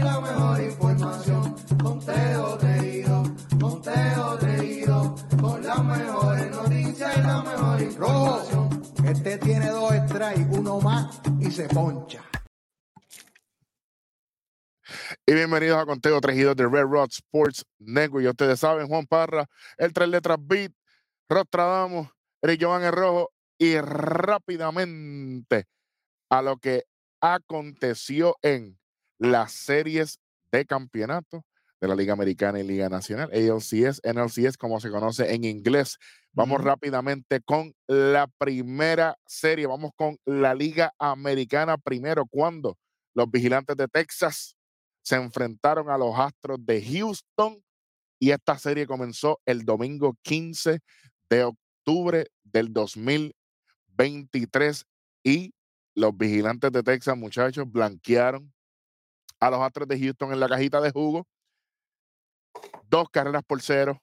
la mejor información. Conteo reído, conteo reído, con las mejores noticias y la mejor información. Este tiene dos strikes, uno más y se poncha. Y bienvenidos a Conteo 3 y 2 de Red Rod Sports Network. Y ustedes saben, Juan Parra, el tres letras beat, Rostradamos, Eric Jovan el Rojo. Y rápidamente a lo que aconteció en las series de campeonato de la Liga Americana y Liga Nacional, ALCS, NLCS, como se conoce en inglés. Vamos rápidamente con la primera serie. Vamos con la Liga Americana primero, cuando los vigilantes de Texas se enfrentaron a los Astros de Houston y esta serie comenzó el domingo 15 de octubre del 2023 y los vigilantes de Texas, muchachos, blanquearon a los Astros de Houston en la cajita de jugo. Dos carreras por cero,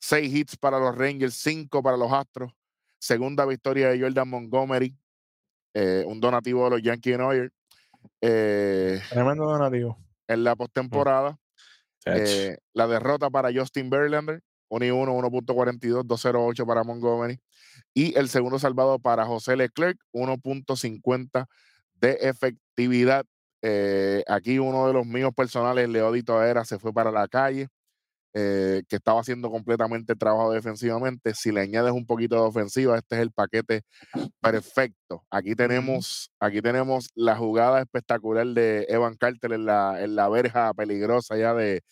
seis hits para los Rangers, cinco para los Astros. Segunda victoria de Jordan Montgomery, eh, un donativo de los Yankees en Oyer. eh, Tremendo donativo. en la postemporada. Chach. Eh, la derrota para Justin Verlander, 1 y 1, 1.42, 208 para Montgomery. Y el segundo salvado para José Leclerc, 1.50 de efectividad. Eh, aquí uno de los míos personales, Leodito Era, se fue para la calle, eh, que estaba haciendo completamente el trabajo defensivamente. Si le añades un poquito de ofensiva, este es el paquete perfecto. Aquí tenemos, aquí tenemos la jugada espectacular de Evan Carter en la, en la verja peligrosa ya de,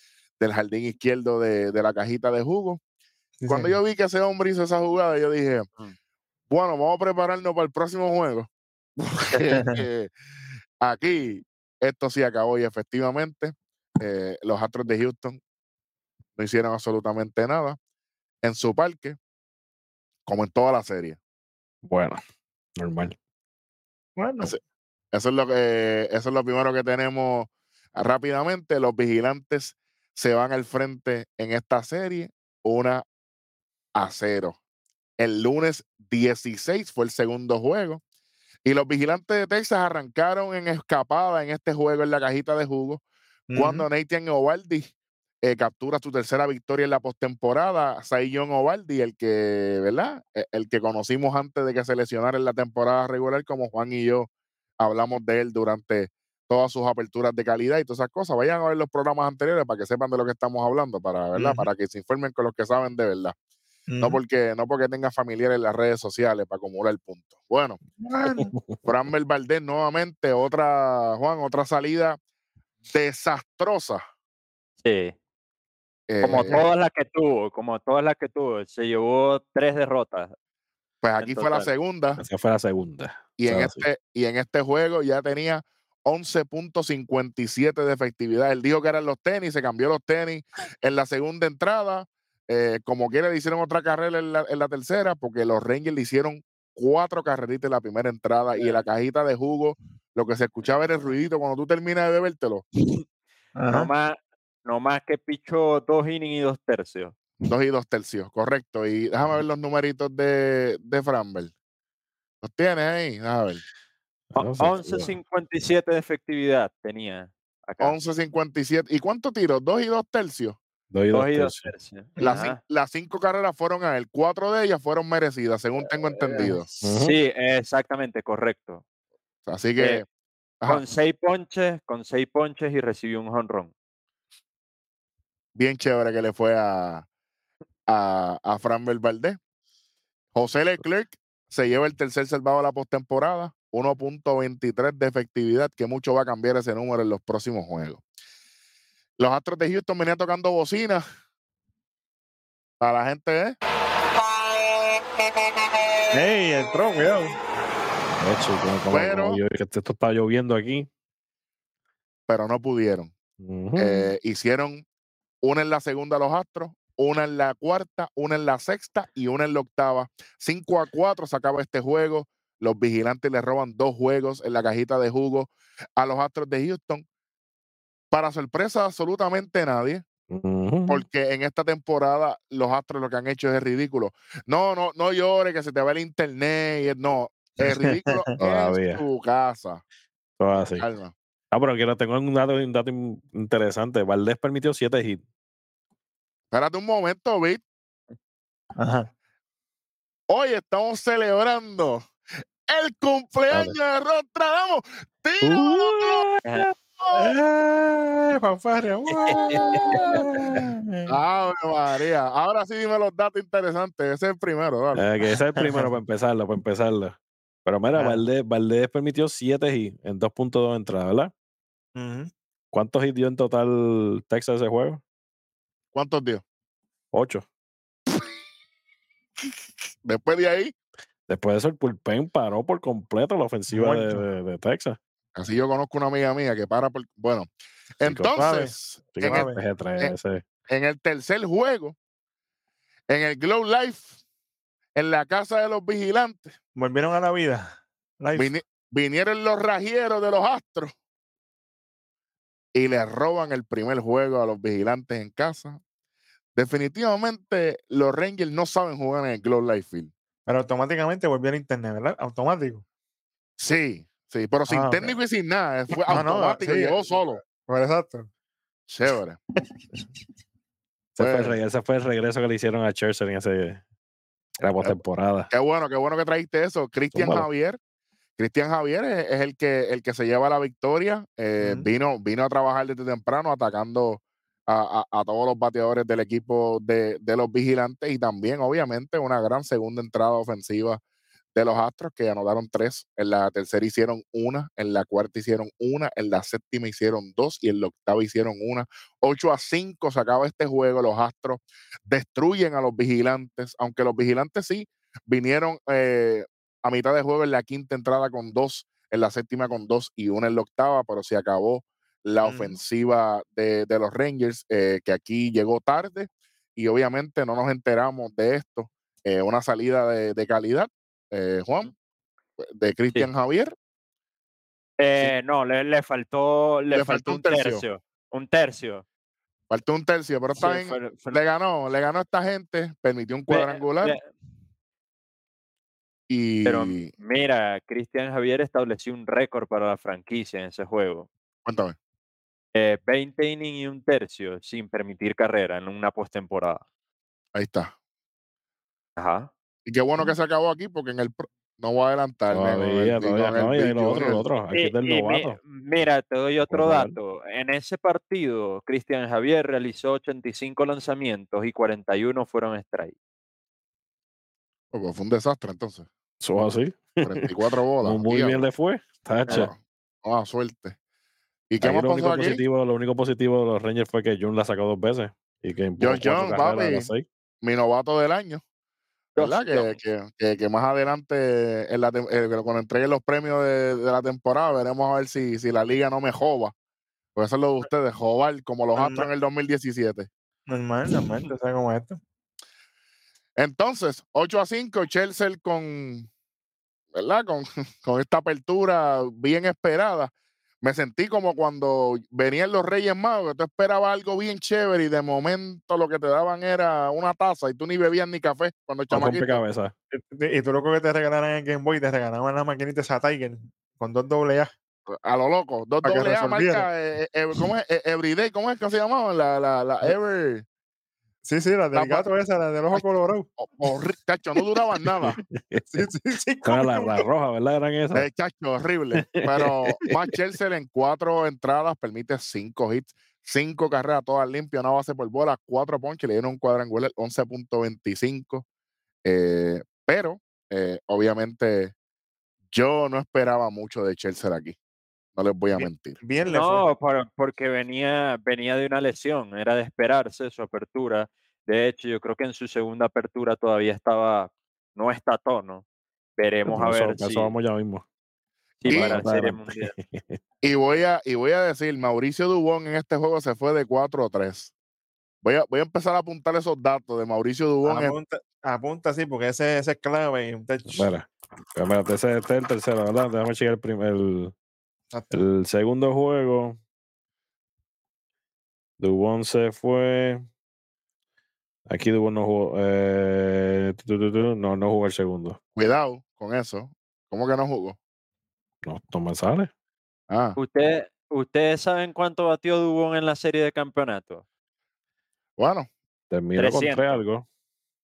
del jardín izquierdo de, de la cajita de jugo. Sí, Cuando señor. yo vi que ese hombre hizo esa jugada, yo dije, Mm. bueno, vamos a prepararnos para el próximo juego. Porque, aquí esto sí acabó y efectivamente eh, los Astros de Houston no hicieron absolutamente nada en su parque, como en toda la serie. Bueno, normal. Bueno, Así- Eso es lo que eso es lo primero que tenemos rápidamente. Los vigilantes se van al frente en esta serie, una a cero. El lunes 16 fue el segundo juego. Y los vigilantes de Texas arrancaron en escapada en este juego en la cajita de jugo. Cuando Nathan Ovaldi eh, captura su tercera victoria en la postemporada, John Ovaldi, el que, ¿verdad? E- El que conocimos antes de que se lesionara en la temporada regular, como Juan y yo hablamos de él durante todas sus aperturas de calidad y todas esas cosas. Vayan a ver los programas anteriores para que sepan de lo que estamos hablando, para, ¿verdad? Para que se informen con los que saben de verdad. No porque, no porque tenga familiares en las redes sociales para acumular puntos. Bueno, Bueno, Framber Valdés nuevamente, otra, Juan, otra salida desastrosa. Sí, como Eh, todas las que tuvo, como todas las que tuvo, se llevó tres derrotas. pues aquí fue la segunda Esa fue la segunda. y en, sí. este, y en este juego ya tenía 11.57 de efectividad. Él dijo que eran los tenis, se cambió los tenis en la segunda entrada. Eh, como quiera, le hicieron otra carrera en la, en la tercera, porque los Rangers le hicieron cuatro carreritas en la primera entrada y en la cajita de jugo lo que se escuchaba era el ruidito cuando tú terminas de bebértelo. Ajá. No más, no más que pichó dos innings y dos tercios. Dos y dos tercios, correcto. Y déjame ver los numeritos de, de Framber. ¿Los tienes ahí? Déjame ver. O- Eso sí, 11.57 de efectividad tenía acá. 11.57. ¿Y cuántos tiros? Dos y dos tercios. Dos y dos Dos y dos tercios. tercios. Las, cinco carreras fueron a él. Cuatro de ellas fueron merecidas, según tengo entendido. Ujú. Sí, exactamente, correcto. Así que, Eh, Con seis ponches, con seis ponches y recibió un jonrón. bien chévere que le fue a, a, a Framber Valdés. José Leclerc se lleva el tercer salvado de la postemporada, 1.23 de efectividad, que mucho va a cambiar ese número en los próximos juegos. Los Astros de Houston venían tocando bocina. Para la gente, ¿eh? ¡Ey! Entró, cuidado. De hecho, como- como- Pero- como yo- que esto está lloviendo aquí. pero no pudieron. Eh, hicieron una en la segunda los Astros, una en la cuarta, una en la sexta y una en la octava. 5 a 4 se acaba este juego. Los vigilantes le roban dos juegos en la cajita de jugo a los Astros de Houston. Para sorpresa absolutamente nadie, porque en esta temporada los Astros lo que han hecho es ridículo. No, no, no llores que se te va el internet. y- No, es ridículo en Todavía. tu casa. Todo así. Calma. Ah, pero quiero, tengo un dato, un dato in- interesante. Valdés permitió 7 hits. Espérate un momento, Vic. Ajá. Hoy estamos celebrando el cumpleaños de Rostradamus. ¡Tíralo! ¡Eh, fanfarria! Ave María. Ahora sí dime los datos interesantes. Ese es el primero, dale. Eh, que ese es el primero para empezarlo, para empezarlo. Pero mira, Ah. Valdés, Valdés permitió 7 hits en 2.2 entradas, ¿verdad? ¿Cuántos hits dio en total Texas ese juego? ¿Cuántos dio? 8. Después de ahí, Después de eso, el Pulpen paró por completo la ofensiva de, Muerto. de- de Texas. Así yo conozco una amiga mía que para por. Bueno, entonces, en el, PG3 en- ese. en el tercer juego, en el Glow Life, en la casa de los vigilantes, Volvieron a la vida. Vinieron los rajieros de los astros y le roban el primer juego a los vigilantes en casa. Definitivamente los Rangers no saben jugar en el Glow Life Field. Pero automáticamente volvió al internet, ¿verdad? Automático. Sí, sí, pero sin Ah, técnico y sin nada. Fue No, no, automático, sí, llegó solo. Exacto. Chévere. Ese fue, el Pues- ese fue el regreso que le hicieron a Scherzer en ese, la postemporada. Qué bueno, qué bueno que trajiste eso. Cristian. Javier. Cristian Javier es, es el que el que se lleva la victoria. Eh, vino, vino a trabajar desde temprano, atacando a, a- a todos los bateadores del equipo de, de los vigilantes y también, obviamente, una gran segunda entrada ofensiva de los Astros que anotaron tres. En la tercera hicieron una, en la cuarta hicieron una, en la séptima hicieron dos y en la octava hicieron una. 8 a 5 se acaba este juego. Los Astros destruyen a los vigilantes, aunque los vigilantes sí vinieron eh, a mitad de juego en la quinta entrada con dos, en la séptima con dos y una en la octava, pero se acabó la Ujú. ofensiva de, de los Rangers, eh, que aquí llegó tarde y obviamente no nos enteramos de esto. eh, una salida de, de calidad, eh, Juan, de Cristian Javier. Eh, no, le, le faltó, le, Le faltó faltó un tercio. tercio. Un tercio. Faltó un tercio, pero está bien. fue- fue- Le ganó, le ganó a esta gente, permitió un cuadrangular le- y Pero mira, Cristian Javier estableció un récord para la franquicia en ese juego. cuéntame. Eh, 20 innings y un tercio sin permitir carrera en una postemporada. Ahí está. Ajá. Y qué bueno que se acabó aquí porque en el pro- no voy a el Todavía, todavía no, y lo otro, lo otro. Aquí Y- está el mi- novato. mira, te doy otro dato. En ese partido, Cristian Javier realizó 85 lanzamientos y 41 fueron strike. Oh, pues fue un desastre entonces. Eso es así. 44 bolas. Muy, bien le fue. Tacho. Ah, ah, suerte. ¿Y qué más lo, único aquí? positivo, lo único positivo de los Rangers fue que Jun la sacó dos veces. Y que John de papi. Mi novato del año. ¿Verdad? Que, que, que, que más adelante, en la, eh, cuando entreguen los premios de, de la temporada, veremos a ver si, si la liga no me joba. Porque eso es lo de ustedes, jobar como los. Astros en el 2017. Normal, normal. Sabes cómo es esto. Entonces, 8 a 5, Chelsea con, ¿verdad? Con, con esta apertura bien esperada. Me sentí como cuando venían los Reyes Magos, que tú esperabas algo bien chévere y de momento lo que te daban era una taza y tú ni bebías ni café cuando chamaquito. Y y tú loco que te regalaran el Game Boy, te regalaban la maquinita esa Tiger con dos doble A. A lo loco, dos doble A marca, eh, eh, ¿cómo es? Eh, Everyday, ¿cómo es que se llamaba? La, la, la Ever, Sí, sí, la La del pa- gato esa, la del ojo Ay. colorado. horri- chacho, no duraban nada. Sí, sí, sí. Era la, la roja, ¿verdad? Eran esas. Eh, chacho, horrible. Pero más Chelsea en cuatro entradas permite cinco hits, cinco carreras todas limpias, una base por bola, cuatro ponches, le dieron un cuadrangular, 11.25. Eh, pero, eh, obviamente, yo no esperaba mucho de Chelsea aquí. No les voy a Bien. mentir. Bien le fue. No, por- porque venía, venía de una lesión, era de esperarse su apertura. De hecho, yo creo que en su segunda apertura todavía estaba, no está a tono. Veremos a eso- ver por si, eso vamos ya mismo. si Y- para. Mundial. Voy a, y voy a decir, Mauricio Dubón en este juego se fue de 4 a 3. Voy a, voy a empezar a apuntar esos datos de Mauricio Dubón. en- Apunta, apunta, sí, porque ese, ese es clave. y un tech- Espera, espérate, ese, este es el tercero, ¿verdad? Déjame checar el, primer, el, Exacto. el segundo juego. Dubón se fue. Aquí Dubón no jugó. eh, tu, tu, tu, no, no jugó el segundo. Cuidado con eso. ¿Cómo que no jugó? No, no me sale. Ah, Usted, ¿Ustedes saben cuánto batió Dubón en la serie de campeonato? Bueno, Terminó con 3 300. algo.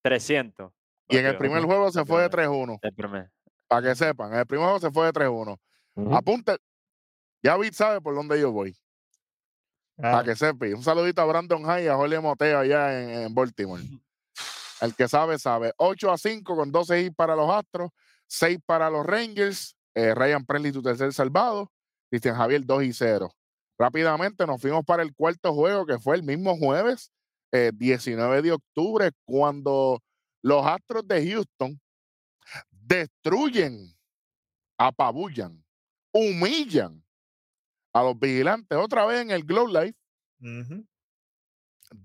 300. y en el primer juego se fue de Primer. 3-1. el primer. Para que sepan, en el primer juego se fue de 3-1. Ujú. Apunte. Ya Vic sabe por dónde yo voy. Ah, Para que sepa. Un saludito a Brandon High y a Jorge Moteo allá en, en Baltimore. El que sabe, sabe. 8 a 5 con 12 hits para los Astros, 6 para los Rangers. eh, Ryan Presley, tu tercer salvado. Cristian Javier, 2 y 0. Rápidamente nos fuimos para el cuarto juego, que fue el mismo jueves, eh, 19 de octubre, cuando los Astros de Houston destruyen, apabullan, humillan a los vigilantes otra vez en el Glow Life. ujú.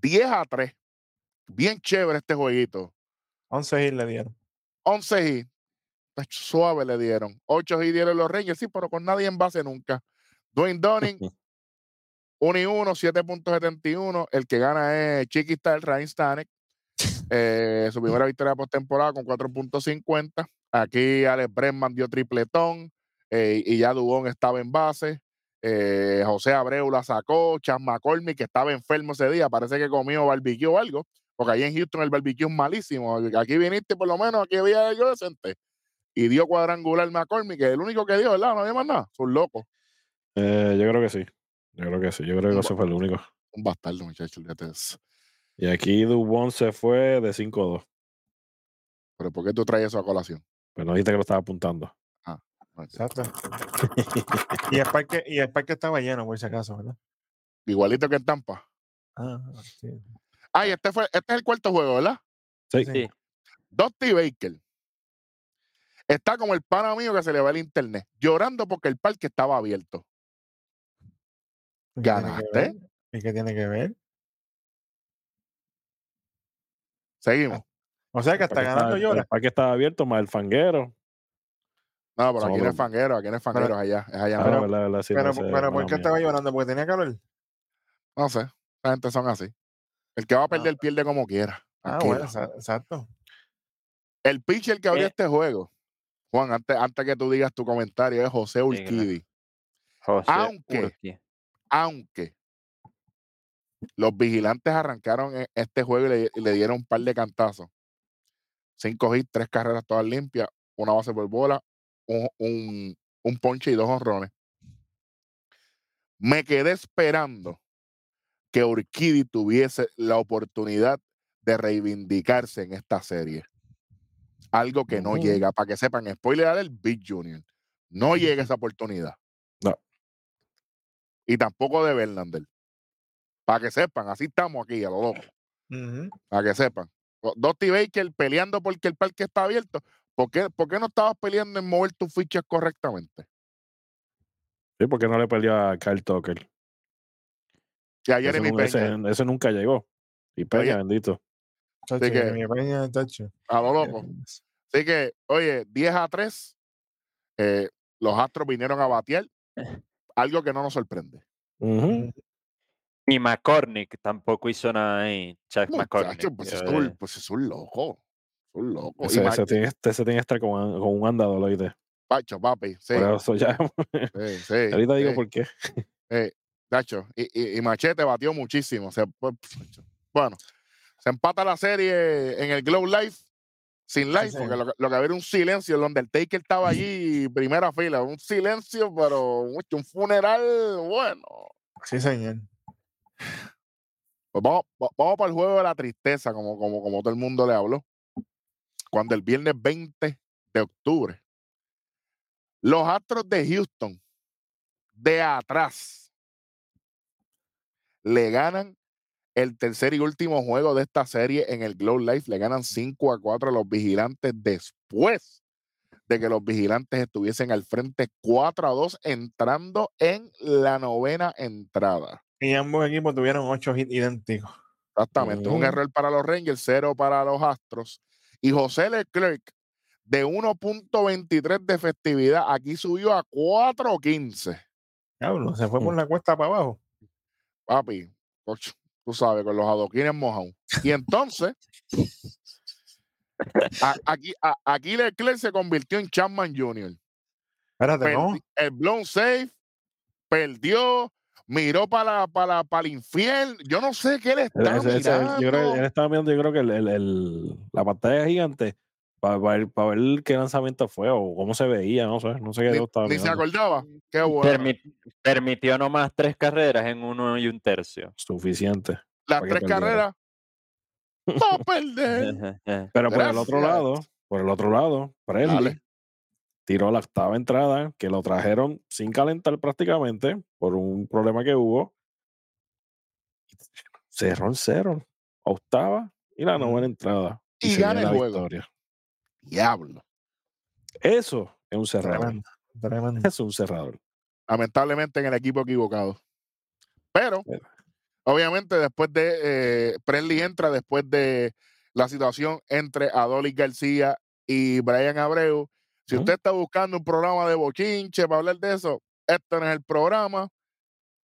10 a 3. Bien chévere este jueguito. 11 hits le dieron. 11 hits. Pues, Suave le dieron. 8 hits dieron los Rangers, sí, pero con nadie en base nunca. Dwayne Dunning, 1 y 1, 7.71. El que gana es Chiquista el Ryan Stanek. Eh, su primera victoria postemporada con 4.50. Aquí Alex Bregman dio tripletón eh, y ya Dubón estaba en base. Eh, José Abreu la sacó. Chas McCormick, que estaba enfermo ese día, parece que comió barbecue o algo, porque ahí en Houston el barbecue es malísimo. Aquí viniste, por lo menos, aquí había algo decente. Y dio cuadrangular McCormick, que es el único que dio, ¿verdad? No había más nada. Son locos. Eh, yo creo que sí. Yo creo que sí. Yo creo que ese fue el único. Un bastardo, muchachos. Y aquí Dubón se fue de 5-2. Pero ¿por qué tú traes eso a colación? Pero no dijiste que lo estaba apuntando. Exacto. y, el parque, y el parque estaba lleno, por si acaso, ¿verdad? Igualito que en Tampa. Ah, sí. Ah, y este, fue, este es el cuarto juego, ¿verdad? Sí. Sí. Sí. Dusty Baker está como el pana mío que se le va el internet, llorando porque el parque estaba abierto. ¿Y qué tiene que ¿Ganaste? ¿Y qué tiene que ver? Seguimos. O sea que parque ganando llora. El parque estaba abierto, más el fanguero. No, pero aquí no es fanguero, aquí no es fanguero, allá, es allá. Ah, no. Pero- verdad, verdad, sí, pero no sé, pero mala ¿por qué estaba llorando? Porque tenía calor. No sé, la gente son así. El que va a perder, pierde como quiera. Ah, bueno, exa- exacto. El pitcher que abrió Eh. este juego, Juan, antes, antes que tú digas tu comentario, es José. Urquidi. José Aunque-. Aunque los vigilantes arrancaron e- este juego y le, y le dieron un par de cantazos. Cinco hits, tres carreras todas limpias, una base por bola, un, un, un ponche y dos honrones. Me quedé esperando que Urquidi tuviese la oportunidad de reivindicarse en esta serie. Algo que no llega. Para que sepan, spoiler el Big Junior. No llega esa oportunidad. No. Y tampoco de Bernander. Para que sepan, así estamos aquí, a lo loco. Para que sepan. Dusty Baker peleando porque el parque está abierto. ¿Por qué, por qué no estabas peleando en mover tus fichas correctamente? Sí, porque no le perdió a Kyle Tucker. Y a Ese, Jeremy nu- Peña, ese- ese nunca llegó. Y Peña, Oye. bendito. Chacho, Así que- peña, chacho. a lo loco. Así que, oye, 10 a 3, eh, los Astros vinieron a batear, algo que no nos sorprende. Ujú. Y McCormick tampoco hizo nada ahí. Chuck McCormick. pues, eh, es un, pues es un loco. Un loco. Ese, ese tiene, ese tiene que estar con, un- con un andador, oíste. Pacho, papi. Sí, Por eso ya. sí, sí, Ahorita digo por qué. sí, Tacho, y, y- y Machete batió muchísimo. o sea, pues, bueno, se empata la serie en el Glow Life sin live, porque lo, que- lo que había era un silencio. El Undertaker estaba allí, primera fila. Un silencio, pero mucho, un funeral bueno. Sí, señor. Pues vamos, va- vamos para el juego de la tristeza, como, como, como todo el mundo le habló. Cuando el viernes 20 de octubre, los Astros de Houston, de atrás, le ganan el tercer y último juego de esta serie en el Glow Life. Le ganan 5 a 4 a los vigilantes después de que los vigilantes estuviesen al frente 4 a 2, entrando en la novena entrada. Y ambos equipos tuvieron ocho hits idénticos. Exactamente. Un error para los Rangers, cero para los Astros. Y José Leclerc, de 1.23 de efectividad, aquí subió a 4.15. Diablo, se fue por la cuesta para abajo. Papi, cocho, tú sabes, con los adoquines mojados. Y entonces, a- aquí, a- aquí Leclerc se convirtió en Chapman Jr. Espérate, no. El blown safe, perdió, miró para, para, para el infierno. Yo no sé qué él está Ese- ese- mirando. yo creo que él estaba mirando, yo creo que el, el- el- la pantalla gigante para, ver, para ver qué lanzamiento fue o cómo se veía, no sé, no sé qué ni, estaba ni se acordaba. Qué bueno. Permi- permitió nomás tres carreras en uno y un tercio. Suficiente. Las para tres carreras. Va a perder. Pero por el otro lado, por el otro lado, Presley Dale. tiró la octava entrada, que lo trajeron sin calentar prácticamente por un problema que hubo. Cerró en cero, octava y la novena entrada. Y gana el juego. victoria. Diablo. Eso es un cerrador. Tremendo. Tremendo. Eso es un cerrador. Lamentablemente en el equipo equivocado. Pero, obviamente, después de. Eh, Presley entra después de la situación entre Adolis García y Brian Abreu. Si usted está buscando un programa de bochinche para hablar de eso, este no es el programa.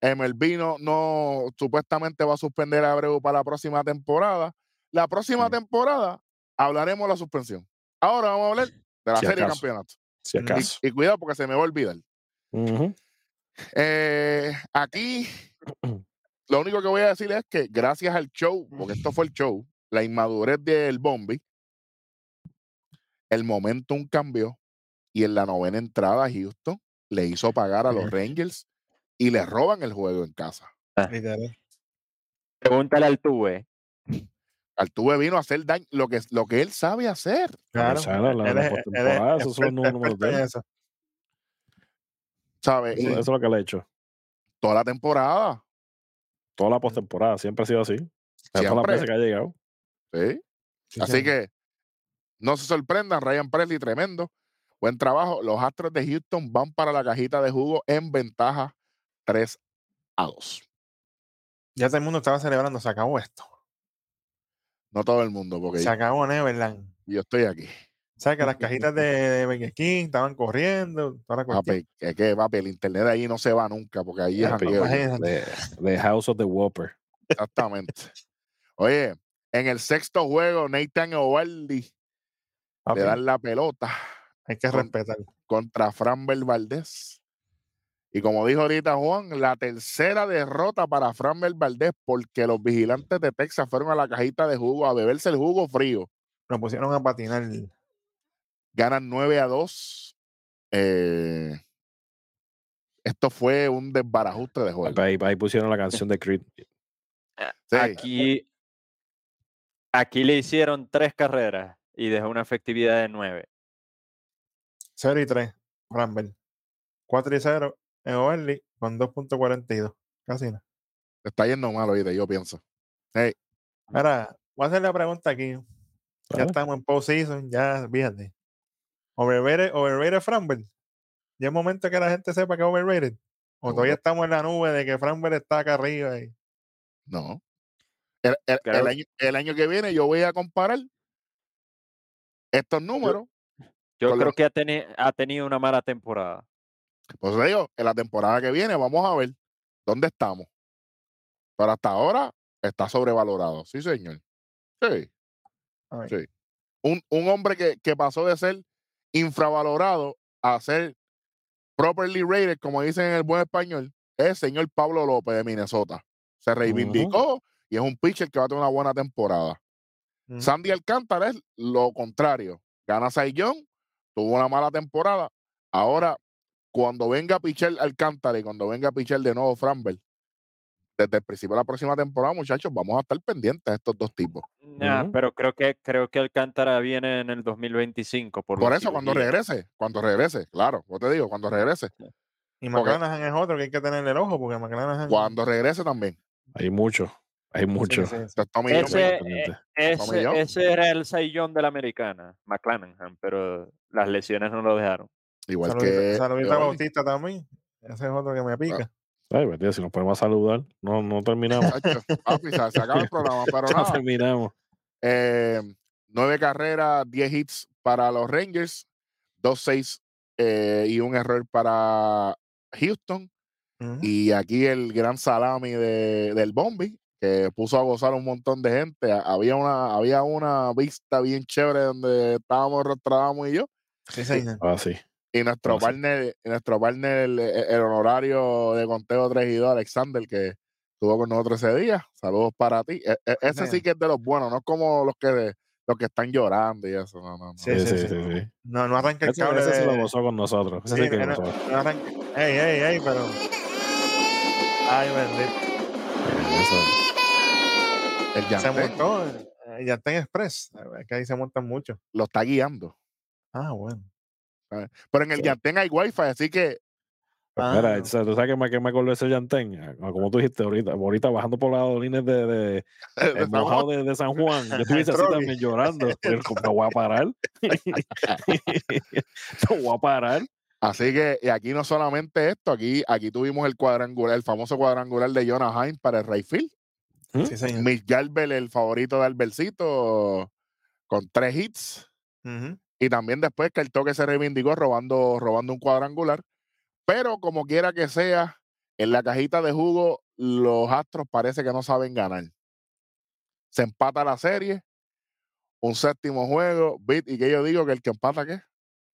MLB no, no supuestamente va a suspender a Abreu para la próxima temporada. La próxima Mm. temporada hablaremos de la suspensión. Ahora vamos a hablar de la Si serie de acaso. campeonatos. Si Mm. acaso. Y, y cuidado porque se me va a olvidar. Eh, aquí lo único que voy a decir es que gracias al show, porque esto fue el show, la inmadurez del Bombi, el momentum cambió y en la novena entrada Houston le hizo pagar a los Rangers y le roban el juego en casa. Literal. Pregúntale al Tuve. Altuve vino a hacer daño, lo que, lo que él sabe hacer. Claro. Esos son los números de él. eso. ¿Sabe? Eso, es lo que le he hecho. toda la temporada. Toda la postemporada siempre ha sido así. Sea, Todas las Siempre. veces que ha llegado. ¿sí? Sí, Así que no se sorprendan, Ryan Presley, tremendo. Buen trabajo. Los Astros de Houston van para la cajita de jugo en ventaja 3 a 2. Ya todo el mundo estaba celebrando. Se acabó esto. No todo el mundo, porque Se yo, acabó Neverland. yo estoy aquí. ¿Sabes que las cajitas de, de Burger King estaban corriendo? Toda la. Papi, es que papi, el internet de ahí no se va nunca, porque ahí es jangueo. imagínate. The, the House of the Whopper. Exactamente. Oye, en el sexto juego, Nathan Ovaldi le dan la pelota hay que con- respetar. contra Framber Valdés. Y como dijo ahorita Juan, la tercera derrota para Framber Valdés porque los vigilantes de Texas fueron a la cajita de jugo a beberse el jugo frío. Nos pusieron a patinar. Ganan 9 a 2. Eh, esto fue un desbarajuste de juego. Ahí, ahí pusieron la canción de Creed. Sí. Aquí, aquí le hicieron tres carreras y dejó una efectividad de nueve. 0 y 3. Rambert. 4 y 0 en Overly con 2.42. Casi nada. Está yendo mal, oíste, yo pienso. Ahora, voy a hacer la pregunta aquí. Ya estamos en postseason, ya fíjate. Overrated, overrated Framber. Ya es momento que la gente sepa que es overrated. O todavía estamos en la nube de que Framber está acá arriba. Y... No. El, el- Creo- el año, el año que viene yo voy a comparar estos números. Yo creo los- que ha, teni- ha tenido una mala temporada. Pues te digo, en la temporada que viene vamos a ver dónde estamos. Pero hasta ahora está sobrevalorado. Sí, señor. Sí. Sí. Un, un hombre que, que pasó de ser infravalorado a ser properly rated, como dicen en el buen español, es el señor Pablo López de Minnesota. Se reivindicó y es un pitcher que va a tener una buena temporada. Sandy Alcántara es lo contrario. Gana Saiyón, tuvo una mala temporada. Ahora, cuando venga a pichar Alcántara y cuando venga a pichar de nuevo Framber, desde el principio de la próxima temporada, muchachos, vamos a estar pendientes de estos dos tipos. Nah, pero creo que creo que Alcántara viene en el 2025 por, Por eso, cuando regrese, cuando regrese, claro, yo te digo, cuando regrese, Y porque- McClanahan es otro que hay que tenerle el ojo porque McClanahan. cuando regrese también. Hay mucho. Hay mucho. sí, sí. Tommy Ese, eh, ese, ese era el saillón de la americana, McClanahan, pero las lesiones no lo dejaron. igual Saludita, que saludita. Bautista también. Ese es otro que me pica. Ay, mentira, si nos podemos saludar, no, no terminamos. Papi, se, se acaba el programa, pero no terminamos. eh, nueve carreras, diez hits para los Rangers, dos seis eh, y un error para Houston. Ujú. Y aquí el gran salami de, del Bombi, que puso a gozar un montón de gente. Ha- Había una, había una vista bien chévere donde estábamos, Rostradamo y yo. Sí, señor. Ah, sí. Y nuestro sé. partner, nuestro partner, el, el honorario de conteo 3 y 2, Alexander, que estuvo con nosotros ese día. Saludos para ti. E- e- ese sí que es de los buenos, no es como los que los que están llorando y eso. No, no, no. Sí, Sí, sí, sí, sí. sí. sí. No, no arranca el cable ese de- lo gozó con nosotros. Ese Sí, sí que no, gozó. no arranca. Ey, ey, ey, pero. Ay, bendito. Eso. El Se Yantén montó. eh, Yantén Express. Es que ahí se montan mucho. lo está guiando. Ah, bueno. Pero en el Sí. Yantén hay wifi, así que Pues mira, Ah. tú sabes que me, que me acordó ese Yantén, Ah, como tú dijiste ahorita, ahorita bajando por las dolines de, el mojado de, de San Juan, yo estuviese así Trolley. también llorando, pero como no voy a parar, no voy a parar, Así que, y aquí no solamente esto, aquí, aquí tuvimos el cuadrangular, el famoso cuadrangular de Jonah Hines para el Rayfield. Sí, señor. Mick Garber, el favorito de Albercito, con tres hits. Y también después que el toque se reivindicó robando, robando un cuadrangular. Pero como quiera que sea, en la cajita de jugo, los Astros parece que no saben ganar. Se empata la serie, un séptimo juego, beat, y que yo digo que el que empata, ¿qué?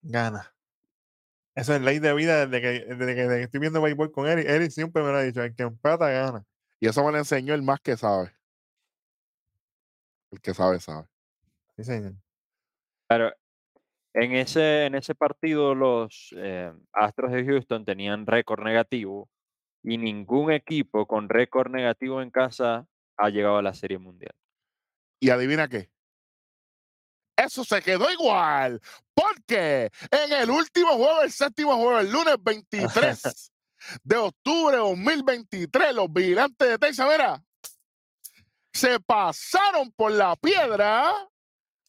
Gana. Eso es ley de vida desde que, desde que, desde que estoy viendo béisbol con Eric. Eric siempre me lo ha dicho: el que empata gana. Y eso me lo enseñó el más que sabe. El que sabe, sabe. Sí, señor. Pero en ese, en ese partido los eh, Astros de Houston tenían récord negativo y ningún equipo con récord negativo en casa ha llegado a la Serie Mundial. Y adivina qué. Eso se quedó igual. Porque en el último juego, el séptimo juego, el lunes 23 de octubre de 2023, los vigilantes de Texas, mira, se pasaron por la piedra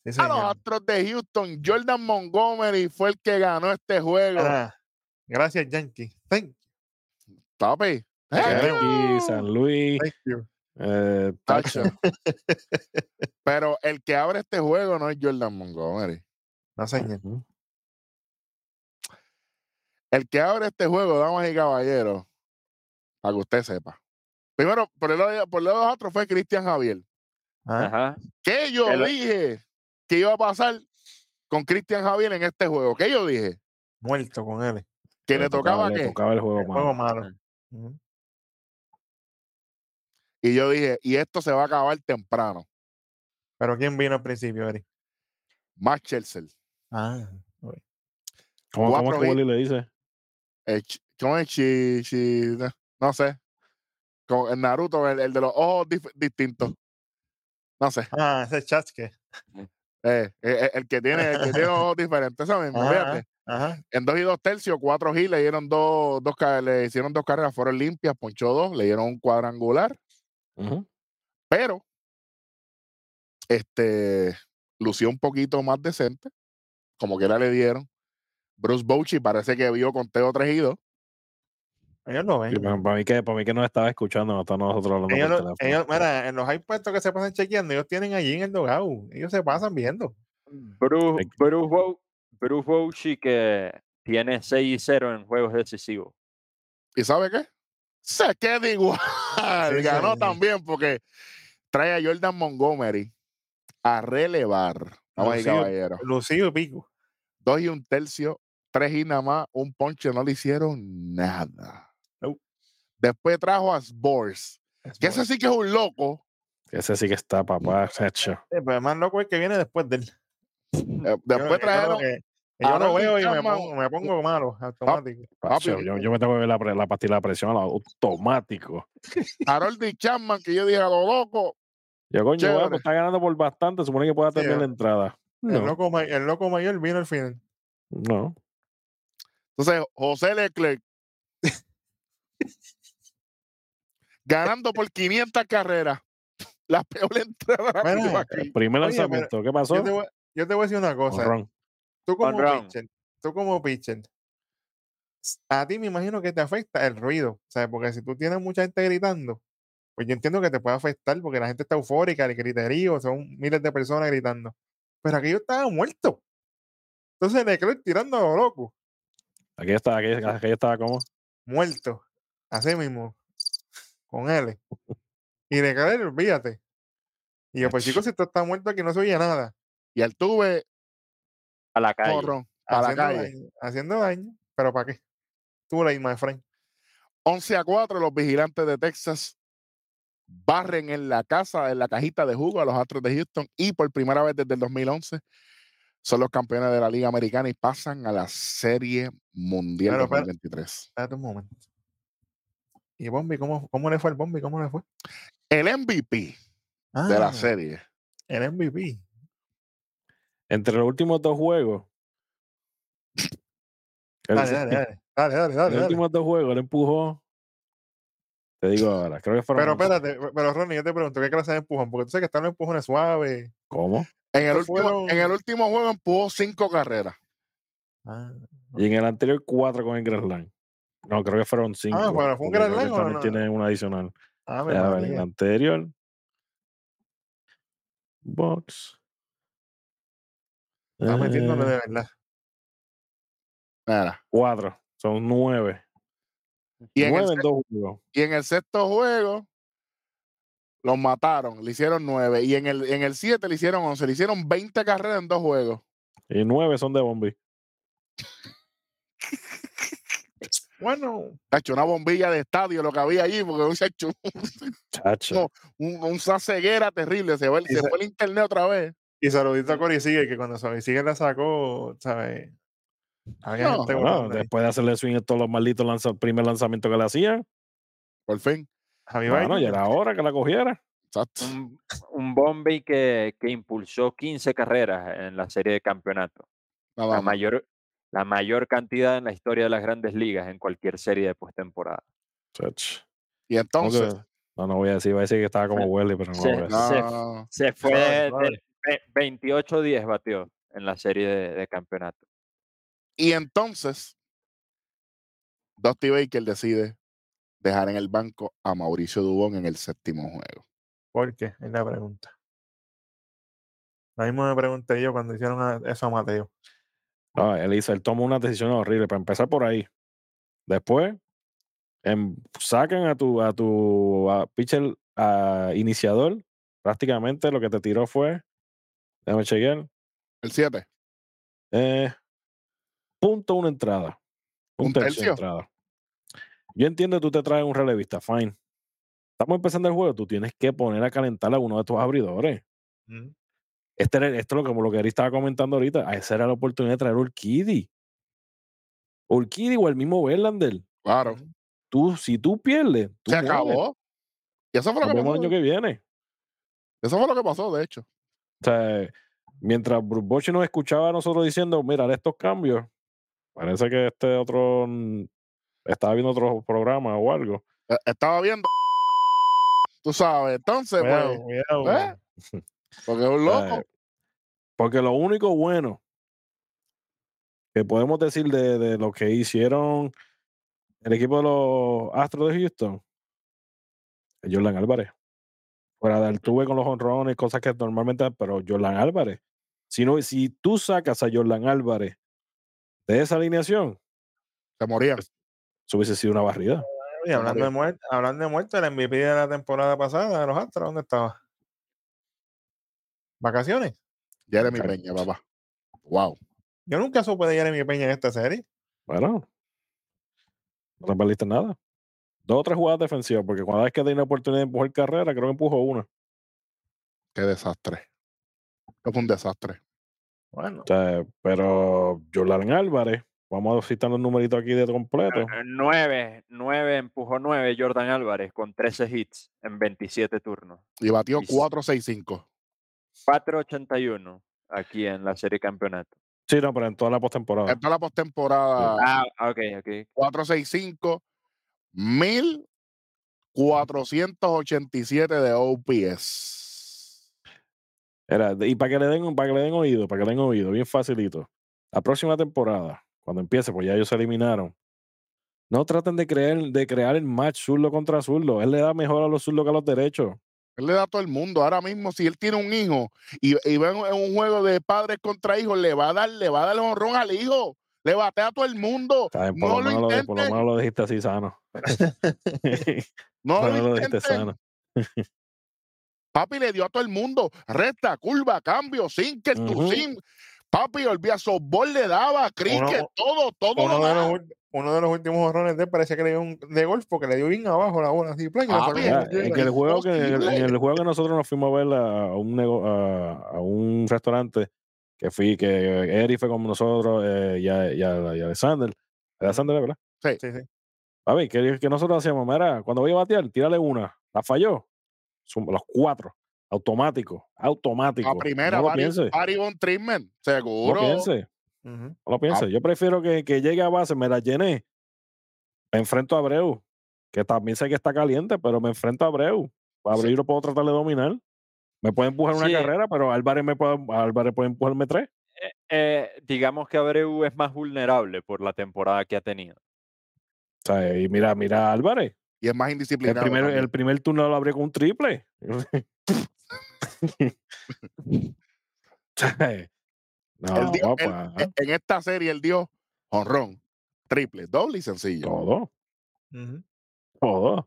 Sí, a los. Astros de Houston. Jordan Montgomery fue el que ganó este juego. Ah, gracias, Yankee. Thank, Papi. Thank eh, Yankee, San Luis, thank you. eh, tacho. Pero el que abre este juego no es Jordan Montgomery. No, señor. Ujú. El que abre este juego, damas y caballeros, para que usted sepa. Primero, por el lado de, por el lado de los otros fue Cristian Javier. Ah, Ajá. ¿Qué yo El- dije que iba a pasar con Cristian Javier en este juego? ¿Qué yo dije? muerto con él. Que le tocaba le qué. tocaba el juego El malo. juego malo. Y yo dije, y esto se va a acabar temprano. Pero ¿quién vino al principio, Eric? Max Chelsea. Ah, ¿Cómo, cómo que le dice? ¿Cómo es? Chi- chi- no sé. Como el Naruto, el, el de los ojos dif- distintos. No sé. ah ese es Chasque. Eh, eh, el que tiene, el que tiene ojos diferentes, eso mismo, Ajá, fíjate. Ajá. En dos y dos tercios, cuatro hits, le dieron dos, dos le hicieron dos carreras, fueron limpias, ponchó dos, le dieron un cuadrangular, Ujú. pero este lució un poquito más decente, como que le dieron. Bruce Bochy parece que vio conteo 3 y 2. Ellos lo ven. Sí, para, mí que, para mí que nos estaba escuchando, no estamos nosotros hablando Ellos, por lo- teléfono. ellos, mira, en los iPads que se pasan chequeando, ellos tienen allí en el dogao. Ellos se pasan viendo. Bruce, Bruce, Bo- Bruce Bochy que tiene 6 y 0 en juegos decisivos. ¿Y sabe qué? Se queda igual. Sí, Ganó también porque trae a Jordan Montgomery a relevar. Vamos y Lucido. caballero. Lucido y pico. Dos y un tercio, tres y nada más, un ponche, no le hicieron nada. Nope. Después trajo a Sbors, que ese sí que es un loco. Ese sí que está, papá, hecho. Sí, pero más loco es el que viene después de él. Eh, Yo- Después yo trajeron que yo a lo veo y me pongo, me pongo malo, automático. Papi, yo, yo me tengo que ver la, pastilla de presión automático. Harold y Chapman, que yo dije a lo loco. Yo, coño, bueno, pues está ganando por bastante, supone que pueda Sí, tener la eh. entrada. El, loco, el loco mayor vino al final. no. Entonces, José Leclerc ganando por 500 carreras. La peor entrada Mira, vimos aquí. Primer Oye, lanzamiento, ¿qué pasó? Yo te, voy, yo te voy a decir una cosa. Tú como pitcher, tú como pitcher, a ti me imagino que te afecta el ruido, o sea, porque si tú tienes mucha gente gritando, pues yo entiendo que te puede afectar porque la gente está eufórica, el griterío, son miles de personas gritando. Pero aquello estaba muerto. Entonces Leclerc tirando a lo loco, Aquí estaba, aquí, aquí estaba como. muerto, así mismo, con él. Y Leclerc, olvídate. Y yo, pues chicos, si esto está muerto aquí no se oye nada. Y Altuve, A la calle. para la haciendo calle. daño, haciendo daño, pero ¿para qué? Tú late, my friend. 11 a 4, los vigilantes de Texas barren en la casa, en la cajita de jugo a los Astros de Houston y por primera vez desde el 2011 son los campeones de la Liga Americana y pasan a la Serie Mundial Pero, pero- 2023. Espérate un momento. ¿Y Bombi? ¿Cómo, cómo le fue el Bombi? ¿Cómo le fue? El MVP de la Ah, serie. El MVP. Entre los últimos dos juegos. Dale, dale, dale. Dale, dale, los dale. dale. últimos dos juegos él empujó. Te digo ahora, creo que fueron. Pero espérate, pero Ronnie, yo te pregunto, ¿qué clase de empujón? Porque tú sabes que están los empujones suaves. ¿Cómo? En el, último, en el fueron- último juego empujó cinco carreras. Ah, Y en el anterior, cuatro con el Grand Slam. No, creo que fueron cinco. bueno, ¿fue un Grand o también no? tiene una adicional. ah, ver, el anterior. Box. Está metiéndole Eh, de verdad. Mira, cuatro. Son nueve. Y en, el, nueve en dos juegos. y en el sexto juego los mataron, le hicieron nueve. Y en el, en el siete le hicieron once, le hicieron 20 carreras en dos juegos. Y nueve son de Bombi. Bueno, Ha hecho una bombilla de estadio lo que había allí, porque se ha hecho un, un- una ceguera terrible. Se, fue, el- Y se se- fue el internet otra vez. y saludito a Cory Sigue, que cuando Cory Sigue la sacó, ¿sabes? No, después de hacerle swing a todos los malditos lanza, primer lanzamiento que le hacían. Por fin. Bueno, ya era hora que la cogiera. Exacto. Un, un Bombay que, que impulsó 15 carreras en la serie de campeonato. La mayor, la mayor cantidad en la historia de las grandes ligas en cualquier serie de postemporada. Y ¿Cómo que- entonces, No, no voy a decir, voy a decir que estaba como Welly, pero no se- lo voy a decir. se- no, Se fue Suave, de, de suave. ve- 28-10 batió en la serie de, de campeonato. y entonces, Dusty Baker decide dejar en el banco a Mauricio Dubón en el séptimo juego. ¿Por qué? Es la pregunta. Lo mismo me pregunté yo cuando hicieron a- eso a Mateo. No, él hizo, él tomó una decisión horrible para empezar por ahí. Después, em, sacan a tu, a tu a pitcher a iniciador. Prácticamente lo que te tiró fue, déjame chequear, El 7. eh, punto una entrada. Un, ¿Un tercio? entrada. Yo entiendo que tú te traes un relevista, fine. Estamos empezando el juego, tú tienes que poner a calentar a uno de tus abridores. Mm. Este era, esto es lo que, lo que Ari estaba comentando ahorita. Esa era la oportunidad de traer a Urquidi. Urquidi o el mismo Verlander. Claro. Tú, si tú pierdes, tú Se mueres. acabó. Y eso fue lo Nos que vemos el pasó. año que viene. Eso fue lo que pasó, de hecho. O sea, mientras Bruce Bochy nos escuchaba a nosotros diciendo, mira, estos cambios, parece que este otro mm, estaba viendo otro programa o algo. Eh, Estaba viendo. Tú sabes. Entonces, pues. ¿eh? porque es un loco. porque lo único bueno que podemos decir de, de lo que hicieron el equipo de los Astros de Houston es Jordan Álvarez. Fuera del tuve con los honrones, cosas que normalmente, pero Jordan Álvarez. Si, no, si tú sacas a Jordan Álvarez de esa alineación, Se morían. Eso hubiese sido una barrida. Y hablando de muerte, hablando de muerte, el MVP de la temporada pasada de los Astros, ¿dónde estaba? ¿Vacaciones? Jeremy Ok. Peña, papá. Wow. Yo nunca supe de Jeremy Peña en esta serie. Bueno, no te perdiste nada. Dos o tres jugadas defensivas, porque cuando vez que tiene oportunidad de empujar carrera, creo que empujó una. Qué desastre. Eso fue un desastre. Bueno, O sea, pero Jordan Álvarez, vamos a citar los numeritos aquí de completo. Eh, 9, 9, empujó 9 Jordan Álvarez con 13 hits en 27 turnos. Y batió Y- 4-6-5. 4.81 aquí en la serie campeonato. Sí, no, pero en toda la postemporada. En toda la postemporada, Ah, ok, ok. 4-6-5, 1487 de OPS. Era, y para que le den, para que le den oído, para que le den oído, bien facilito. La próxima temporada, cuando empiece, pues ya ellos se eliminaron. No traten de crear, de crear el match zurdo contra zurdo. Él le da mejor a los zurdos que a los derechos. Él le da a todo el mundo. Ahora mismo, si él tiene un hijo y, y ve en un juego de padres contra hijos, le va a dar, le va a dar el honrón al hijo. Le batea a todo el mundo. Bien, por, No lo lo menos lo, de- por lo intenten. menos lo dijiste así sano. No Por lo lo dijiste sano. Papi le dio a todo el mundo. Recta, curva, cambio, sinker, Ujú. sin. Papi, olvida, softball le daba, cricket, todo, todo. lo Uno de, los, uno de los últimos horrones de él parecía que le dio un de golf porque le dio bien abajo la bola así. plan, Mira, tiro en el juego que en el, en el juego que nosotros nos fuimos a ver a, a un nego- a, a un restaurante que fui que Eri fue con nosotros eh, y, a- y a- y Alexander Alexander ¿verdad? Sí, sí. a ver que, que nosotros hacíamos mira cuando voy a batear tírale una la falló Son los cuatro automático automático La primera, no lo Barry, Von Treatment, no lo seguro. piense no lo piense yo prefiero que, que llegue a base me la llené me enfrento a Abreu que también sé que está caliente pero me enfrento a Abreu a Sí. Abreu lo puedo tratar de dominar me puede empujar una Sí. carrera pero Álvarez me puede Álvarez puede empujarme tres Eh, eh, digamos que Abreu es más vulnerable por la temporada que ha tenido. o sea, y mira mira a Álvarez Y es más el indisciplinado. primer, también. el primer turno lo abrió con un triple no, dio- papá, en- en esta serie él dio honrón, triple, doble y sencillo. todo todo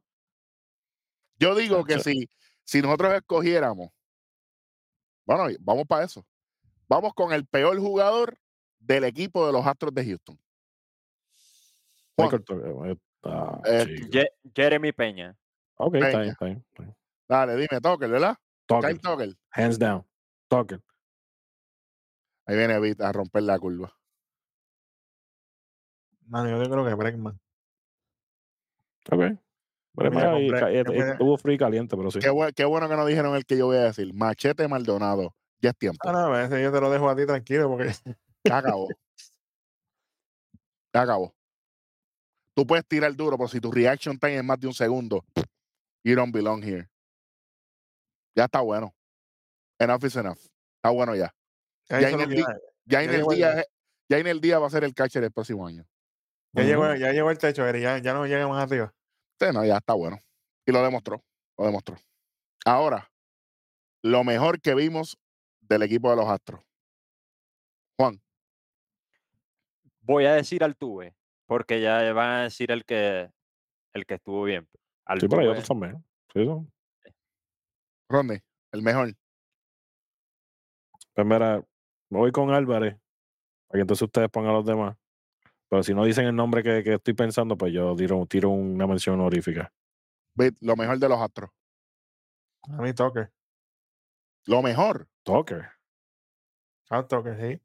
Yo digo que si, si nosotros escogiéramos, bueno, vamos para eso. Vamos con el peor jugador del equipo de los Astros de Houston. Michael Eh, ah, Eh, Jeremy Peña. ok está Peña. bien, está bien, está bien. Dale, dime, Tucker, ¿verdad? Tucker. hands down Tucker Ahí viene a romper la curva. Mano, yo creo que Bregman. ok Mira, y compré- y- frío caliente pero sí Qué, buen- qué bueno que no dijeron el que yo voy a decir. Machete Maldonado. Ya es tiempo. Ah, no, ese yo te lo dejo a ti tranquilo porque Ya acabó. Ya acabó. Tú puedes tirar duro, pero si tu reaction time es más de un segundo, you don't belong here. Ya está bueno. Enough is enough. Está bueno ya. ya, en el Ya en día, ya en el día va a ser el catcher el próximo año. ya llegó, ya llegó el techo, Eri, ya, ya no llega más arriba. Sí, no, ya está bueno. Y lo demostró. Lo demostró. Ahora, lo mejor que vimos del equipo de los Astros. Juan, Voy a decir Altuve, porque ya van a decir el que el que estuvo bien. sí pero hay Altuve, otros también sí, el mejor. Pues mira, me voy con Álvarez, para que entonces ustedes pongan a los demás. Pero si no dicen el nombre que, que estoy pensando, pues yo tiro, tiro una mención honorífica. Lo mejor de los Astros. A mí Tucker. Lo mejor. Tucker, Ah, Tucker, sí.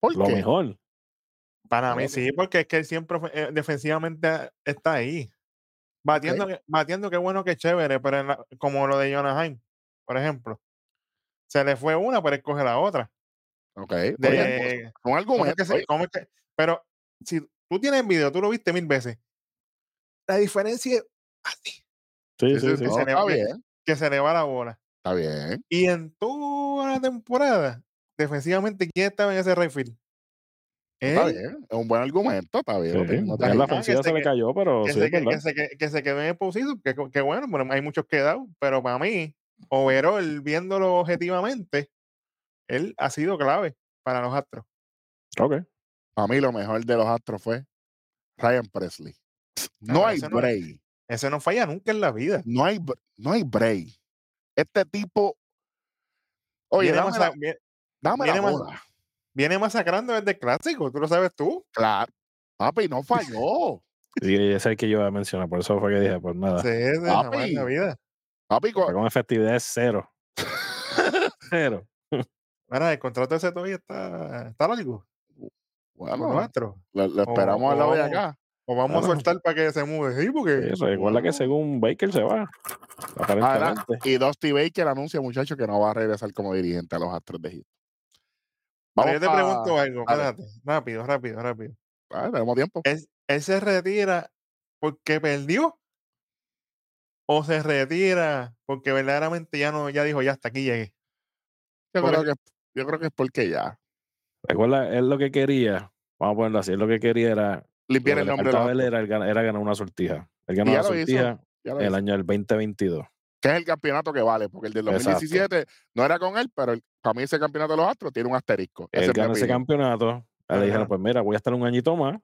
¿Por lo qué? mejor. Para mí sí, porque es que él siempre eh, defensivamente está ahí. Batiendo, que- batiendo qué bueno que chévere, pero la- como lo de Jonaheim, por ejemplo. Se le fue una, pero él coge la otra. Ok. Un ¿cómo es argumento. que es que- pero si tú tienes el video, tú lo viste mil veces. La diferencia es así, Sí, no, se bien. que se le va la bola. Está bien. Y en toda la temporada, defensivamente, ¿quién estaba en ese field? Está bien. Es un buen argumento. Está bien. no Sí, no la que ofensiva se le que- cayó, pero que, sí, se, que, que se, que, que se quedó en el posible, que, que bueno, bueno, hay muchos quedados, pero para mí, overall, viéndolo objetivamente, él ha sido clave para los Astros. Ok. A mí lo mejor de los Astros fue Ryan Presley. No hay ese no- break. Ese no falla nunca en la vida. No hay, no hay break. Este tipo. Oye, viene, dame, la, dame la viene más- bola. Viene masacrando desde el clásico, tú lo sabes tú. Claro. Papi, no falló. Y ese es el que yo iba a mencionar, por eso fue que dije, pues nada. Sí, de jamás en la Papi. vida. Papi, co- Fue con efectividad es cero. cero. Mira, el contrato ese todavía está, está largo. Con los bueno, Astros. lo, lo esperamos al lado de vamos- acá. O vamos a soltar para que se mueve. Sí, porque Sí, recuerda que según Baker se va. Adelante. Aparentemente. Y Dusty Baker anuncia, muchachos, que no va a regresar como dirigente a los Astros de Houston. Pero yo te pa- pregunto algo, espérate, rápido, rápido, rápido. Ah, tenemos tiempo. ¿Él, él se retira porque perdió? ¿O se retira porque verdaderamente ya no, ya dijo, ya hasta aquí llegué? Yo porque- creo, que, yo creo que es porque ya. Recuerda, él lo que quería, vamos a ponerlo así, él lo que quería era, Limpiar el nombre él era, era ganar una sortija. Él ganó hizo. sortija el hizo. año del 2022. Que es el campeonato que vale, porque el del Exacto. 2017 no era con él, pero el- para mí ese campeonato de los Astros tiene un asterisco. Él ganó ese campeonato. Le dijeron, pues mira, voy a estar un añito más,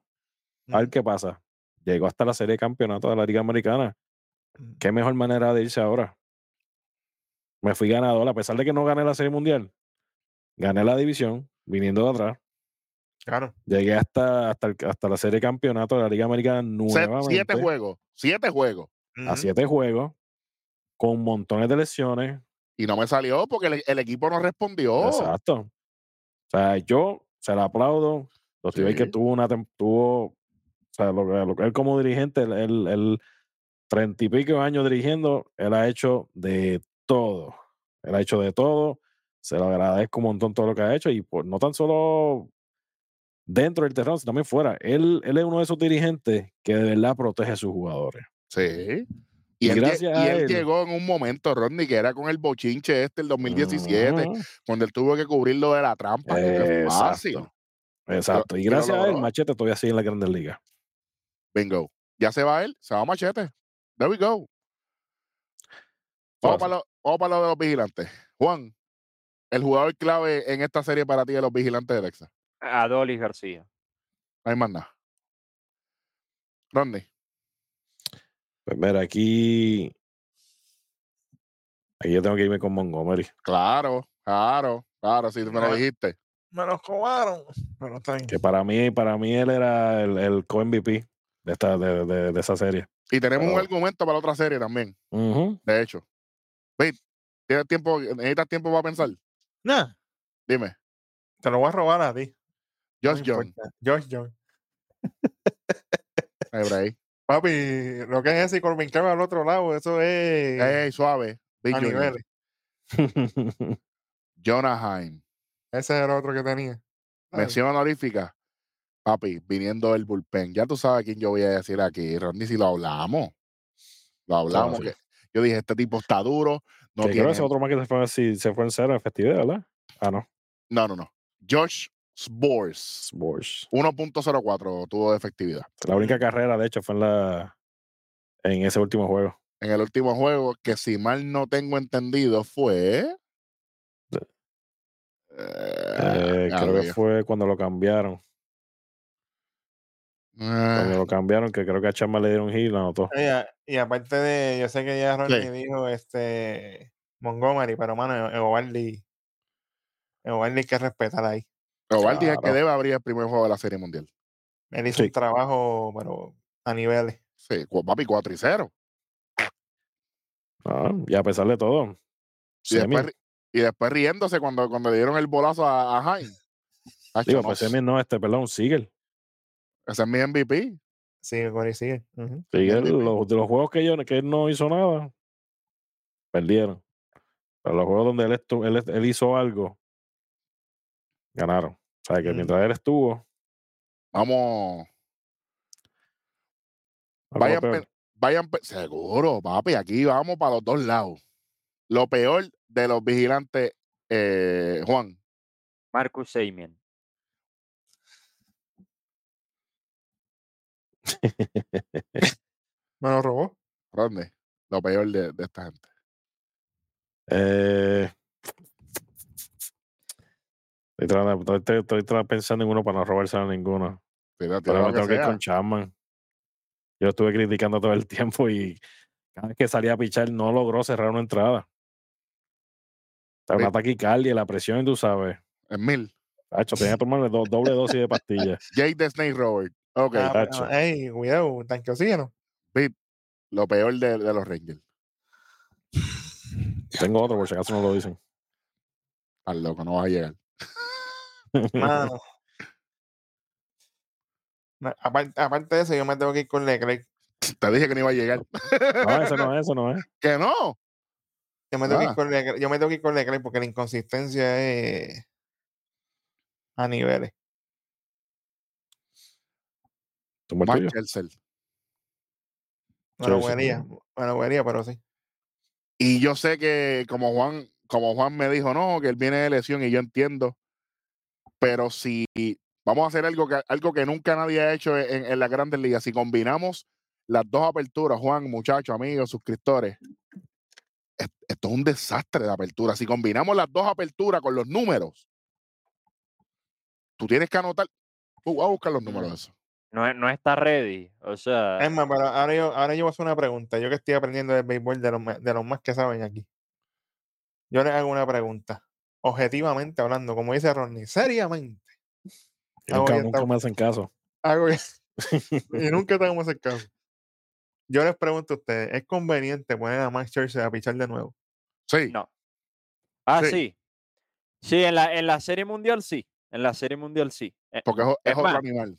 a ver qué pasa. Llegó hasta la serie de campeonato de la Liga Americana. Ujú. ¿Qué mejor manera de irse ahora? Me fui ganador, a pesar de que no gané la serie mundial. Gané la división, viniendo de atrás. Claro. Llegué hasta, hasta, el- hasta la serie de campeonato de la Liga Americana nuevamente. siete juegos. Siete juegos. a siete juegos, con montones de lesiones. Y no me salió porque el, el equipo no respondió. Exacto. O sea, yo se la aplaudo. Los que Sí. tuvo una tuvo, o sea, lo, que- lo que él como dirigente, él treinta y pico años dirigiendo, él ha hecho de todo. Él ha hecho de todo. Se lo agradezco un montón todo lo que ha hecho y pues no tan solo dentro del terreno, sino también fuera. Él, él es uno de esos dirigentes que de verdad protege a sus jugadores. Sí. Y Y, él, y él él. llegó en un momento, Rodney, que era con el bochinche este, el 2017, Ujú. cuando él tuvo que cubrirlo de la trampa. es fácil. Exacto. Exacto. Y lo gracias a él, logró. Machete todavía sigue en la Grandes Ligas. Bingo. Ya se va él, se va Machete. There we go. Vamos para, lo, vamos para lo de los vigilantes. Juan, el jugador clave en esta serie para ti de los vigilantes de Texas. Adolis García. No hay más nada. Rodney. Pues mira, aquí. Aquí yo tengo que irme con Montgomery. Claro, claro, claro, si me lo No, dijiste. Me los cobraron. Pero está bien. Que para mí, para mí él era el, el co-MVP de, esta, de, de- de esa serie. Y tenemos un argumento para otra serie también, de hecho. Pete, ¿tienes tiempo, necesitas tiempo para pensar? Nah, Dime. te lo voy a robar a ti. no Josh John. importa. Josh John. Ahí, por ahí. Papi, lo que es ese y Corbin Carroll al otro lado, eso es Ey, suave. Big a niveles. Jonah Heim. Ese era otro que tenía. Mención honorífica. Papi, viniendo del bullpen. Ya tú sabes quién yo voy a decir aquí. Rodney, si lo hablamos. Lo hablamos. que yo dije, este tipo está duro. No que creo tiene. que ese otro más que se fue, si, se fue en cero en efectividad, ¿verdad? Ah, no. No, no, no. Josh Spores. Spurs. 1.04 tuvo de efectividad. La única carrera, de hecho, fue en la en ese último juego. En el último juego, que si mal no tengo entendido, fue. Eh, Eh, creo que fue cuando lo cambiaron. Cuando Eh, lo cambiaron, que creo que a Chama le dieron hit, lo anotó. Y, a- y aparte de, yo sé que ya Ronnie Sí. dijo este Montgomery, pero mano, Eovaldi, Eovaldi hay que respetar ahí. Ovaldi es el que Claro. debe abrir el primer juego de la Serie Mundial. Él hizo Sí. un trabajo, pero a niveles. Sí, papi, 4 y 0. Ah, y a pesar de todo. Y después, y después riéndose cuando, cuando le dieron el bolazo a, a Jaime. Digo, pues Semi no, este, perdón, Siegel. ese es mi MVP. Sigue, Corey, sigue. Siegel, MVP. los, de los juegos que, yo, que él no hizo nada, perdieron. Pero los juegos donde él, él, él hizo algo, ganaron. O sea, que Mm. mientras él estuvo, Vamos, vayan, pe- vayan, pe- seguro, papi, aquí vamos para los dos lados. Lo peor de los vigilantes, eh, Juan, Marcus Seimien. Me lo robó. Rodney, lo peor de, de esta gente. Eh, estoy, tratando- estoy- estoy- estoy tra- pensando en uno para no robarse a ninguno. Tira- tira Pero me tengo que ir con Chapman. Yo lo estuve criticando todo el tiempo y cada vez que salía a pichar no logró cerrar una entrada. O sea, Sí. una taquicardia, la presión, tú sabes. En mil. Hacho, tenía que tomarle do- doble dosis de pastillas. Jake the Snake Robert. Ok, Ah, pero, tacho. ey, cuidado, tanque oxígeno. lo peor de, de los Rangers. Tengo otro, por si acaso no lo dicen. Estás loco, no vas a llegar. Mano. No, aparte, aparte de eso, yo me tengo que ir con Leclerc. Te dije que no iba a llegar. No, eso no es, eso no es. que no. Yo me, tengo que Ah. ir con Leclerc, yo me tengo que ir con Leclerc porque la inconsistencia es a niveles. Tuyo. Chelsea. Vería, me lo vería, pero sí. Y yo sé que como Juan, como Juan me dijo, no, que él viene de lesión y yo entiendo, pero si vamos a hacer algo que, algo que nunca nadie ha hecho en, en las grandes ligas, si combinamos las dos aperturas, Juan, muchachos, amigos, suscriptores, es- esto es un desastre de apertura. Si combinamos las dos aperturas con los números, tú tienes que anotar, tú vas a buscar los números de eso. No, no está ready. O sea, Es más, pero ahora yo, ahora yo voy a hacer una pregunta. Yo que estoy aprendiendo del béisbol de los, de los más que saben aquí. Yo les hago una pregunta. Objetivamente hablando, como dice Ronnie, seriamente, Y nunca, nunca me hacen caso. que- y nunca tenemos el caso. Yo les pregunto a ustedes, ¿es conveniente poner a Max Scherzer a pichar de nuevo? Sí. No. Ah, Sí. sí. Sí, en la, en la Serie Mundial sí. En la Serie Mundial sí. Eh, Porque es, o- es Es otro más, animal.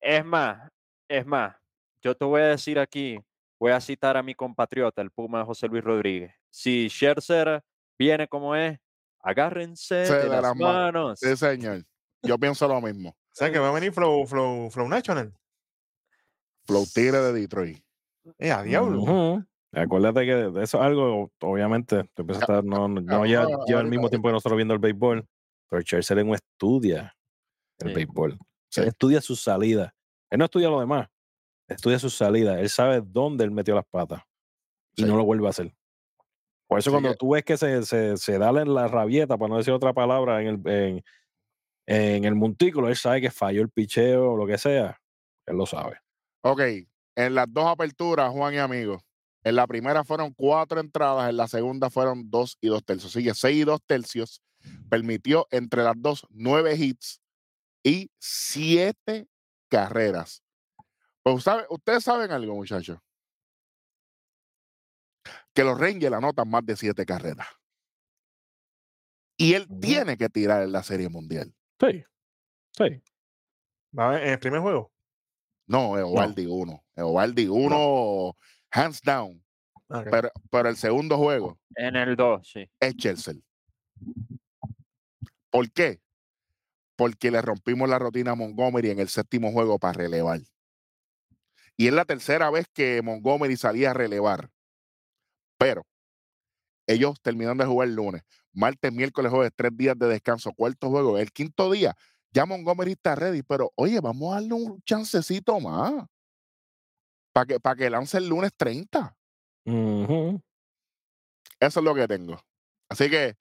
Es más, es más, yo te voy a decir aquí, voy a citar a mi compatriota, el Puma José Luis Rodríguez. Si Scherzer viene como es, agárrense Se de de las las ma- manos. Sí, señor. Yo pienso lo mismo. O sea, que va a venir Flow, Flow, Flow National. Flow Tigre de Detroit. Eh, a diablo. Acuérdate que de eso es algo, obviamente, tú empiezas a estar, no, no lleva, ah, lleva el mismo tiempo que nosotros viendo el béisbol, pero Scherzer no estudia el Sí. béisbol. Sí. Él estudia sus salidas. Él no estudia lo demás. Estudia sus salidas. Él sabe dónde él metió las patas y Sí. no lo vuelve a hacer. Por eso cuando que- tú ves que se, se, se da la rabieta, para no decir otra palabra, en el, en, en el montículo, él sabe que falló el picheo o lo que sea. Él lo sabe. Ok, en las dos aperturas, Juan y amigos, en la primera fueron cuatro entradas, en la segunda fueron dos y dos tercios. Sigue seis y dos tercios. Permitió entre las dos nueve hits y siete carreras. Pues sabe- ustedes saben algo, muchachos. Que los Rangers anotan más de siete carreras. Y él tiene que tirar en la Serie Mundial. Sí. Sí. En el primer juego. No, Eovaldi uno. Eovaldi uno, hands down. Pero, pero el segundo juego En el 2, sí. es Chelsea. ¿Por qué? Porque le rompimos la rutina a Montgomery en el séptimo juego para relevar. Y es la tercera vez que Montgomery salía a relevar. Pero ellos terminan de jugar el lunes, martes, miércoles, jueves, tres días de descanso, cuarto juego, el quinto día. Ya Montgomery está ready, pero oye, vamos a darle un chancecito más. Para que, para que lance el lunes 30. Ujú. Eso es lo que tengo. Así que,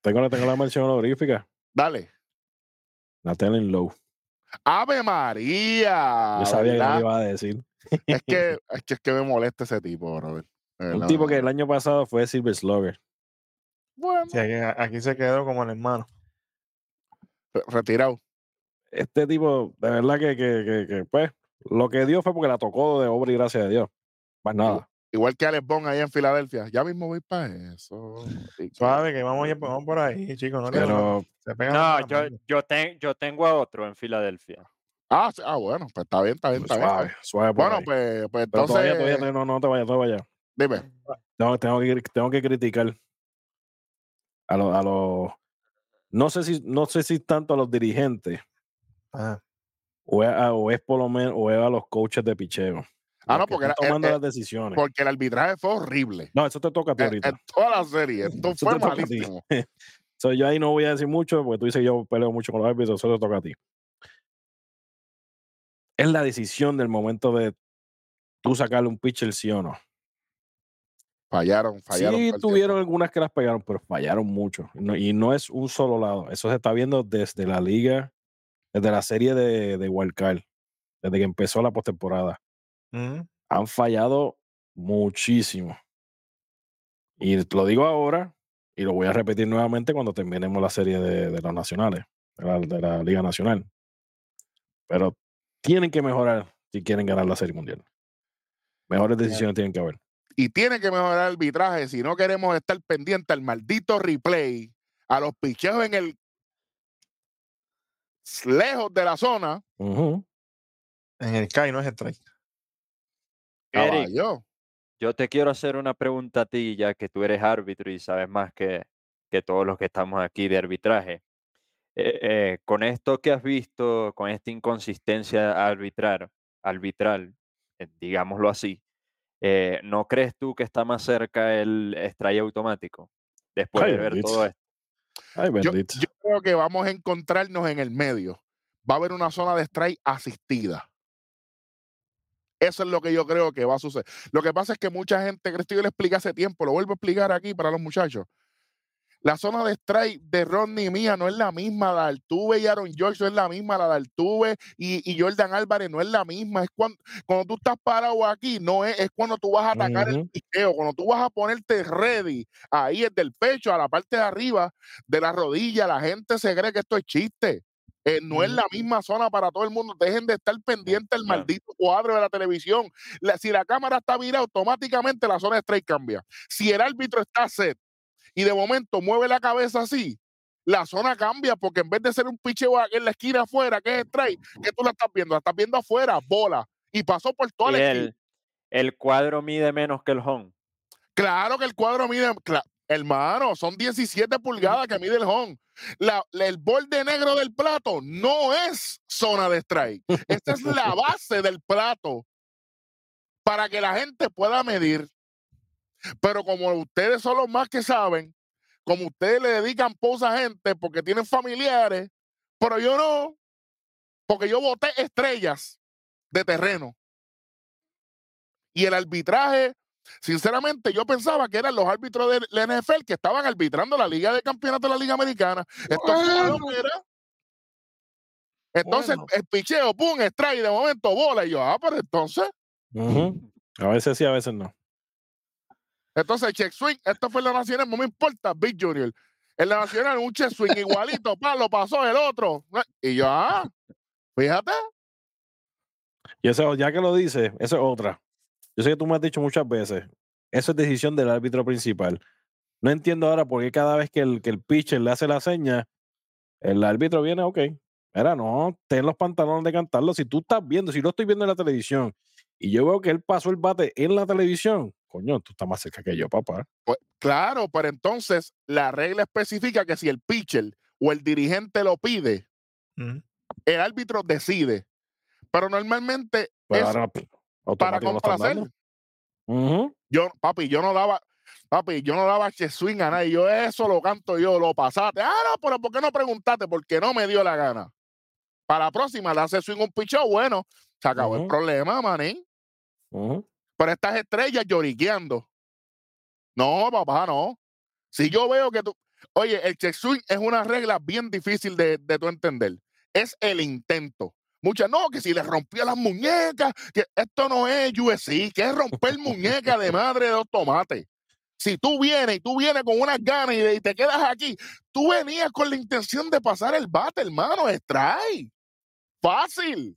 Tengo, tengo la mención honorífica. dale. Natalie Lowe. ¡Ave María! Yo sabía que ¿verdad? lo iba a decir. Es que, es que es que me molesta ese tipo, brother. De Un tipo que el año pasado fue Silver Slugger. Bueno, Sí, aquí, aquí se quedó como el hermano. re- retirado. Este tipo, de verdad que, que, que, que, pues, lo que dio fue porque la tocó de obra y gracia de Dios. Más nada. Igual que Alex Bond allá en Filadelfia. Ya mismo voy para eso. Suave, que vamos, a ir- vamos por ahí, chicos. No, Pero se pegan No, yo, yo, ten- yo tengo a otro en Filadelfia. Ah, sí, ah, bueno, pues está bien, está bien, está bien. suave, suave Bueno, ahí. pues, pues Pero entonces, todavía, todavía, todavía no, no te vayas, no te vayas. Dime. Tengo, tengo, que, tengo que criticar a los, a los no sé si, no sé si tanto a los dirigentes Ajá. o es, a- o es por lo menos o es a los coaches de picheo. Ah, no, que porque era- tomando eh, eh, las decisiones. Porque el arbitraje fue horrible. No, eso te toca a ti En, ahorita. en toda la serie. Esto Eso fue malísimo. So, yo ahí no voy a decir mucho porque tú dices que yo peleo mucho con los árbitros, eso te toca a ti. Es la decisión del momento de tú sacarle un pitcher sí o no. Fallaron, fallaron. Sí tuvieron algunas que las pegaron, pero fallaron mucho. Y no, y no es un solo lado. Eso se está viendo desde la liga, desde la serie de, de Wild Card, desde que empezó la postemporada. Ujú. Han fallado muchísimo. Y lo digo ahora, y lo voy a repetir nuevamente cuando terminemos la serie de, de los nacionales, de la, de la Liga Nacional. Pero tienen que mejorar si quieren ganar la Serie Mundial. Mejores decisiones tienen que haber. Y tiene que mejorar el arbitraje si no queremos estar pendientes al maldito replay, a los picheos en el lejos de la zona. En el CAI no es strike. Eric, Caballo. yo te quiero hacer una pregunta a ti, ya que tú eres árbitro y sabes más que, que todos los que estamos aquí de arbitraje. Eh, eh, con esto que has visto, con esta inconsistencia arbitrar, arbitral, eh, digámoslo así, eh, ¿no crees tú que está más cerca el strike automático? Después Ay, de ver bendito. todo esto. Ay, Yo, bendito. yo creo que vamos a encontrarnos en el medio. Va a haber una zona de strike asistida. Eso es lo que yo creo que va a suceder. Lo que pasa es que mucha gente, que esto yo le expliqué hace tiempo, lo vuelvo a explicar aquí para los muchachos. La zona de strike de Rodney Mía no es la misma, la de Altuve y Aaron George no es la misma, la de Altuve y, y Jordan Álvarez no es la misma. Es cuando, cuando tú estás parado aquí, no es, es cuando tú vas a atacar el picheo, cuando tú vas a ponerte ready, ahí es del pecho, a la parte de arriba de la rodilla, la gente se cree que esto es chiste. Eh, no es la misma zona para todo el mundo. Dejen de estar pendientes del claro. maldito cuadro de la televisión. La- si la cámara está virada, automáticamente la zona de strike cambia. Si el árbitro está set y de momento mueve la cabeza así, la zona cambia porque en vez de ser un picheo en la esquina afuera, que es strike, que tú la estás viendo, la estás viendo afuera, bola. Y pasó por toda Y la esquina. el, el cuadro mide menos que el home. Claro que el cuadro mide, hermano, son 17 pulgadas que mide el home. La- la- el borde negro del plato no es zona de strike. Esta es la base del plato para que la gente pueda medir. Pero como ustedes son los más que saben, como ustedes le dedican posa a gente porque tienen familiares, pero yo no, porque yo voté estrellas de terreno. Y el arbitraje, sinceramente, yo pensaba que eran los árbitros de la NFL que estaban arbitrando la Liga de Campeonatos de la Liga Americana. Que era. Entonces, Bueno. el picheo, pum, strike, de momento bola. Y yo, ah, pero entonces. A veces sí, a veces no. Entonces, check swing, esto fue en la nacional, no me importa, Big Junior. En la nacional, un check swing igualito, pa, lo pasó el otro. Y yo, ah, fíjate. Y eso, ya que lo dice, eso es otra. Yo sé que tú me has dicho muchas veces, eso es decisión del árbitro principal. No entiendo ahora por qué cada vez que el, que el pitcher le hace la seña, el árbitro viene, ok. Era, no, ten los pantalones de cantarlo. Si tú estás viendo, si lo estoy viendo en la televisión y yo veo que él pasó el bate en la televisión, coño, tú estás más cerca que yo, papá. Pues, claro, pero entonces la regla especifica que si el pitcher o el dirigente lo pide, el árbitro decide. Pero normalmente Pero es ahora, pff, para complacer. Yo, papi, yo no daba, papi, yo no daba che swing a nadie. Yo eso lo canto yo, lo pasaste. Ah, no, pero ¿por qué no preguntaste? Porque no me dio la gana. Para la próxima le hace swing un pichón, bueno, se acabó el problema, manín. Ujú. Pero estas estrellas lloriqueando. No, papá, no. Si yo veo que tú. Oye, el check swing es una regla bien difícil de, de tú entender. Es el intento. Muchas, no, que si le rompió las muñecas, que esto no es USC, que es romper muñeca de madre de dos tomates. Si tú vienes y tú vienes con unas ganas y te quedas aquí, tú venías con la intención de pasar el bate, hermano, extrae. Fácil.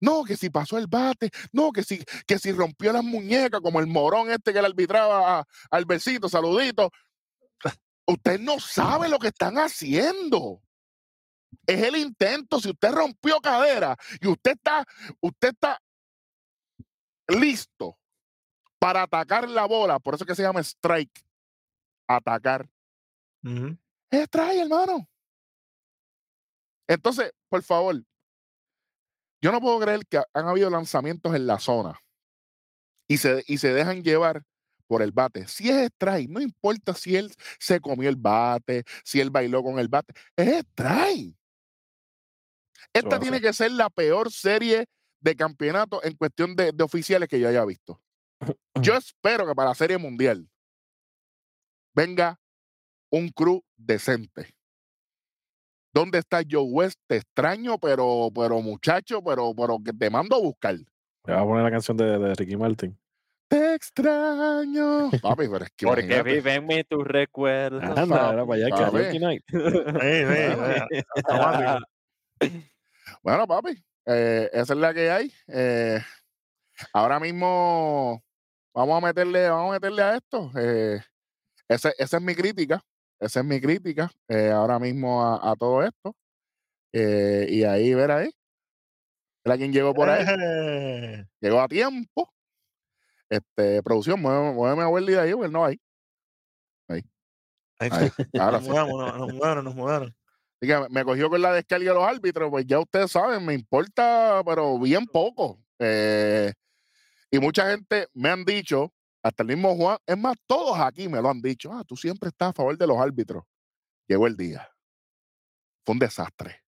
No, que si pasó el bate, no, que si, que si rompió las muñecas, como el morón este que le arbitraba a- al besito, saludito. Usted no sabe lo que están haciendo. Es el intento. Si usted rompió cadera y usted está, usted está listo para atacar la bola, por eso es que se llama strike. Atacar. Ujú. Es strike, hermano. Entonces, por favor, yo no puedo creer que han habido lanzamientos en la zona y se, y se dejan llevar por el bate. Si es strike, no importa si él se comió el bate, si él bailó con el bate, es strike. Esta tiene que ser la peor serie de campeonato en cuestión de, de oficiales que yo haya visto. Yo espero que para la serie mundial venga un crew decente. ¿Dónde está Joe West? Te extraño, pero, pero muchacho, pero, pero que te mando a buscar. Le voy a poner la canción de, de Ricky Martin. Te extraño. Papi, pero es que Porque imagínate. vive en mí tus recuerdos. Anda, era para allá. Karaoke Night. Sí, sí. Bueno, papi, eh, esa es la que hay. Eh, ahora mismo vamos a meterle, vamos a meterle a esto. Eh, ese- esa es mi crítica. Esa es mi crítica eh, ahora mismo a, a todo esto. Eh, y ahí, ver ahí. Era quien llegó por ahí. Eh, Llegó a tiempo. Este, producción, muéveme, muéveme a Welly de ahí, porque no hay. ahí Ahí, está. ahora Nos sí. mudamos, nos, mudaron, nos mudaron. Así que me- me cogió con la descarga de los árbitros, pues ya ustedes saben, me importa, pero bien poco. Eh, y mucha gente me han dicho, hasta el mismo Juan, es más, todos aquí me lo han dicho, ah, tú siempre estás a favor de los árbitros. Llegó el día. Fue un desastre.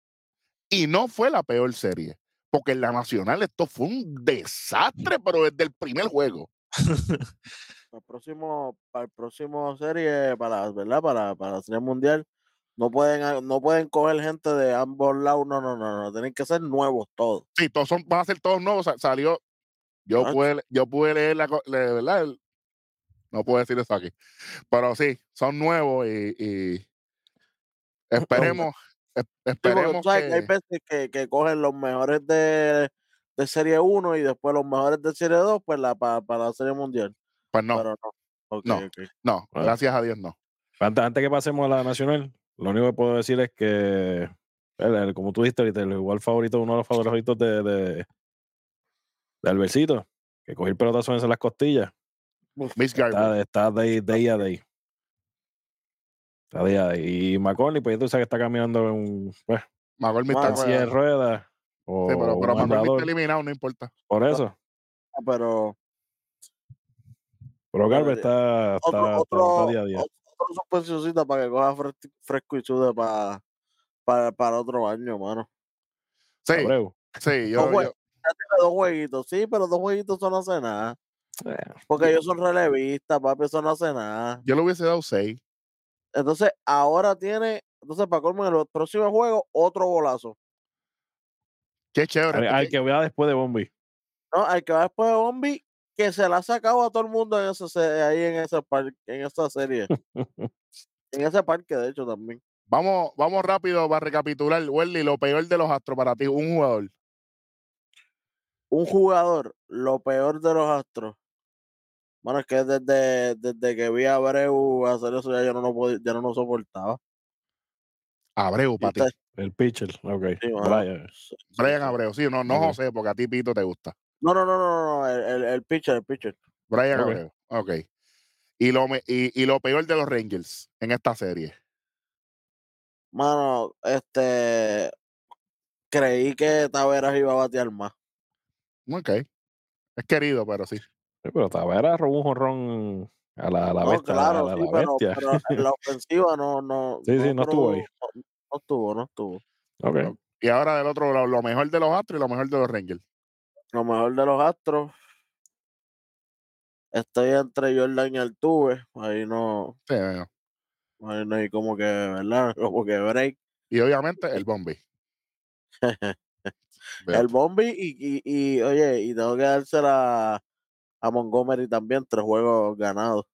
Y no fue la peor serie, porque en la Nacional esto fue un desastre, pero desde el primer juego. para el próximo, para el próximo serie, para, ¿verdad? Para, para la serie mundial, no pueden, a- no pueden coger gente de ambos lados, no, no, no, no, tienen que ser nuevos todos. Sí, todos son, van a ser todos nuevos. sa- Salió. Yo Ah. pude, yo pude leer la, la- ¿verdad? El- no puedo decir eso aquí. Pero sí, son nuevos y, y esperemos, Sí, esperemos tú sabes que hay veces que, que cogen los mejores de, de serie 1 y después los mejores de serie 2, pues la, para, para la serie mundial. pues no, Pero no. No. gracias a Dios no. Antes, antes que pasemos a la nacional, lo único que puedo decir es que, el- el- como tú dijiste ahorita, el igual favorito, uno de los favoritos de, de, de Albercito, que coger pelotazo en las costillas, Miss Garber. está, está day, day a day. Está day a day. Y McCorney, pues tú sabes que está caminando en un pues, McCormick Bueno, está en silla de rueda. ruedas. O Sí, pero, pero andador, está eliminado, no importa. por eso. Ah, Pero Pero Garber está, está, otro, está- otro, está día a día. otro para que coja fres- fresco y sude para, para, para otro año, mano. Sí, Abreu. sí, Dos yo, jue- yo- ya tiene dos jueguitos, sí, pero dos jueguitos eso no hace nada. Porque ellos son relevistas, papi, eso no hace nada. yo le hubiese dado seis. Entonces, ahora tiene, entonces para colmo en el próximo juego, otro golazo. Qué chévere. al, al que- vea después de Bombi. ¿no? Hay que va después de Bombi, que se la ha sacado a todo el mundo en ese, se- ahí en ese parque, en esa serie. en ese parque, de hecho, también. Vamos, vamos rápido para recapitular. Welly, lo peor de los astros para ti, un jugador. Un jugador, lo peor de los astros. Bueno, es que desde, desde que vi a Abreu hacer eso, ya yo no lo, podía- ya no lo soportaba. Abreu, para ti. usted- El pitcher. Ok. sí, Brian. Brian. Abreu, sí, no, no. José, porque a ti Pito te gusta. No, no, no, no, no, no, el, el, el pitcher, el pitcher. Brian. Abreu, ok. Y lo, me- y, y lo peor de los Rangers en esta serie. Mano, este. Creí que Taveras iba a batear más. Ok. Es querido, pero sí. Sí, pero Tavera robó un jonrón a la, a la no, bestia. a claro, la, a sí, la pero, bestia. pero en la ofensiva no, no. Sí, sí, no estuvo ahí. No, no estuvo, no estuvo. Ok. Y ahora del otro lado, lo mejor de los astros y lo mejor de los Rangers. Lo mejor de los astros. Estoy entre Jordan y Altuve. Ahí no, Sí, bueno. ahí no hay como que, ¿verdad? Como que break. Y obviamente el Bombi. El Bombi y, y, y, oye, y tengo que dársela a Montgomery también, tres juegos ganados.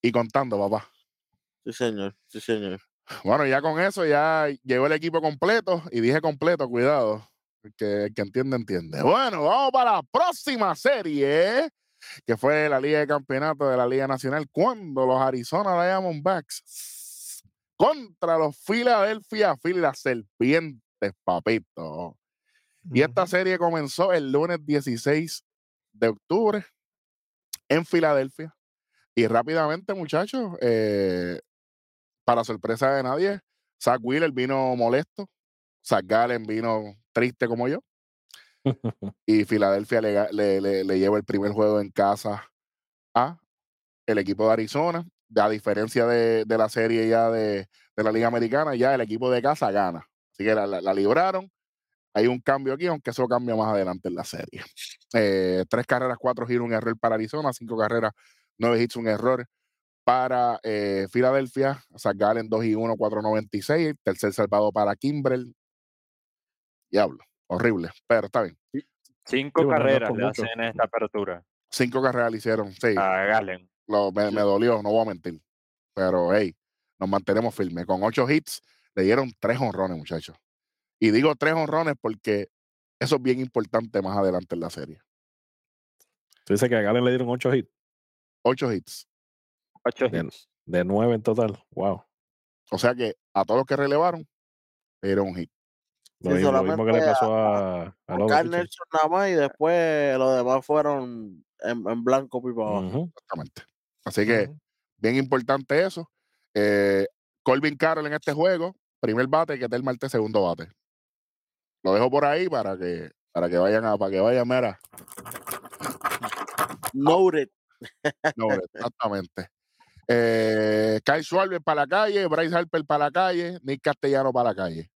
Y contando, papá. Sí, señor, sí, señor. Bueno, ya con eso ya llegó el equipo completo. Y dije completo, cuidado. El que, el que entiende, entiende. Bueno, vamos para la próxima serie, que fue la Liga de Campeonato de la Liga Nacional, cuando los Arizona Diamondbacks contra los Philadelphia Phillies, las serpientes, papito. Y esta serie comenzó el lunes 16 de octubre en Filadelfia. Y rápidamente, muchachos, eh, para sorpresa de nadie, Zach Wheeler vino molesto, Zach Gallen vino triste como yo. Y Filadelfia le, le, le- le lleva el primer juego en casa a el equipo de Arizona. A diferencia de, de la serie ya de, de la Liga Americana, ya el equipo de casa gana. Así que la, la- la libraron. Hay un cambio aquí, aunque eso cambia más adelante en la serie. Eh, tres carreras, cuatro giros, un error para Arizona, cinco carreras, nueve hits, un error para eh, Filadelfia. Zach Gallen 2 y 1, 4.96. Tercer salvado para Kimbrel. Diablo, horrible, pero está bien. Cinco Sí, bueno, no carreras le mucho. hacen en esta apertura Cinco carreras le hicieron, sí. a Galen. lo- me, me dolió, no voy a mentir. Pero, hey, nos mantenemos firmes. Con ocho hits, le dieron tres honrones, muchachos. Y digo tres honrones porque eso es bien importante más adelante en la serie. Tú dices que a Galen le dieron 8 hits. Ocho hits. Ocho Bien. hits. De 9 en total. Wow. O sea que a todos los que relevaron, le dieron un hit. Lo, Sí, mismo, lo mismo que le pasó a, a, A pitchers. Nelson nada más y después los demás fueron en, en blanco pipa abajo. Exactamente. Así que, bien importante eso. Eh, Colvin Carroll en este juego, primer bate, que el Marte, segundo bate. Lo dejo por ahí para que, para que vayan a, para que vayan, mira. Noted. No, exactamente. Eh, Kyle Schwarber para la calle, Bryce Harper para la calle, Nick Castellano para la calle.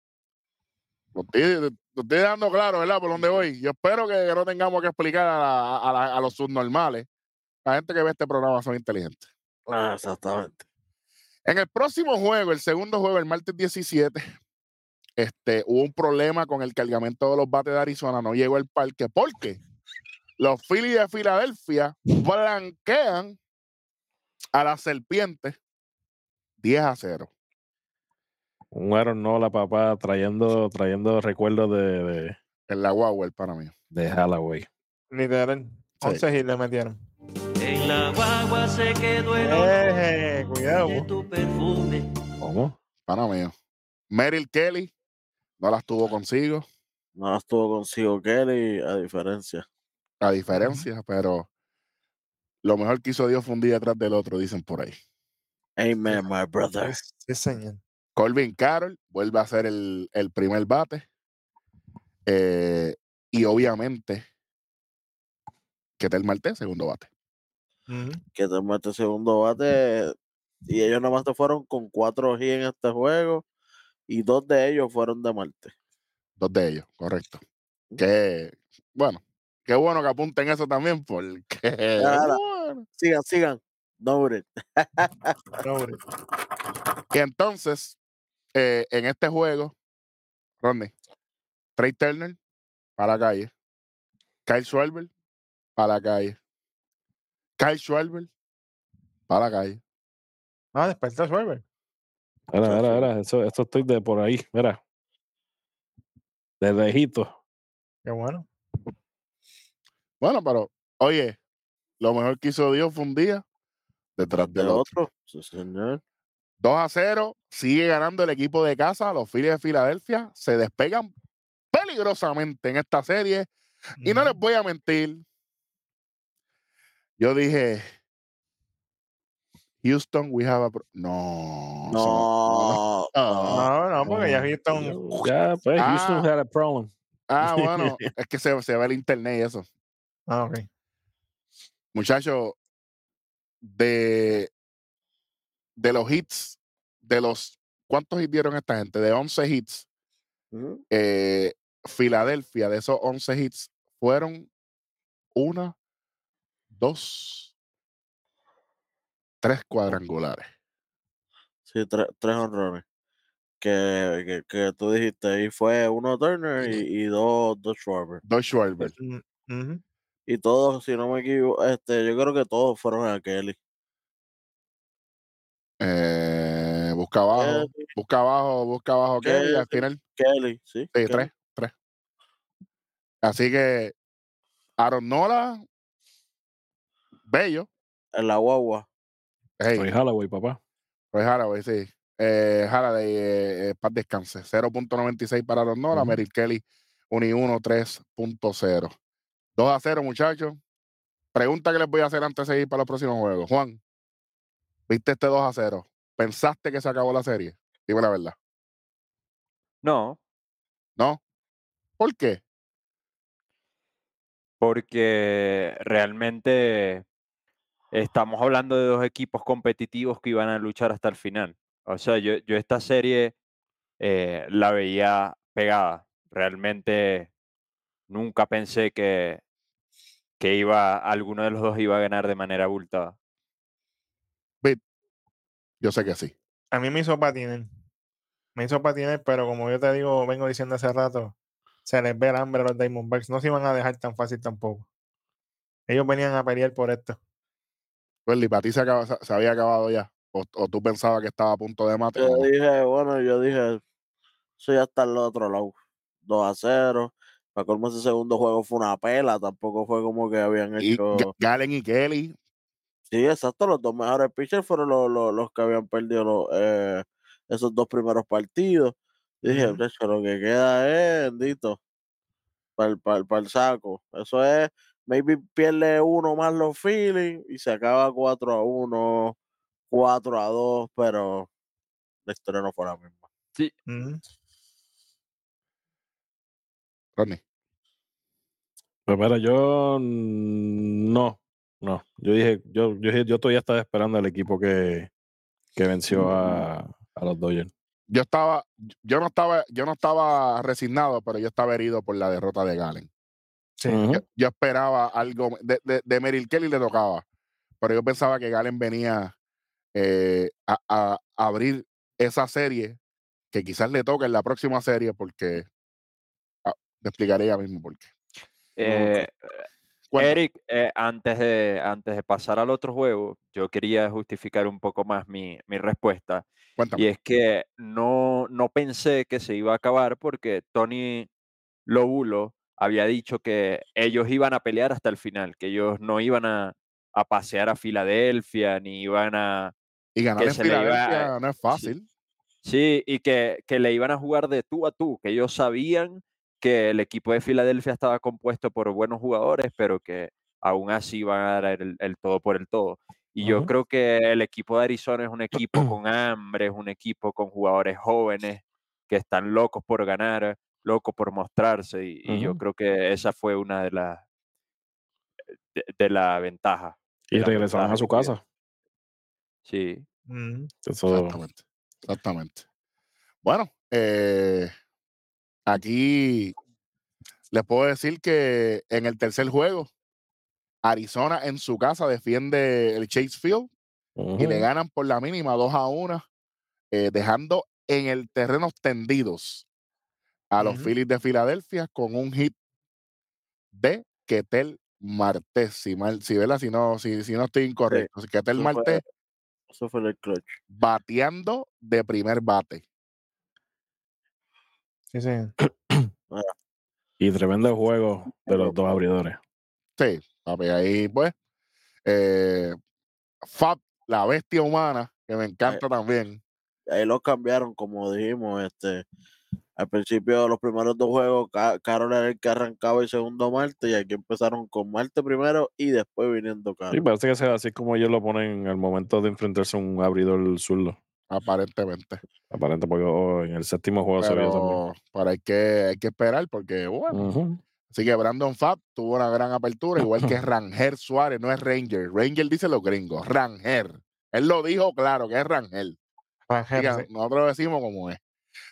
Lo estoy, lo estoy dando claro, ¿verdad? Por dónde voy. Yo espero que no tengamos que explicar a, la- a la- a los subnormales, la gente que ve este programa son inteligentes. Ah, exactamente. En el próximo juego, el segundo juego, el martes 17, este, hubo un problema con el cargamento de los bates de Arizona, no llegó al parque porque los Phillies de Filadelfia blanquean a las serpientes 10 a 0. Un Aaron Nola, papá, trayendo, trayendo recuerdos de, de, En la Guagua, para mí. de Halloween. Literal. Sí. 11 hits le metieron. En la guagua se quedó el olor Eh, cuidado. de tu perfume. ¿Cómo? Pana mío. Meryl Kelly no las tuvo consigo, No las tuvo consigo Kelly, a diferencia. a diferencia, pero lo mejor que hizo Dios fue un día detrás del otro, dicen por ahí. Amen, my brother. Sí, señor. Colvin Carroll vuelve a ser el, el primer bate. eh, y obviamente, que el Marte, segundo bate. Ujú. Que te mete segundo bate. Y ellos nomás te fueron con cuatro hits en este juego. Y dos de ellos fueron de Marte. Dos de ellos, correcto. Que, bueno, qué bueno que apunten eso también, porque. Bueno. Sigan, sigan. No, it. Pobre. Y entonces, eh, en este juego, Rodney, Trey Turner para la calle, Kyle Schwarber para la calle, Kyle Schwarber para la calle. Ah, despertó Schwarber. Mira, mira, mira, eso, esto estoy de por ahí, mira. De lejito. Qué bueno. Bueno, pero, oye, lo mejor que hizo Dios fue un día detrás del otro. otro. Sí, señor. 2 a 0, sigue ganando el equipo de casa, los Phillies de Filadelfia se despegan peligrosamente en esta serie. Y no les voy a mentir. Yo dije, Houston, we have a. pro-". No. No. no. No, no, porque ya Houston. Ya, pues, Houston Ah. had a problem. Ah, bueno, es que se, se ve el internet y eso. Ah, ok. Muchachos, de, de los hits, de los. ¿Cuántos hits dieron esta gente? De 11 hits. Eh, Filadelfia, de esos 11 hits, fueron una, dos, tres cuadrangulares. Sí, tre- tres honrones. Que, que, que tú dijiste ahí fue uno Turner y, y dos, dos Schwarber. Dos Schwarber. Mm. Y todos, si no me equivoco, este, yo creo que todos fueron a Kelly. Eh, busca abajo, Kelly, busca abajo, busca abajo Kelly, al final, Kelly, sí. sí, Kelly. tres, tres. Así que Aaron Nola, bello. En la guagua. Hey, Roy Holloway, papá. pues Haraway, sí. Eh, eh, eh, paz descanse. 0.96 para Aaron Nola, Ujú. Merrill Kelly, 1 y 1, 3.0. 2 a 0, muchachos. Pregunta que les voy a hacer antes de seguir para los próximos juegos. Juan, ¿viste este 2 a 0? ¿Pensaste que se acabó la serie? Dime la verdad. No, ¿No? ¿Por qué? porque realmente estamos hablando de dos equipos competitivos que iban a luchar hasta el final. O sea, yo, yo esta serie eh, la veía pegada. Realmente nunca pensé que, que iba, alguno de los dos iba a ganar de manera abultada. Yo sé que sí. A mí me hizo patinar. Me hizo patinar, pero como yo te digo, vengo diciendo hace rato, se les ve el hambre a los Diamondbacks. No se iban a dejar tan fácil tampoco. Ellos venían a pelear por esto. Welly, ¿para ti se, acaba- se- había acabado ya? ¿O, o tú pensabas que estaba a punto de mate? Yo dije, bueno, yo dije, eso ya está al otro lado. 2 a 0. Para colmo ese segundo juego fue una pela, tampoco fue como que habían Y hecho. Ga- Galen y Kelly, Sí, exacto, los dos mejores pitchers fueron los, los, los que habían perdido los, eh, esos dos primeros partidos. Dije, Ujú. "Muchacho, lo que queda es, bendito, para el, saco. Eso es, maybe pierde uno más los feelings y se acaba 4 a 1, 4 a 2, pero la historia no fue la misma. Ujú. Rodney. Pues mira, yo mm, no, no. Yo dije, yo, yo, dije- yo todavía estaba esperando al equipo que, que venció a, a los Dodgers. Yo estaba, yo no estaba, yo no estaba resignado, pero yo estaba herido por la derrota de Galen. Sí. Yo, yo esperaba algo de, de, de Merrill Kelly le tocaba. pero yo pensaba que Galen venía eh, a, a abrir esa serie que quizás le toque en la próxima serie porque ah, te explicaré ya mismo por qué. Eh. Eric, eh, antes, de, antes de pasar al otro juego, yo quería justificar un poco más mi, mi respuesta. Cuéntame. Y es que no, no pensé que se iba a acabar porque Tony Lobulo había dicho que ellos iban a pelear hasta el final, que ellos no iban a, a pasear a Filadelfia, ni iban a... Y ganar en le iba- Filadelfia no es fácil. Sí, y que, que le iban a jugar de tú a tú, que ellos sabían que el equipo de Filadelfia estaba compuesto por buenos jugadores, pero que aún así iban a dar el, el todo por el todo. Y yo Ujú. creo que el equipo de Arizona es un equipo con hambre, es un equipo con jugadores jóvenes que están locos por ganar, locos por mostrarse, y, y yo creo que esa fue una de las de, de la ventaja. Y regresaron a su casa. Sí. Mm. Eso, Exactamente. Exactamente. Bueno, eh, aquí les puedo decir que en el tercer juego, Arizona en su casa defiende el Chase Field y le ganan por la mínima 2 a 1, eh, dejando en el terreno tendidos a los Ujú. Phillies de Filadelfia con un hit de Ketel Martés. Si, mal, si, ¿verdad? si, no, si, si no estoy incorrecto, Ketel eso fue- Martés Eso fue el clutch. bateando de primer bate. Sí, sí. Y tremendo juego de los dos abridores. Sí, papi, ahí pues. Eh, Fab, la bestia humana, que me encanta también. Ahí lo cambiaron, como dijimos, este. Al principio de los primeros dos juegos, Ca- Carol era el que arrancaba el segundo Marte, y aquí empezaron con Marte primero y después viniendo Sí, Carol. parece que sea así como ellos lo ponen al momento de enfrentarse a un abridor zurdo. Aparentemente. Aparente, porque oh, en el séptimo juego se vio también. Pero, hay, que, hay que esperar porque, bueno. Ujú. Así que Brandon Fab tuvo una gran apertura, igual que Rangel Suárez, no es Ranger. Ranger dice los gringos, Rangel. Él lo dijo claro, que es Rangel. Así que Rangel, sí. nosotros decimos como es.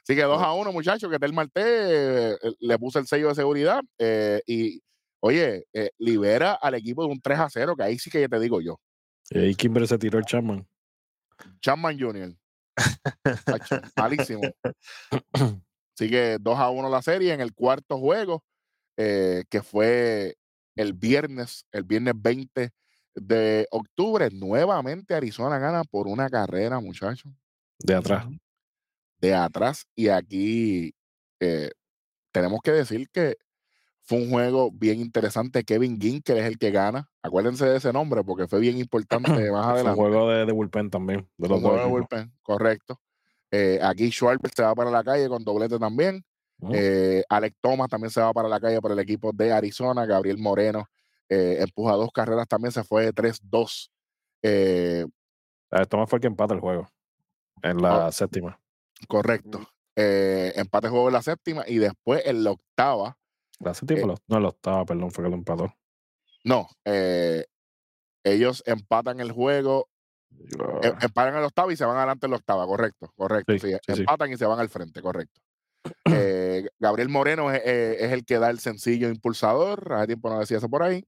Así que 2 a 1, muchachos, que Tel Marte eh, le puso el sello de seguridad eh, y, oye, eh, libera al equipo de un 3 a 0, que ahí sí que te digo yo. Y ahí Kimber se tiró el Chapman. Chapman Jr. Malísimo. Así que 2 a 1 la serie en el cuarto juego, eh, que fue el viernes, el viernes 20 de octubre. Nuevamente Arizona gana por una carrera, muchachos, De atrás. De atrás. Y aquí eh, tenemos que decir que fue un juego bien interesante. Kevin Ginkel es el que gana. Acuérdense de ese nombre porque fue bien importante más Fue un adelante. juego de, de bullpen también. De los Un dos juego de bullpen, correcto. Eh, aquí Schwarber se va para la calle con doblete también. Eh, Alex Thomas también se va para la calle por el equipo de Arizona. Gabriel Moreno eh, empuja dos carreras también, se fue de 3-2. Eh, Ah, Thomas fue el que empata el juego. En la séptima. Correcto. Eh, empate juego en la séptima y después en la octava. La séptima, Eh, no, la octava, perdón, fue que lo empató. No, eh, ellos empatan el juego, em- empatan en la octava y se van adelante en la octava, correcto, correcto. Sí, sí, sí, sí. empatan y se van al frente, correcto. Eh, Gabriel Moreno es, eh, es el que da el sencillo impulsador, hace tiempo no decía eso por ahí,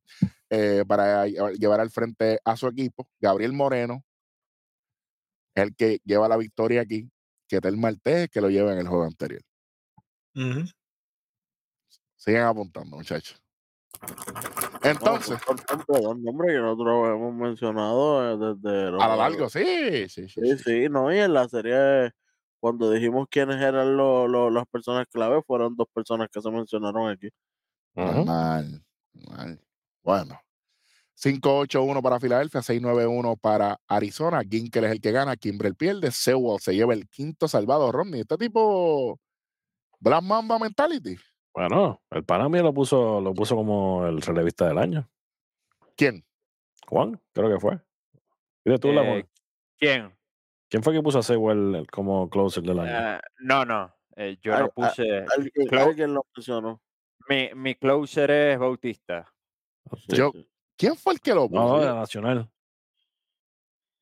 eh, para lle- llevar al frente a su equipo. Gabriel Moreno es el que lleva la victoria aquí, que Tel Martés que lo lleva en el juego anterior. Ujú. Sigan apuntando, muchachos. No, Entonces, tantos dos nombres que nosotros hemos mencionado eh, desde los a lo largo, sí, sí, sí. Sí, sí. no, y en la serie, cuando dijimos quiénes eran lo- lo- las personas clave, fueron dos personas que se mencionaron aquí. Normal, normal. Bueno. 5-8-1 para Filadelfia, 6-9-1 para Arizona. Ginkel es el que gana, Kimbrel pierde, Sewell se lleva el quinto salvado, Rodney. Este tipo, Black Mamba Mentality. Bueno, el Panamá lo puso, lo puso como el relevista del año. ¿Quién? Juan, creo que fue. Dile tú, Eh, Lamar. ¿Quién? ¿Quién fue que puso a Sewell el- como closer del año? Eh, no, no. eh, yo Al- no a- puse. Alguien lo mencionó. Mi, mi closer es Bautista. Sí, Yo- sí. ¿Quién fue el que lo puso? no, no, de la Nacional.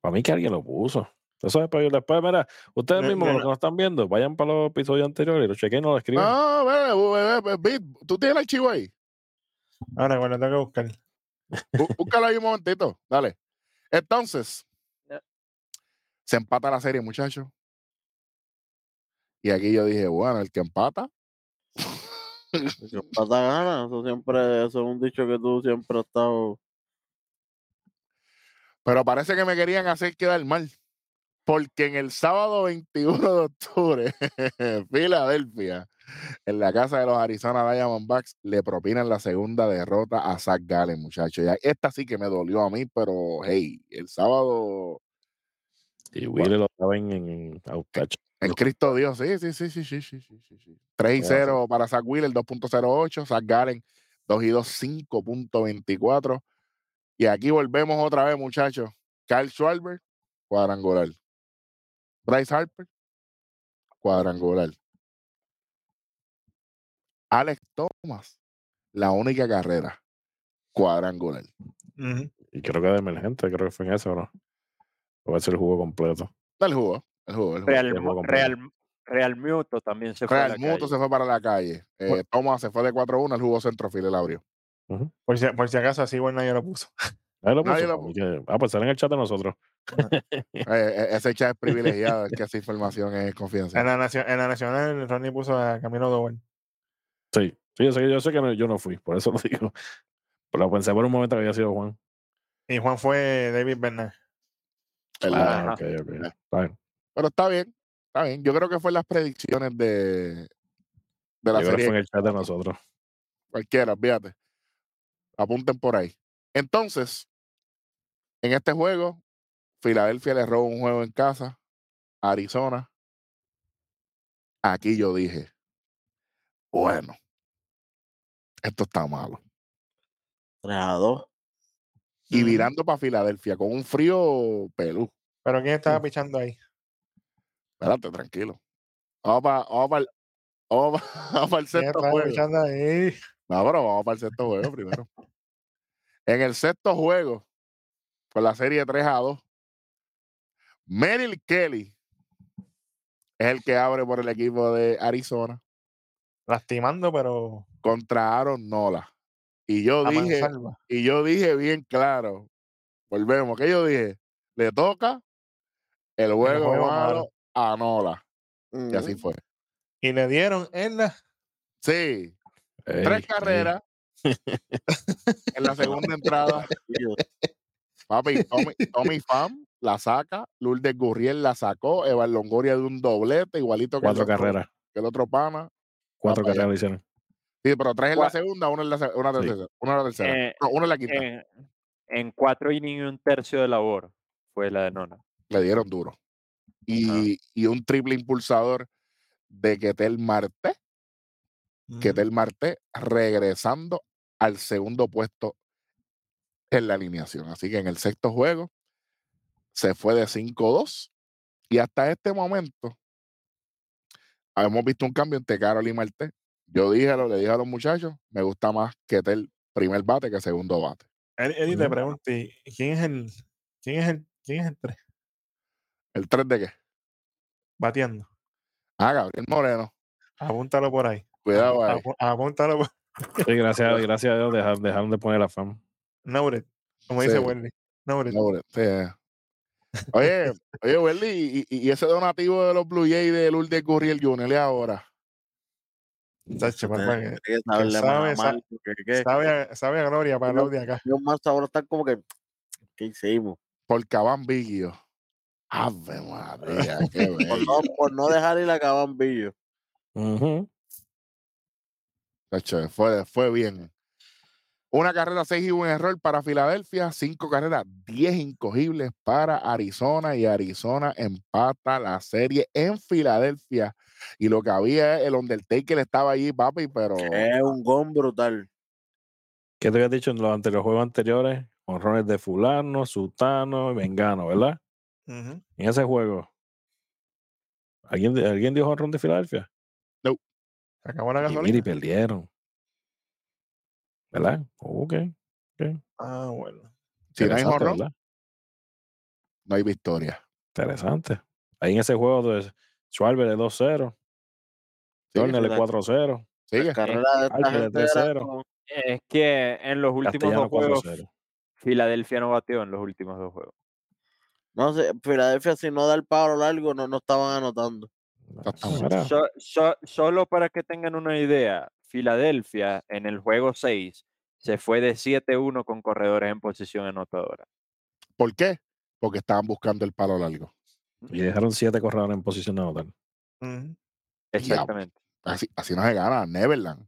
Para mí que alguien lo puso. Eso después, después mira, ustedes Mi- mismos, los mira. que nos están viendo, vayan para los episodios anteriores y lo chequen y nos lo escriben. Ve, ve, ve, ve, Bit, tú tienes el archivo ahí. Ahora, bueno, tengo que buscar. Bú- Búscalo ahí un momentito. Dale. Entonces, se empata la serie, muchachos. Y aquí yo dije, bueno, el que empata, El que empata gana. Eso siempre, eso es un dicho que tú siempre has estado. Pero parece que me querían hacer quedar mal. Porque en el sábado 21 de octubre, Filadelfia, en la casa de los Arizona Diamondbacks, le propinan la segunda derrota a Zach Gallen, muchachos. Esta sí que me dolió a mí, pero hey, el sábado Y Willy lo estaba en, en. El Cristo Dios, sí, sí, sí, sí, sí, sí, sí, sí, sí. 3 y Ya, 0 para Zach Wheeler, 2.08, Zach Garen, 2 y 2, 5.24. Y aquí volvemos otra vez, muchachos. Kyle Schwarber, cuadrangular. Bryce Harper, cuadrangular. Alex Thomas, la única carrera, cuadrangular. Y creo que de emergente, creo que fue en eso, ¿no? O va a ser el juego completo. El jugo, el jugo, el jugo. Real, el juego. Real, Real Muto también se fue. a Real Muto calle. se fue para la calle. Eh, Bueno. Thomas se fue de 4-1, el jugo centrofil el abrió. Por, si, por si acaso, así bueno nadie lo puso. Nadie lo Nadie puso, lo como que- Ah, pues sale en el chat de nosotros. Eh, eh, ese chat es privilegiado, es que esa información es En confidencial. la, nacio- en la nacional, Ronnie puso a Camilo Doble. Sí, sí, yo sé, que- yo sé que no- yo no fui, por eso lo digo. Pero pensé por un momento que había sido Juan. Y Juan fue David Bernal. ¿verdad? Ah, ok, ok. Está bien. Pero está bien, está bien. Yo creo que fue las predicciones de, de la Yo creo que fue en el chat de nosotros. Cualquiera, fíjate. Apunten por ahí. Entonces, en este juego, Filadelfia le roba un juego en casa a Arizona. Aquí yo dije, bueno, esto está malo. 3 a 2. Y Ujú. virando para Filadelfia con un frío pelú. Pero ¿quién estaba pichando ahí? Espérate, tranquilo. Vamos para, vamos para, el, vamos para el ¿Quién estaba pichando ahí? No, pero vamos para el sexto juego primero. En el sexto juego, con la serie 3 a 2, Merrill Kelly es el que abre por el equipo de Arizona Lastimando, pero contra Aaron Nola. Y yo dije, mansalva. y yo dije bien claro, volvemos, que yo dije, le toca el juego, juego malo malo. a Nola. Y así fue. Y le dieron en la. Sí, tres ey. carreras en la segunda entrada. Papi, Tommy, Tommy Pham la saca, Lourdes Gurriel la sacó, Evan Longoria de un doblete, igualito que, el Cuatro otro, carreras. que el otro pana. Cuatro allá. carreras le hicieron. Sí, pero tres en la segunda, una en la, una en la Sí. tercera. Una en la tercera. Eh, no, una en la quinta. En, en cuatro innings y un tercio de labor fue la de Nona. Le dieron duro. Y, y un triple impulsador de Ketel Marte, Ketel Marte regresando al segundo puesto en la alineación. Así que en el sexto juego se fue de 5-2 y hasta este momento hemos visto un cambio entre Carol y Marte. Yo dije, lo- le dije a los muchachos, me gusta más Ketel primer bate que segundo bate. Eddie, te ¿y ¿quién es el quién es el quién es el tres ¿El 3 de qué? bateando? Ah, Gabriel Moreno. Apúntalo por ahí. Cuidado ahí. Apúntalo por Sí, gracias, gracias a Dios dejar- dejaron de poner la fama. Noted, como dice. Wendy. Noble, sí, eh. Oye, oye, Welly, y, y- ese donativo de los Blue Jays de Lourdes Gurriel Jr. ¿y ahora? Chacho, papá, que- Hay que sabe, a sa- Marco, que- que- sabe, a, sabe a gloria para los de acá. Yo más ahora están como que, ¿qué hicimos? Por Cabán Vigio. Ave María, qué Por bello. no, por no dejar ir a Cabambillo. Ujú. Fue, fue bien. Una carrera, seis y un error para Filadelfia. Cinco carreras, diez incogibles para Arizona. Y Arizona empata la serie en Filadelfia. Y lo que había es el Undertaker estaba allí, papi, pero Es un gol brutal. ¿Qué te había dicho en los, ante- los juegos anteriores? Honrones de fulano, sutano y vengano, ¿verdad? En ese juego. ¿Alguien, ¿alguien dijo honrón de Filadelfia? Se acabó la Y mira, y perdieron. ¿Verdad? Ok. Ah, bueno. si no hay jonrón, ¿verdad? no hay victoria. Interesante. Ahí en ese juego de Schwarber de 2-0, Sigue, Turner de la- 4-0, sigue. La carrera de esta Alfred de gente era 3-0. como- Es que en los últimos Castellano dos juegos, 4-0. Filadelfia no bateó en los últimos dos juegos. No sé, Filadelfia si no da el palo largo no, no estaban anotando. So- so- solo para que tengan una idea, Filadelfia en el juego 6 se fue de 7-1 con corredores en posición anotadora. ¿Por qué? Porque estaban buscando el palo largo. y dejaron siete corredores en posición de anotar. Ujú. Exactamente. Así, así no se gana, Neverland.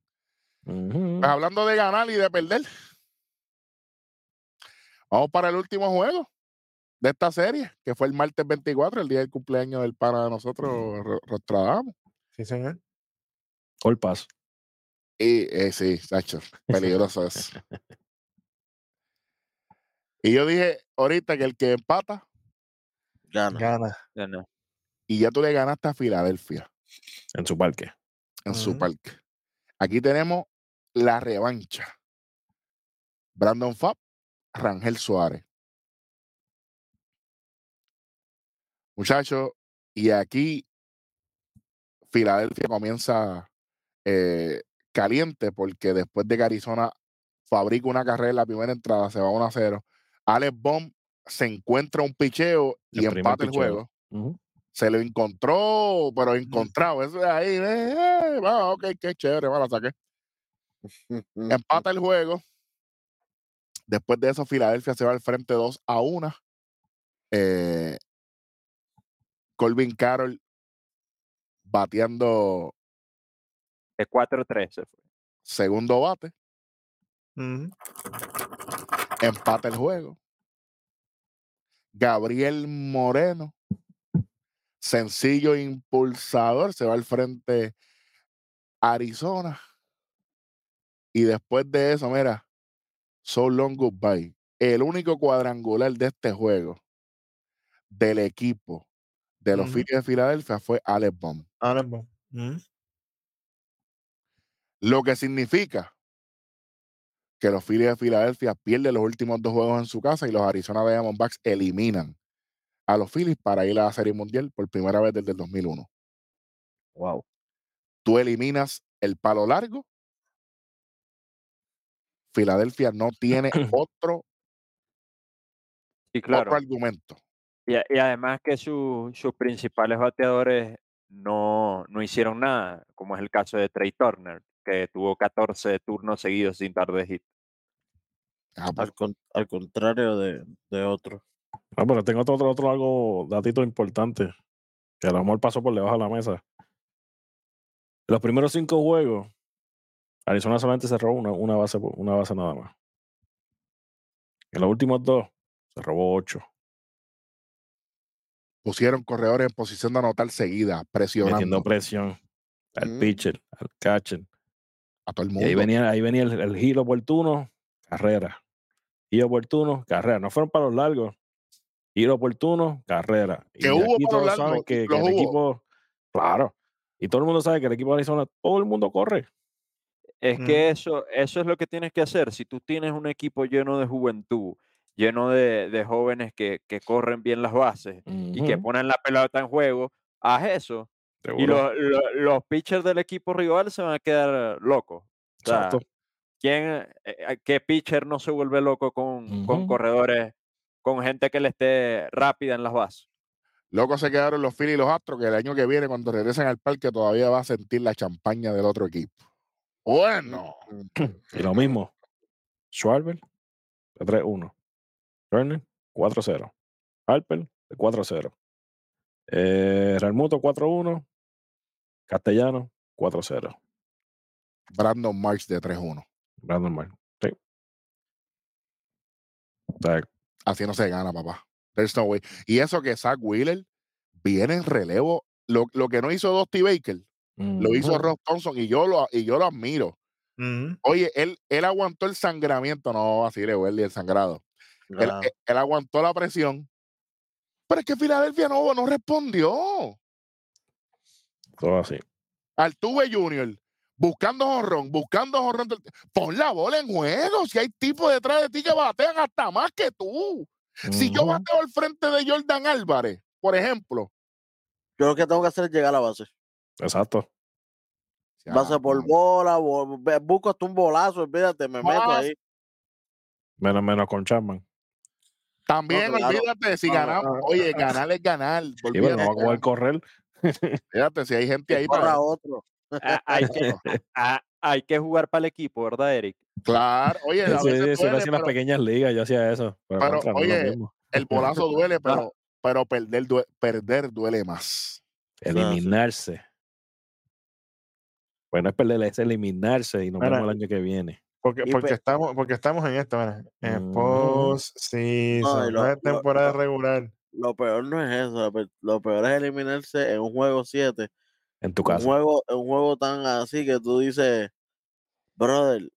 Pues hablando de ganar y de perder, vamos para el último juego de esta serie, que fue el martes 24, el día del cumpleaños del pana de nosotros, Ro- Rostradamus. Sí, señor. All pass. Y eh, sí, Sacho, peligroso eso. Y yo dije ahorita que el que empata, Gana. Gana. Ya no. y ya tú le ganaste a Filadelfia En su parque. en su parque. Aquí tenemos la revancha. Brandon Fabb, Rangel Suárez. Muchachos, y aquí Filadelfia comienza eh, caliente porque después de que Arizona fabrica una carrera en la primera entrada, se va 1 a 0. Alex Bomb se encuentra un picheo y El empata el picheo. juego. Se lo encontró, pero encontrado. Eso de ahí, eh, eh, va, ok, qué chévere, va, la saqué. Empata el juego. Después de eso, Filadelfia se va al frente 2 a 1. Eh, Colvin Carroll bateando De 4-3 se fue. segundo bate. Ujú. Empata el juego. Gabriel Moreno, sencillo impulsador, se va al frente Arizona. Y después de eso, mira, so long goodbye. El único cuadrangular de este juego del equipo de los. Phillies de Filadelfia fue Alex Bomb. Es bueno. Ujú. Lo que significa que los Phillies de Filadelfia pierden los últimos dos juegos en su casa y los Arizona Diamondbacks eliminan a los Phillies para ir a la Serie Mundial por primera vez desde el 2001. Wow. Tú eliminas el palo largo. Filadelfia no tiene otro, Y claro, otro argumento. Y, además que su- sus principales bateadores no, no hicieron nada, como es el caso de Trey Turner, que tuvo 14 turnos seguidos sin dar de hit. Ah, pues, Al, con- al contrario de, de otro. Ah, pero tengo otro, otro, otro algo, datito importante, que a lo mejor pasó por debajo de la mesa. Los primeros cinco juegos, Arizona solamente se robó una, una base, una base nada más. En los últimos dos, se robó ocho, pusieron corredores en posición de anotar seguida, metiendo presionando presión al Mm. pitcher, al catcher. a todo el Y mundo. ahí venía, ahí venía el, el giro oportuno, carrera. Giro oportuno, carrera. No fueron para los largos. Giro oportuno, carrera. Y Que hubo aquí todos saben largos, que, el hubo. equipo, claro. Y todo el mundo sabe que el equipo de Arizona, todo el mundo corre. Es Mm. que eso, eso es lo que tienes que hacer. Si tú tienes un equipo lleno de juventud, lleno de, de jóvenes que, que corren bien las bases y que ponen la pelota en juego, haz eso. Y los, los, los pitchers del equipo rival se van a quedar locos. O sea, Exacto. ¿quién, eh, eh, ¿Qué pitcher no se vuelve loco con, con corredores, con gente que le esté rápida en las bases? Locos se quedaron los Phillies y los Astros, que el año que viene, cuando regresen al parque, todavía va a sentir la champaña del otro equipo. Bueno, Y lo mismo. Schwarber, de 3-1. Turner, 4-0. Harper, de 4-0. Eh, Realmuto, 4-1. Castellano, 4-0. Brandon Marks de 3-1. Brandon Mark. Sí. O sea, Así no se gana, papá. There's no way. Y eso que Zach Wheeler viene en relevo. Lo, lo que no hizo Dusty Baker, lo hizo. Ross Thompson y yo lo, y yo lo admiro. Oye, él, él aguantó el sangramiento, no así de Welly, el sangrado. Él, Ah, él- él aguantó la presión. Pero es que Filadelfia no, no respondió. Todo así. Altuve Junior, buscando jorrón, buscando jorrón. Pon la bola en juego. Si hay tipos detrás de ti que batean hasta más que tú. Si yo bateo al frente de Jordan Álvarez, por ejemplo. yo lo que tengo que hacer es llegar a la base. Exacto. Base por bola, busco hasta un bolazo, olvídate, me meto Ah, ahí. Menos, menos con Chapman. También, claro. olvídate, si No, ganamos, no, no. oye, ganar es ganar. Sí, pero no olvídate, va a poder correr. Fíjate, si hay gente ahí para. otro. Ah, hay, que, ah, hay que jugar para el equipo, ¿verdad, Eric? Claro, oye, a Sí, veces duele, hacía en las pero pequeñas ligas, yo hacía eso. Pero, pero, contra, no oye, el bolazo duele, pero, pero perder, due- perder duele más. eliminarse. Bueno, es perder, es eliminarse y nos Mira, vemos el año que viene. Porque, Y porque, estamos, porque estamos en esto, mira, en Ujú. post season, no es temporada lo- regular. Lo peor no es eso, lo pe- lo peor es eliminarse en un juego 7 En tu un casa. juego, un juego tan así que tú dices, brother,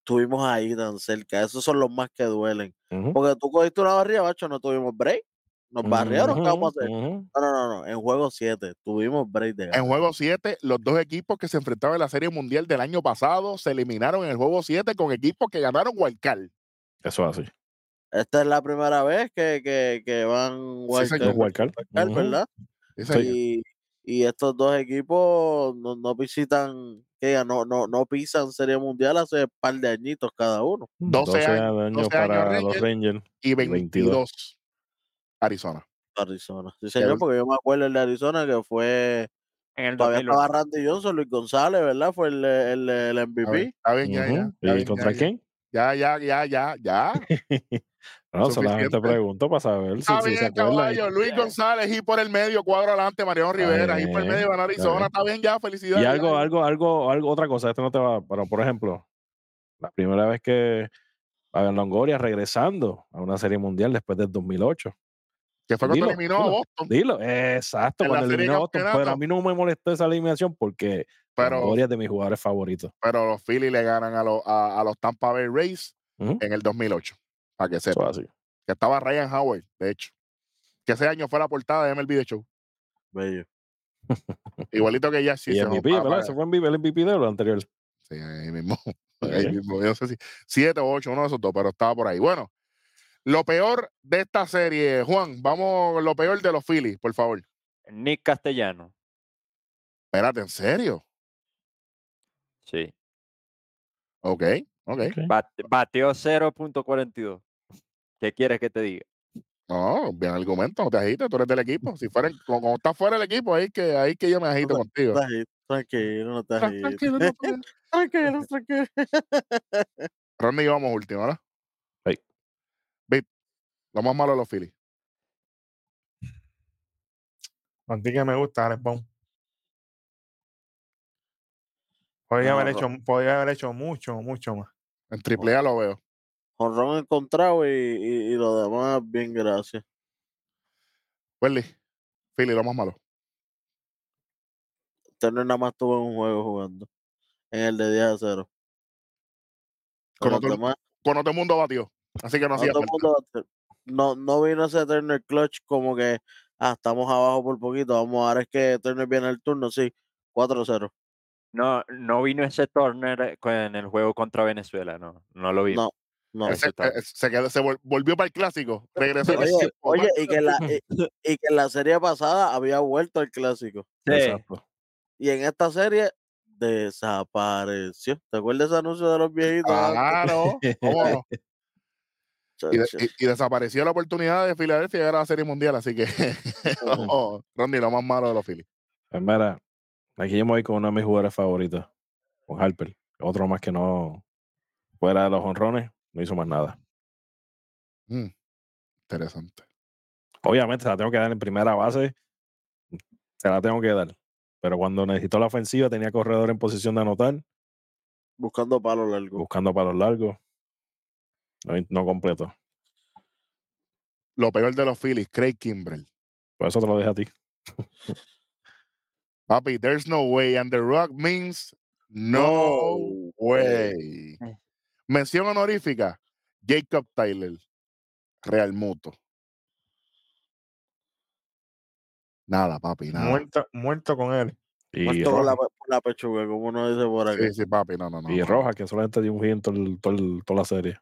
estuvimos ahí tan cerca. Esos son los más que duelen. Porque tú cogiste una barriga, bacho, no tuvimos break. Nos barrieron, ¿qué vamos a hacer? Ujú, ujú. No, no, no, no. En juego 7 tuvimos break de En ganar. juego 7, los dos equipos que se enfrentaban en la Serie Mundial del año pasado se eliminaron en el juego 7 con equipos que ganaron Wildcard. Eso es así. Esta es la primera vez que, que, que van wildcard, Los wildcard. wildcard, Ujú. ¿verdad? Sí. Y, y estos dos equipos no, no visitan, que no, no, no pisan Serie Mundial hace un par de añitos cada uno. 12 12 años- años 12 para años los Rangers. y 22. 22 Arizona. Arizona. Sí, señor, el- porque yo me acuerdo el de Arizona que fue. En el Todavía 2001. estaba Randy Johnson, Luis González, ¿verdad? Fue el, el, el MVP. está bien, ya, ya, Ujú. está ¿Y contra quién? Ya, ya, ya, ya, ya. No, solamente pregunto para saber si, si se caballo. Luis González y por el medio, cuadro adelante, Mariano Rivera, y por el medio, van Arizona. Está bien, ya, felicidades. Y algo, ya. algo, algo, algo, otra cosa, esto no te va, pero por ejemplo, la primera vez que Fabián Longoria regresando a una serie mundial después del 2008. Que fue cuando Dilo, eliminó a dilo. Boston. Dilo, exacto, En cuando de eliminó a Boston, pero a mí no me molestó esa eliminación porque Pero, es de mis jugadores favoritos. pero los Phillies le ganan a, los a, a los Tampa Bay Rays en el 2008. Para que sepa. así. Que estaba Ryan Howard, de hecho. Que ese año fue la portada de MLB The Show. Bello. Igualito que ya sí. y se MVP, ¿verdad? a Ese fue el MVP de lo anterior. Sí, ahí mismo. Ahí mismo. Yo no sé si siete o ocho, uno de esos dos, pero estaba por ahí. Bueno, lo peor de esta serie, Juan, vamos lo peor de los Phillies, por favor. Nick Castellano. Espérate, ¿en serio? Sí. Ok, ok. Ok. Bate- bateó 0.42. ¿Qué quieres que te diga? No, bien argumento, no te agites, tú eres del equipo. Si fuera, como estás fuera del equipo, ahí que, ahí que yo me agito No contigo. Tranquilo, no te agites. Tranquilo, no te- Tranquilo, tranquilo. Ronnie, vamos último, ¿verdad? Lo más malo de los Phillies. A ti que me gusta, Alex Bond. Podría No, haber hecho, podría haber hecho mucho, mucho más. En triple A lo veo. Honrón encontrado y, y, y lo demás, bien, gracias. Welly, Philly, lo más malo. Turner nada más estuvo en un juego jugando. En el de 10 a 0. Con otro- demás, Con mundo batió. Así que no hacía falta. mundo hacer- no, no vino ese Turner clutch como que ah, estamos abajo por poquito. Vamos, ahora es que Turner viene el turno, sí. 4-0. No, no vino ese Turner eh, en el juego contra Venezuela, no, no lo vimos. No, no. Se, está- eh, se quedó- se vol- volvió para el clásico. Regresó en el Oye, oye, y que, en la, y, y que en la serie pasada había vuelto al clásico. Sí, Exacto. Y en esta serie desapareció. ¿Te acuerdas ese anuncio de los viejitos? Claro, cómo no. Y, de- Chacho. y- y desapareció la oportunidad de Filadelfia llegar a la Serie Mundial, así que no, Ronnie, lo más malo de los Phillies. Pues mira, aquí yo me voy con uno de mis jugadores favoritos, con Harper. Otro más que no, fuera de los honrones, no hizo más nada. Mm, interesante. Obviamente se la tengo que dar en primera base, se la tengo que dar. Pero cuando necesitó la ofensiva, tenía corredor en posición de anotar, Buscando palo largo. buscando palos largos. No, no completo. Lo peor de los Phillies, Craig Kimbrell. Por eso te lo dejo a ti. Papi, there's no way, and the rock means no No way. Mención honorífica, Jacob Tyler, Real Muto. Nada, papi, nada. Muerto, muerto con él. Y Muerto con la, pechuga, como uno dice por aquí. Sí, sí, papi, no, no, no. y. Rojas, que solamente dio un hit en todo el- todo el- toda la serie.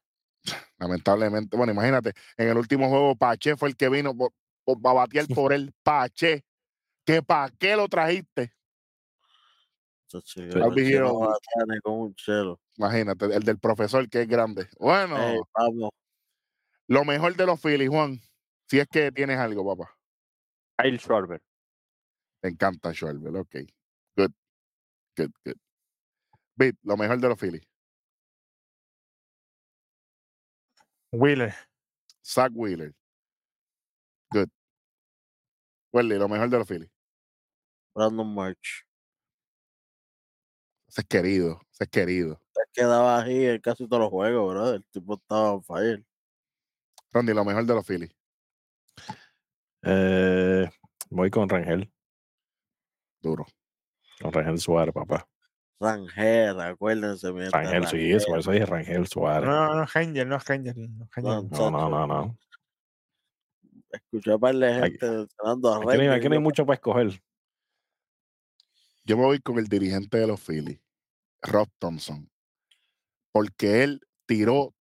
Lamentablemente, bueno, imagínate, en el último juego Pache fue el que vino por, por- a batear por él. Pache, que pa' qué lo trajiste. No con un chelo. Imagínate, el del profesor que es grande. Bueno, vamos. Lo mejor de los Phillies, Juan, si es que tienes algo, papá. Kyle Schwarber. Te encanta Schwarber, ok. Good. Good, good. Beat, lo mejor de los Phillies. Wheeler. Zach Wheeler. Good. Welly, lo mejor de los Phillies. Brandon March. Ese es querido, ese es querido. Él quedaba ahí en casi todos los juegos, bro. El tipo estaba on fire. Ronnie, lo mejor de los Phillies. Eh, voy con Rangel. Duro. Con Rangel Suárez, papá. Rangel, acuérdense. Rangel, sí, eso, por eso dije Rangel Suárez. No, no, Angel, no es Angel. No, es No. No, no, no, no. Escuché a par de Aquí- gente mencionando a Aquí no hay, Rangel. aquí no hay mucho para escoger. Yo me voy con el dirigente de los Phillies, Rob Thompson, porque él tiró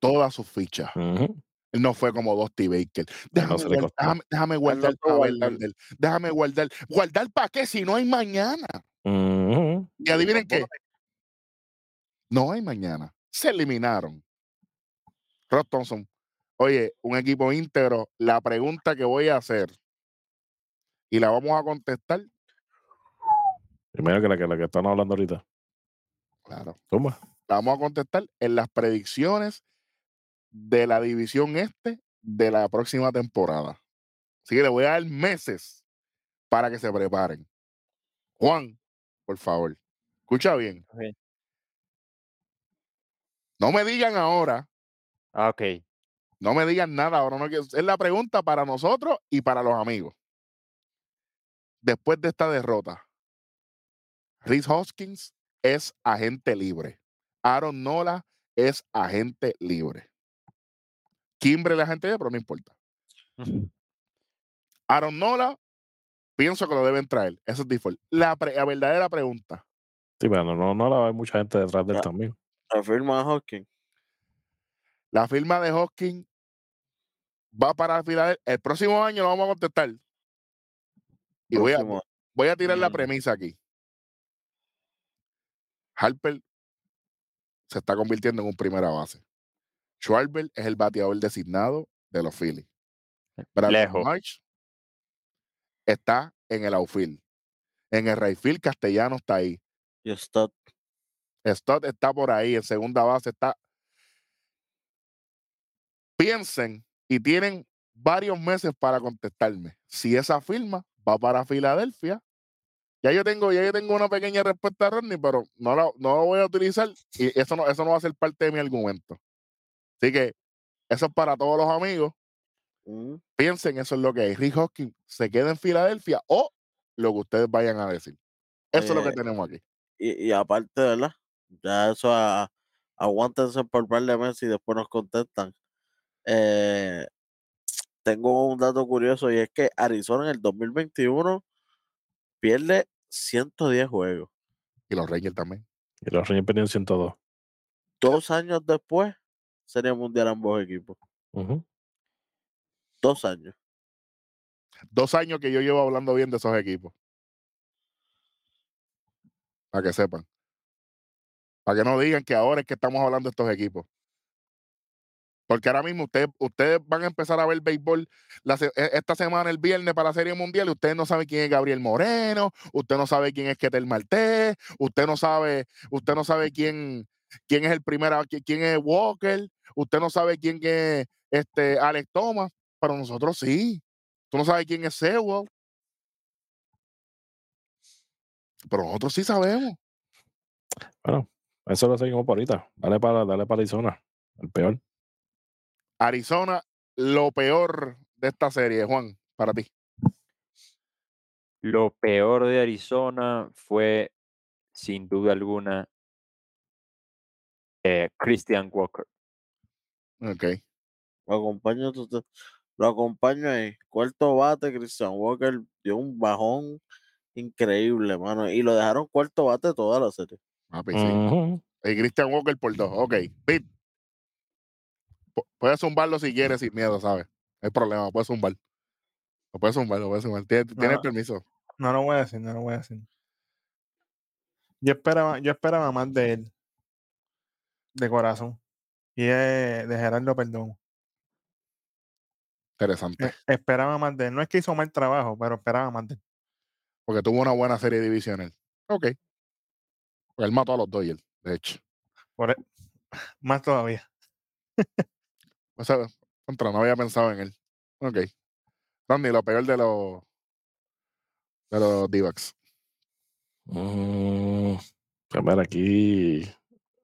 todas sus fichas. Ujú. Él no fue como Dusty Baker. Déjame, costó. déjame, déjame guardar tuvo para guardar. Verlander. Déjame guardar. ¿Guardar para qué si no hay mañana? Y adivinen qué. No hay mañana. Se eliminaron. Rob Thompson. Oye, un equipo íntegro. La pregunta que voy a hacer y la vamos a contestar. Primero que la que, la que están hablando ahorita. Claro. Toma. La vamos a contestar en las predicciones de la división este de la próxima temporada. Así que le voy a dar meses para que se preparen. Juan, por favor, escucha bien. No me digan ahora, Ah, ok. no me digan nada ahora. No, quiero- es la pregunta para nosotros y para los amigos. Después de esta derrota, Rhys Hoskins es agente libre. Aaron Nola es agente libre. Kimbrel es agente libre, pero no importa. Aaron Nola, pienso que lo deben traer. Eso es default. La, pre- la verdadera pregunta. Sí, pero no, no, no la hay mucha gente detrás de él Ya. también. Afirma a Hawking. La firma de Hoskins va para Filadelfia. El próximo año lo vamos a contestar. Y voy a, Próximo. voy a tirar la Mm. premisa aquí. Harper se está convirtiendo en un primera base. Schwarber es el bateador designado de los Phillies. Brandon Lejos. March está en el outfield. En el right field, Castellano está ahí. Y Stott. Stott está por ahí. En segunda base está. Piensen y tienen varios meses para contestarme. Si esa firma va para Filadelfia, ya yo tengo, ya yo tengo una pequeña respuesta a Rodney, pero no la, no la voy a utilizar y eso no, eso no va a ser parte de mi argumento. Así que eso es para todos los amigos. Mm. Piensen, eso es lo que es. Rick Hoskins se queda en Filadelfia o lo que ustedes vayan a decir. Eso es lo que Eh, tenemos aquí. Y, y aparte, ¿verdad? Ya eso a- aguántense por un par de meses y después nos contestan. Eh, tengo un dato curioso y es que Arizona en el 2021 pierde 110 juegos. Y los Rangers también. Y los Rangers perdieron 102. Dos años después, sería mundial ambos equipos. Ujú. Dos años. Dos años que yo llevo hablando bien de esos equipos. Para que sepan. Para que no digan que ahora es que estamos hablando de estos equipos. Porque ahora mismo ustedes, ustedes van a empezar a ver béisbol la e- esta semana, el viernes, para la Serie Mundial, y ustedes no saben quién es Gabriel Moreno, usted no sabe quién es Ketel Martés, usted no sabe, usted no sabe quién, quién es el primero, qui- quién es Walker, usted no sabe quién es este Alex Thomas, pero nosotros sí. Tú no sabes quién es Sewell. Pero nosotros sí sabemos. Bueno, eso lo seguimos por ahorita. Dale para, dale para Arizona. El peor. Arizona, lo peor de esta serie, Juan, para ti. Lo peor de Arizona fue, sin duda alguna, eh, Christian Walker. Ok. Te- lo acompaño ahí. Cuarto bate, Christian Walker dio un bajón increíble, mano. Y lo dejaron cuarto bate toda la serie. Papi, sí. Ujú. Y Christian Walker por dos. Ok. Pu- Puedes zumbarlo si quieres sin miedo, ¿sabes? No hay problema, puedes zumbar. Lo puedes zumbar, lo puedes zumbar. Tienes, tienes No. permiso. No lo voy a decir, no lo voy a decir. Yo esperaba, yo esperaba más de él. De corazón. Y es de Gerardo Perdón. Interesante. Eh, esperaba más de él. No es que hizo mal trabajo, pero esperaba más de él. Porque tuvo una buena serie divisional. Ok. Porque él mató a los Dodgers, de hecho. Por e- más todavía. O sea, contra, no había pensado en él. Ok. Randy, lo peor de los de los D-backs. Mm, pues mira, aquí,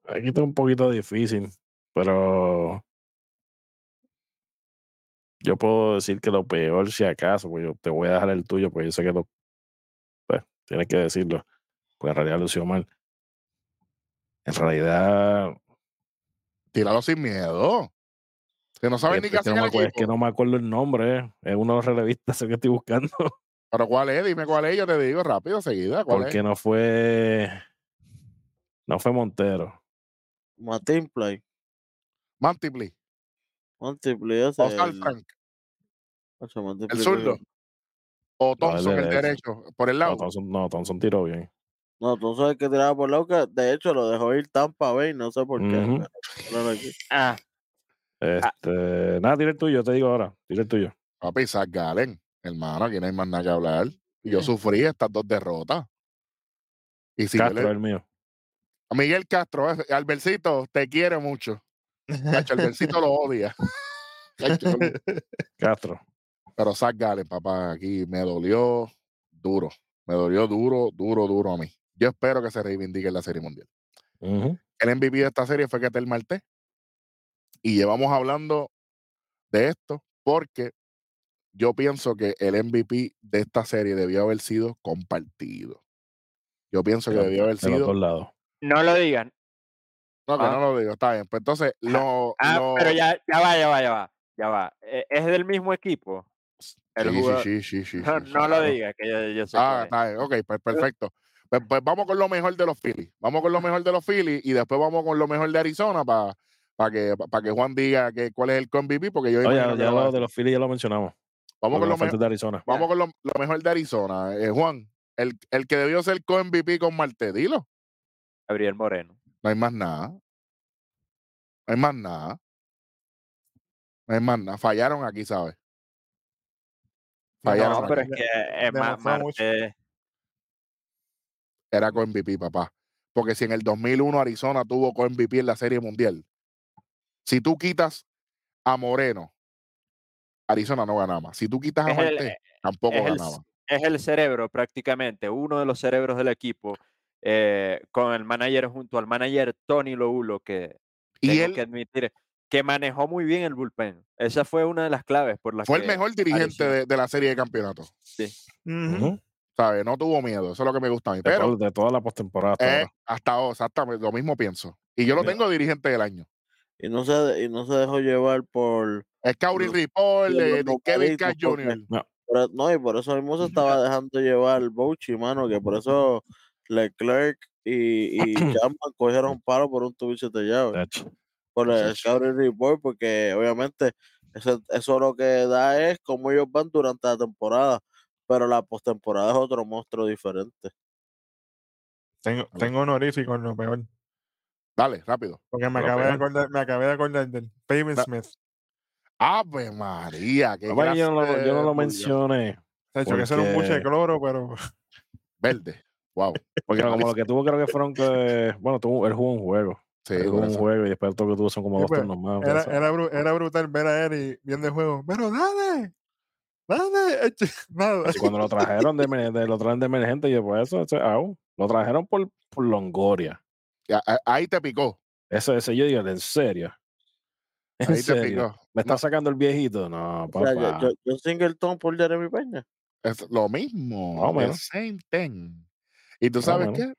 aquí está un poquito difícil, pero yo puedo decir que lo peor, si acaso, pues yo te voy a dejar el tuyo, porque yo sé que lo, pues, tienes que decirlo, pues en realidad lució mal. En realidad, Tíralo sin miedo. Que no saben es, ni qué hacen no es que no me acuerdo el nombre, eh, es uno de los relevistas el que estoy buscando, Pero ¿cuál es? Dime cuál es. Yo te digo rápido, seguida. ¿Cuál porque es? no fue, no fue Montero. Martin Play. Play ese, Oscar el- Frank. Ocho, El zurdo. O No, el Thompson, el derecho. Por el No, lado. Thompson, no, Thompson tiró bien. No, entonces el que tiraba por lado que de hecho lo dejó ir Tampa Bay, no sé por qué. Pero aquí. Ah, Este, nada, tira el tuyo, te digo ahora, tira el tuyo. Papi, Zach Gallen. Hermano, aquí no hay más nada que hablar. Y yo sufrí estas dos derrotas. Y si Castro, le- el mío. a Miguel Castro, Albercito, te quiere mucho. Cacho, Albercito lo odia. Cacho, Castro. Pero Zach Gallen, papá, aquí me dolió duro. Me dolió duro, duro, duro a mí. Yo espero que se reivindique en la Serie Mundial. El MVP de esta serie fue Ketel Marte. Y llevamos hablando de esto porque yo pienso que el MVP de esta serie debió haber sido compartido. Yo pienso que De, debió haber de los sido. dos lados. no lo digan. No, que Ah. no lo digo, está bien. Pues entonces, lo. Ah, lo- pero ya, ya va, ya va, ya va. Ya va. Eh, ¿Es del mismo equipo? El Sí, jugador- sí, sí, sí, sí, No, sí, no lo claro. diga, que yo, yo sé Ah, está bien. Ok, pues perfecto. Pues, pues vamos con lo mejor de los Phillies. Vamos con lo mejor de los Phillies y después vamos con lo mejor de Arizona para que, para que Juan diga que, cuál es el MVP, porque yo Oye, ya, ya lo de los Phillies ya lo mencionamos. Vamos con lo mejor. de Arizona. Vamos con lo, lo mejor de Arizona. Eh, Juan, el, el que debió ser co-MVP con Marte, dilo. Gabriel Moreno. No hay más nada. No hay más nada. No hay más nada. Fallaron aquí, ¿sabes? Fallaron No, pero es que es demostró mucho. Marte. Era co-MVP, papá. Porque si en el 2001 Arizona tuvo co-MVP en la Serie Mundial, si tú quitas a Moreno, Arizona no ganaba. Si tú quitas a Marte, tampoco es el, ganaba. es el cerebro prácticamente, uno de los cerebros del equipo, eh, con el manager junto al manager Tony Loulo, que Y tengo él que admitir que manejó muy bien el bullpen. Esa fue una de las claves por las fue el que mejor dirigente de, de la serie de campeonatos. Ujú. Ujú. ¿Sabes? No tuvo miedo. Eso es lo que me gusta a mí. de, Pero todo- de toda la postemporada. hasta eh, hasta ahora, exactamente, lo mismo pienso. Y yo lo tengo dirigente del año. Y no se, y no se dejó llevar por, Scouting Los- Report, eh, de Kevin Cash Jr. por- no, y por eso mismo se estaba dejando llevar Bouchi, mano, que por eso Leclerc y, y Chapman cogieron palo por un tubo y siete llaves. De hecho. por el. Scouting Report, porque obviamente eso, eso lo que da es cómo ellos van durante la temporada, pero la postemporada es otro monstruo diferente. Tengo, tengo honorífico en lo peor. Dale, rápido. Porque me acabé, de acordar, me acabé de acordar del Pavin Smith. Ave María, qué Papá, yo, no lo, yo no lo de mencioné. De hecho, que eso era un buche de cloro, pero Verde. Wow. Porque como lo que tuvo creo que fueron que, bueno, tuvo, él jugó un juego. Sí, él por jugó un eso. juego y después todo lo que tuvo son como Sí, dos pues, turnos más. era, era, bru- era brutal ver a Eri viendo el juego. Pero dale, dale. Nada. Así cuando lo trajeron de, lo traen de emergente y después eso, eso, au, lo trajeron por, por Longoria. Ya, Ahí te picó. Eso, ese yo digo, en serio. En Ahí te picó. ¿Me está No, sacando el viejito? No, O papá. sea, yo, yo, yo Singleton por Jeremy Peña. es lo mismo. O menos. same thing. Y tú o sabes qué?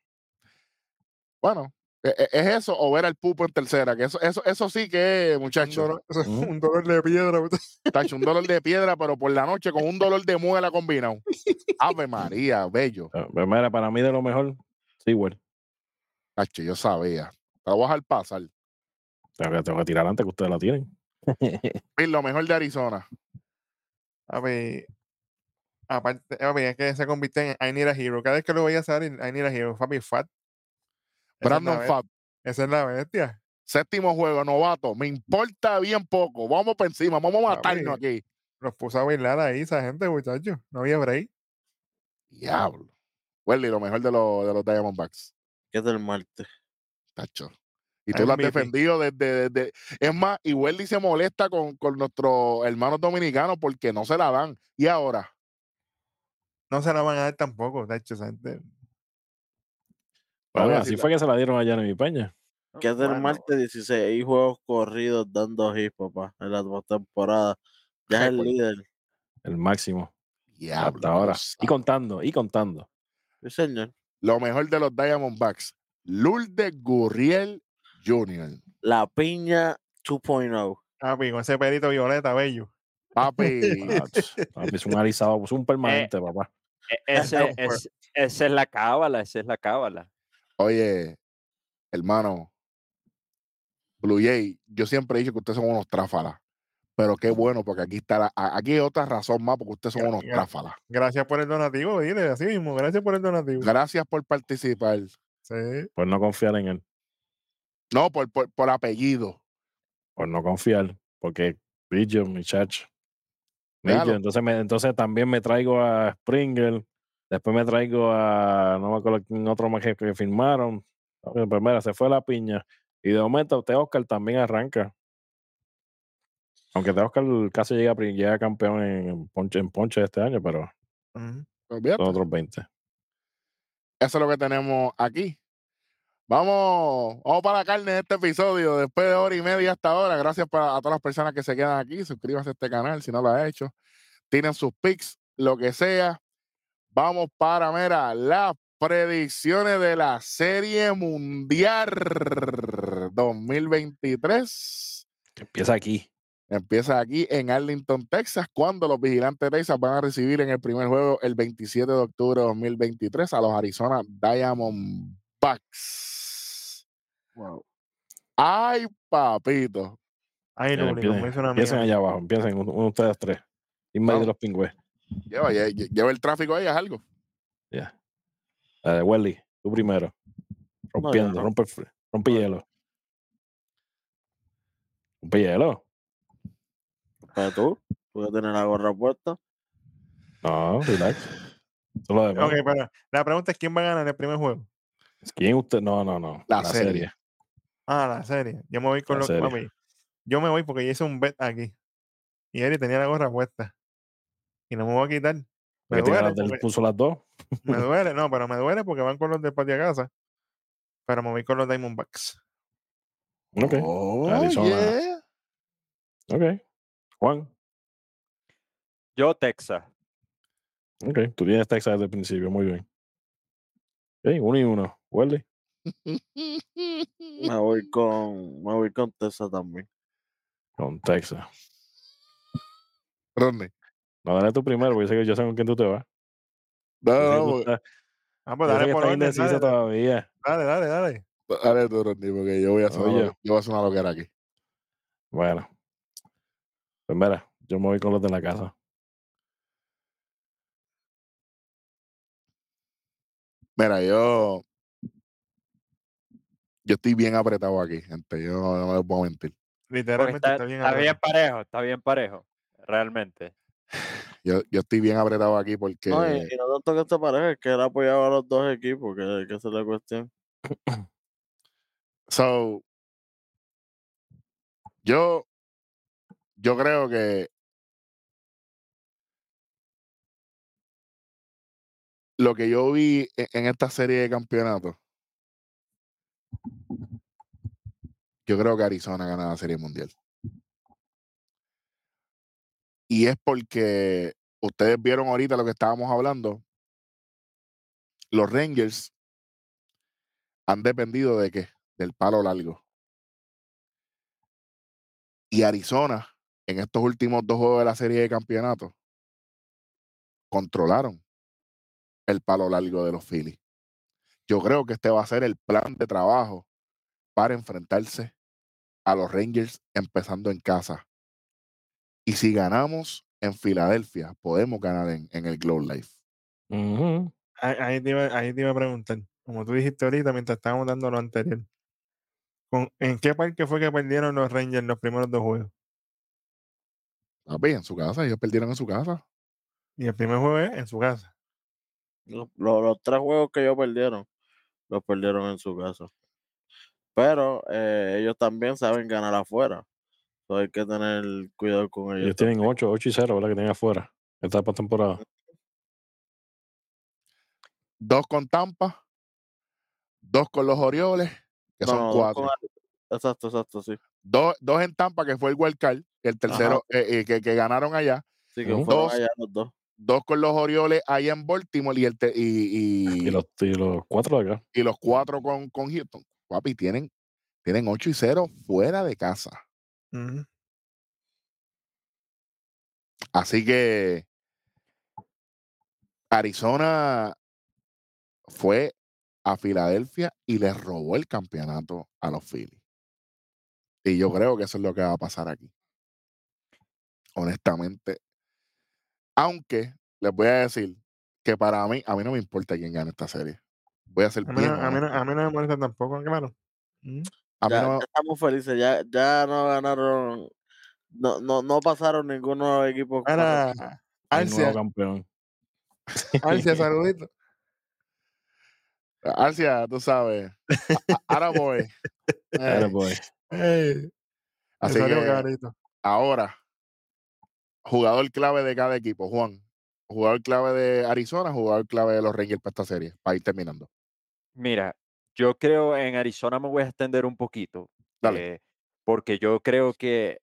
Bueno, e- e- es eso o ver al pupo en tercera, que eso, eso, eso sí que es, Un muchacho. dolor, Ujú. un dolor de piedra. puta. Tacho, un dolor de piedra, pero por la noche con un dolor de muela combinado. Ave María, bello. Ah, pues mira, para mí de lo mejor, sí, güey. Tacho, yo sabía. Te lo voy a dejar pasar. Tengo que, tengo que tirar antes que ustedes la tienen. Lo mejor de Arizona. A ver, aparte, ver, es que se convirtió en I Need a Hero. Cada vez que lo veía salir, I Need a Hero. Papi, Fat. Es Brandon Fat, Esa es la bestia. séptimo juego, novato. Me importa bien poco. Vamos por encima, vamos a matarnos Papi. aquí. los puso a bailar ahí esa gente, muchachos. No había break. Diablo. Welly, lo mejor de, los de los Diamondbacks. ¿Qué es del martes? Tacho. Y tú lo has defendido desde, desde- Es más, y Welly se molesta con, con nuestros hermanos dominicanos porque no se la dan. Y ahora, No se la van a dar tampoco, tacho, esa gente. Bueno, así si fue que se la dieron a Jeremy Peña. ¿Qué es del Bueno. martes? 16 juegos corridos dando hits, papá, en la postemporada. Ya es el líder. El máximo. diablo. hasta ahora. Y contando, y contando. Sí, señor. Lo mejor de los Diamondbacks. Lourdes Gurriel Jr. La piña 2.0. Papi, con ese perito violeta, bello. Papi. Papi, Es un alisado, es un permanente, papá. E- Ese, es, esa es la cábala, esa es la cábala. Oye, hermano, Blue Jay, yo siempre he dicho que ustedes son unos tráfalas. Pero qué bueno, porque aquí está la- aquí hay otra razón más, porque ustedes son unos tráfalas. Gracias por el donativo, dile así mismo. Gracias por el donativo. Gracias por participar. Sí. Por no confiar en él. No, por, por, por apellido. Por no confiar. Porque Brillo, muchacho. Entonces, me, entonces también me traigo a Springer. Después me traigo a. No me acuerdo quién otro más que, que firmaron. Ok, Pues mira, se fue la piña. Y de momento, usted Oscar también arranca. Aunque de Oscar casi llega, campeón en, ponche, en ponche este año, pero. Olvídate. son otros 20. Eso es lo que tenemos aquí. Vamos, vamos para la carne de este episodio. Después de hora y media hasta ahora. Gracias para, a todas las personas que se quedan aquí. Suscríbanse a este canal si no lo ha hecho. Tienen sus pics, lo que sea. Vamos para, mira, las predicciones de la Serie Mundial 2023. Empieza aquí. Empieza aquí en Arlington, Texas, cuando los vigilantes de Texas van a recibir en el primer juego el 27 de octubre de 2023 a los Arizona Diamondbacks. Wow. Ay, papito. Ay, empiecen, allá abajo. Empiecen uno, uno de ustedes tres. Dime ahí de los pingües. Lleva, lle- lle- lleva el tráfico ahí, haz algo. Ya. Eh, Welly, tú primero. Rompiendo, rompe, rompe hielo. Rompe hielo. Pero tú, tú que tienes la gorra puesta. No, relax. Eso es lo demás. Ok, pero la pregunta es: ¿quién va a ganar el primer juego? ¿Quién usted? No, no, no. La serie. Ah, la serie. Yo me voy con La serie. Yo me voy porque yo hice un bet aquí. Y Eri tenía la gorra puesta. Y no me voy a quitar. Me duele, ganas del porque- puso las dos. me duele, no, pero me duele porque van con los de patio a casa. Pero me voy con los Diamondbacks. Ok. Oh, Arizona. yeah. Ok. Juan. Yo, Texas. Ok. Tú tienes Texas desde el principio. Muy bien. Ok, uno y uno. Welly. Me voy con, me voy con Tessa también. Con Texas. Rodney. No, dale tú primero, porque yo sé, que yo sé con quién tú te vas. No, que no, no, Ah, pues dale por orden. Dale, dale, todavía. dale, dale, dale. dale tú, Rodney, porque yo voy a hacer, Oye. yo voy a hacer una loquera aquí. Bueno. Pues mira, yo me voy con los de la casa. Mira, yo. Yo estoy bien apretado aquí, gente. Yo no, no les puedo mentir. Porque Literalmente está, está, bien. está bien parejo, está bien parejo. Realmente. Yo, yo estoy bien apretado aquí porque. No, y, y no tanto que te parezca, es que él apoyaba a los dos equipos, que, que esa es la cuestión. So, yo, yo creo que lo que yo vi en esta serie de campeonatos, yo creo que Arizona gana la serie mundial. Y es porque ustedes vieron ahorita lo que estábamos hablando. Los Rangers han dependido de qué? Del palo largo. Y Arizona, en estos últimos dos juegos de la serie de campeonato, controlaron el palo largo de los Phillies. Yo creo que este va a ser el plan de trabajo para enfrentarse a los Rangers empezando en casa. Y si ganamos en Filadelfia, podemos ganar en, en el Globe Life. Ahí, ahí te iba, ahí te iba a preguntar. Como tú dijiste ahorita, mientras estábamos dando lo anterior. ¿Con, ¿En qué parque fue que perdieron los Rangers los primeros dos juegos? Papi, en su casa, ellos perdieron en su casa. Y el primer juego es en su casa. Los, los- los tres juegos que ellos perdieron, los perdieron en su casa. Pero eh, ellos también saben ganar afuera. So, hay que tener cuidado con ellos. Ellos tienen 8, 8 y 0, ¿verdad? Que tienen afuera. Esta temporada. Dos con Tampa, dos con los Orioles, que No, son cuatro. con Exacto, exacto, sí. Dos, dos en Tampa, que fue el wild card, que el tercero eh, eh, que, que ganaron allá. Sí, que Ujú. fueron Dos. allá los dos. Dos con los Orioles allá en Baltimore y, el te- y, y, Y los, y los cuatro de acá. y los cuatro con, con Houston. Papi, tienen, tienen 8 y 0 fuera de casa. Así que Arizona fue a Filadelfia y le robó el campeonato a los Phillies. Y yo creo que eso es lo que va a pasar aquí. Honestamente. Aunque les voy a decir que para mí, a mí no me importa quién gane esta serie. Voy a ser A mí, bien a, mí no, honesto. a mí no me molesta tampoco, claro. Mm. A mí Ya, no- ya estamos felices, ya, ya no ganaron, no, no, no pasaron ninguno de los equipos. Ahora, cuatro. El nuevo Alcia, campeón. Alcia, saludito. Arcia, tú sabes. a- a- Ahora voy. Eh, boy. Ey, así que ahora, jugador clave de cada equipo, Juan. Jugador clave de Arizona, jugador clave de los Rangers para esta serie, para ir terminando. Mira, yo creo en Arizona me voy a extender un poquito, Dale. eh, porque yo creo que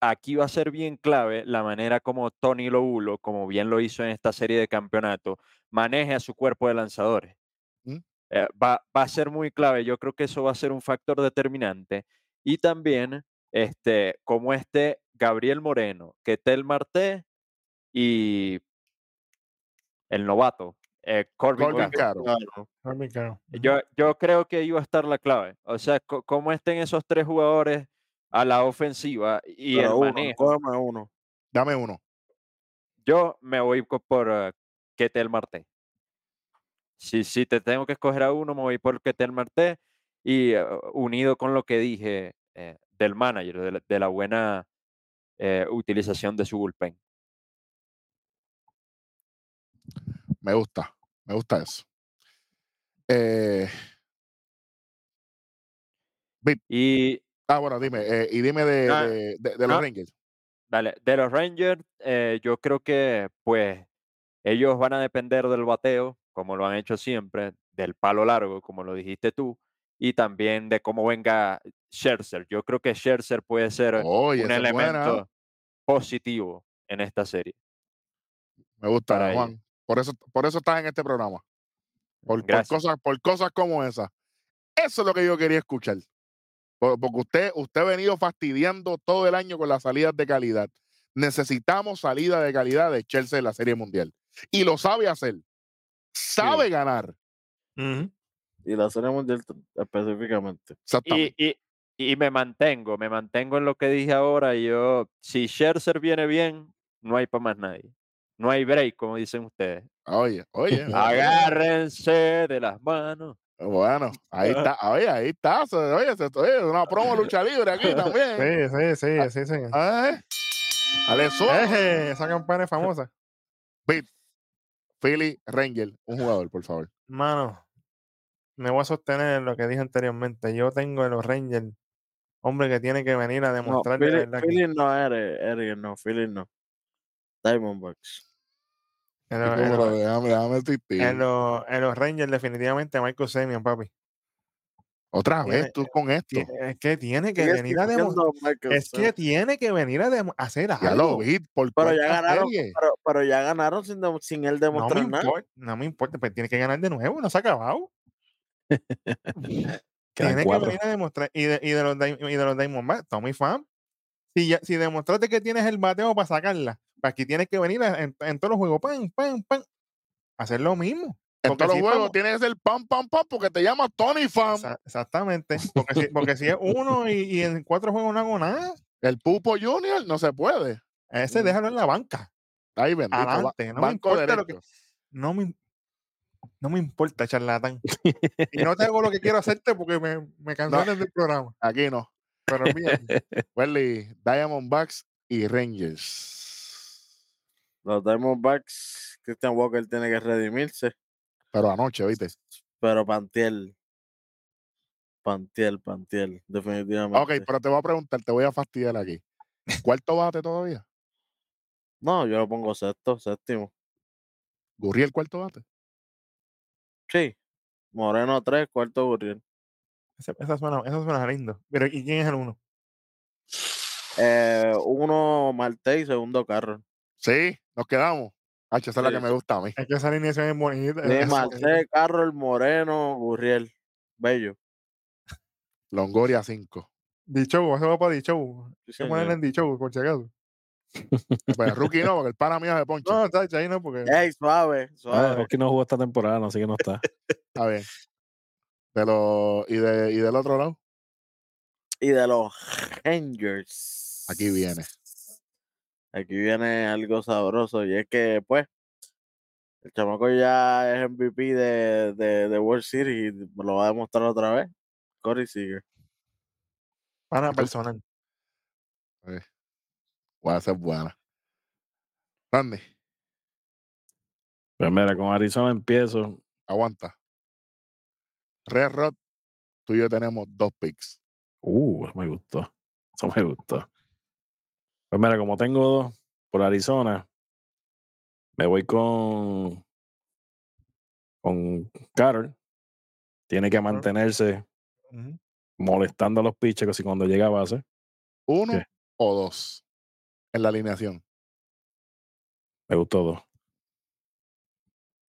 aquí va a ser bien clave la manera como Tony Loulo, como bien lo hizo en esta serie de campeonato, maneje a su cuerpo de lanzadores. ¿Mm? Eh, va, va a ser muy clave, yo creo que eso va a ser un factor determinante. Y también, este, como este Gabriel Moreno, Ketel Marte y el novato, eh, Corbin Corbin. Carroll. Claro. Corbin Carroll. Yo, yo creo que iba a estar la clave. O sea, cómo estén esos tres jugadores a la ofensiva y Pero el uno, manejo. cógeme uno. Dame uno. Yo me voy por eh, Ketel Marte. Si, si te tengo que escoger a uno, me voy por Ketel Marte. Y eh, unido con lo que dije eh, del manager, de la, de la buena eh, utilización de su bullpen. Me gusta. Me gusta eso. Eh, Y ah, bueno, dime. eh, y dime de, Ah, de- de- de los ah. Rangers. Dale, de los Rangers, eh, yo creo que pues ellos van a depender del bateo, como lo han hecho siempre, del palo largo, como lo dijiste tú, y también de cómo venga Scherzer. Yo creo que Scherzer puede ser un buena. elemento positivo en esta serie. Me gusta, ellos. Por eso, por eso estás en este programa. Por, cosas, por cosas como esas. Eso es lo que yo quería escuchar. Por- Porque usted, usted ha venido fastidiando todo el año con las salidas de calidad. Necesitamos salida de calidad de Chelsea en la Serie Mundial. Y lo sabe hacer. Sabe ganar. Y la serie mundial específicamente. Exactamente. Y, y, y me mantengo, me mantengo en lo que dije ahora. Yo, si Scherzer viene bien, no hay para más nadie. No hay break, como dicen ustedes. Oye, oye. Agárrense de las manos. Bueno, ahí está. Oye, ahí está. Oye, se- oye, una promo lucha libre aquí también. Sí, sí, sí, sí, señor. ¿Eh? Eje, esa campana es famosa. Philly Ranger, un jugador, por favor. Mano, me voy a sostener en lo que dije anteriormente. Yo tengo en los Rangers, hombre que tiene que venir a No, demostrar de Philly, no eres, Eric, no, Philly no. Diamondbacks. En, los- en pero los- déjame, déjame asistir. en los- en los Rangers definitivamente Michael Semien, papi. Otra tiene- vez tú con esto. Es que tiene que venir a demostrar. Es que tiene que venir a hacer Ya lo algo. vi por Pero ya ganaron, pero, pero ya ganaron sin, sin él No me, demostrar nada. importa, no me importa, pues tiene que ganar de nuevo, no se ha acabado. Tiene que cuatro. venir a demostrar. Y de, y de los, y de los Diamondbacks, Tommy Pham. Si, ya, si demostraste que tienes el bateo para sacarla, aquí tienes que venir a- en, en todos los juegos, pam, pam, a hacer lo mismo. En porque todos los juegos vamos- tiene que ser pam, pam, pam, porque te llamas Tony Fan. Exa- Exactamente. Porque si, porque si es uno y, y en cuatro juegos no hago nada, El Pupo Junior no se puede. ese déjalo en la banca. Ahí bendito. Adelante, no me importa lo que-. No me, no me importa, charlatán. Y no te hago lo que quiero hacerte porque me, me cansaste del programa. Aquí no. Pero olvídate. Welly, Diamondbacks y Rangers. Los Diamondbacks, Christian Walker tiene que redimirse, Pero anoche, ¿viste? pero Pantiel. Pantiel, Pantiel, definitivamente. Ok, pero te voy a preguntar, te voy a fastidiar aquí. ¿Cuarto bate todavía? No, yo lo pongo sexto, séptimo. ¿Gurriel cuarto bate? Sí. Moreno 3, cuarto Gurriel. Esa, esa suena, esa suena lindo. Pero ¿y quién es el uno? Eh, uno Marte y segundo Carroll. Sí, nos quedamos. H, esa es la que me gusta a mí. Es que esa alineación es bonita. Es- Marte, Carroll, Moreno, Gurriel. Bello. Longoria 5. Dicho, eso va para Dicho. Sí, ponerle señor. en Dicho, por si acaso. Pues rookie no, porque el pana mío se poncha. No, está ahí no, porque. Ey, suave, Ah, suave. Rocky no jugó esta temporada, así que no está. A ver. De los, y, de, y del otro lado, Y de los Rangers. aquí viene. Aquí viene algo sabroso y es que, pues, el chamaco ya es MVP de, de, de World Series y me lo va a demostrar otra vez. Corey Seager. Pana personal. Voy a ser buena. Randy, Pues mira, con Arizona empiezo. aguanta. Red Rod, tú y yo tenemos dos picks. Uh, eso me gustó. Eso me gustó. Pues mira, como tengo dos por Arizona, me voy con con Carroll. Tiene que mantenerse molestando a los pitchers así cuando llega a base. Uno ¿Qué? o dos en la alineación. Me gustó dos.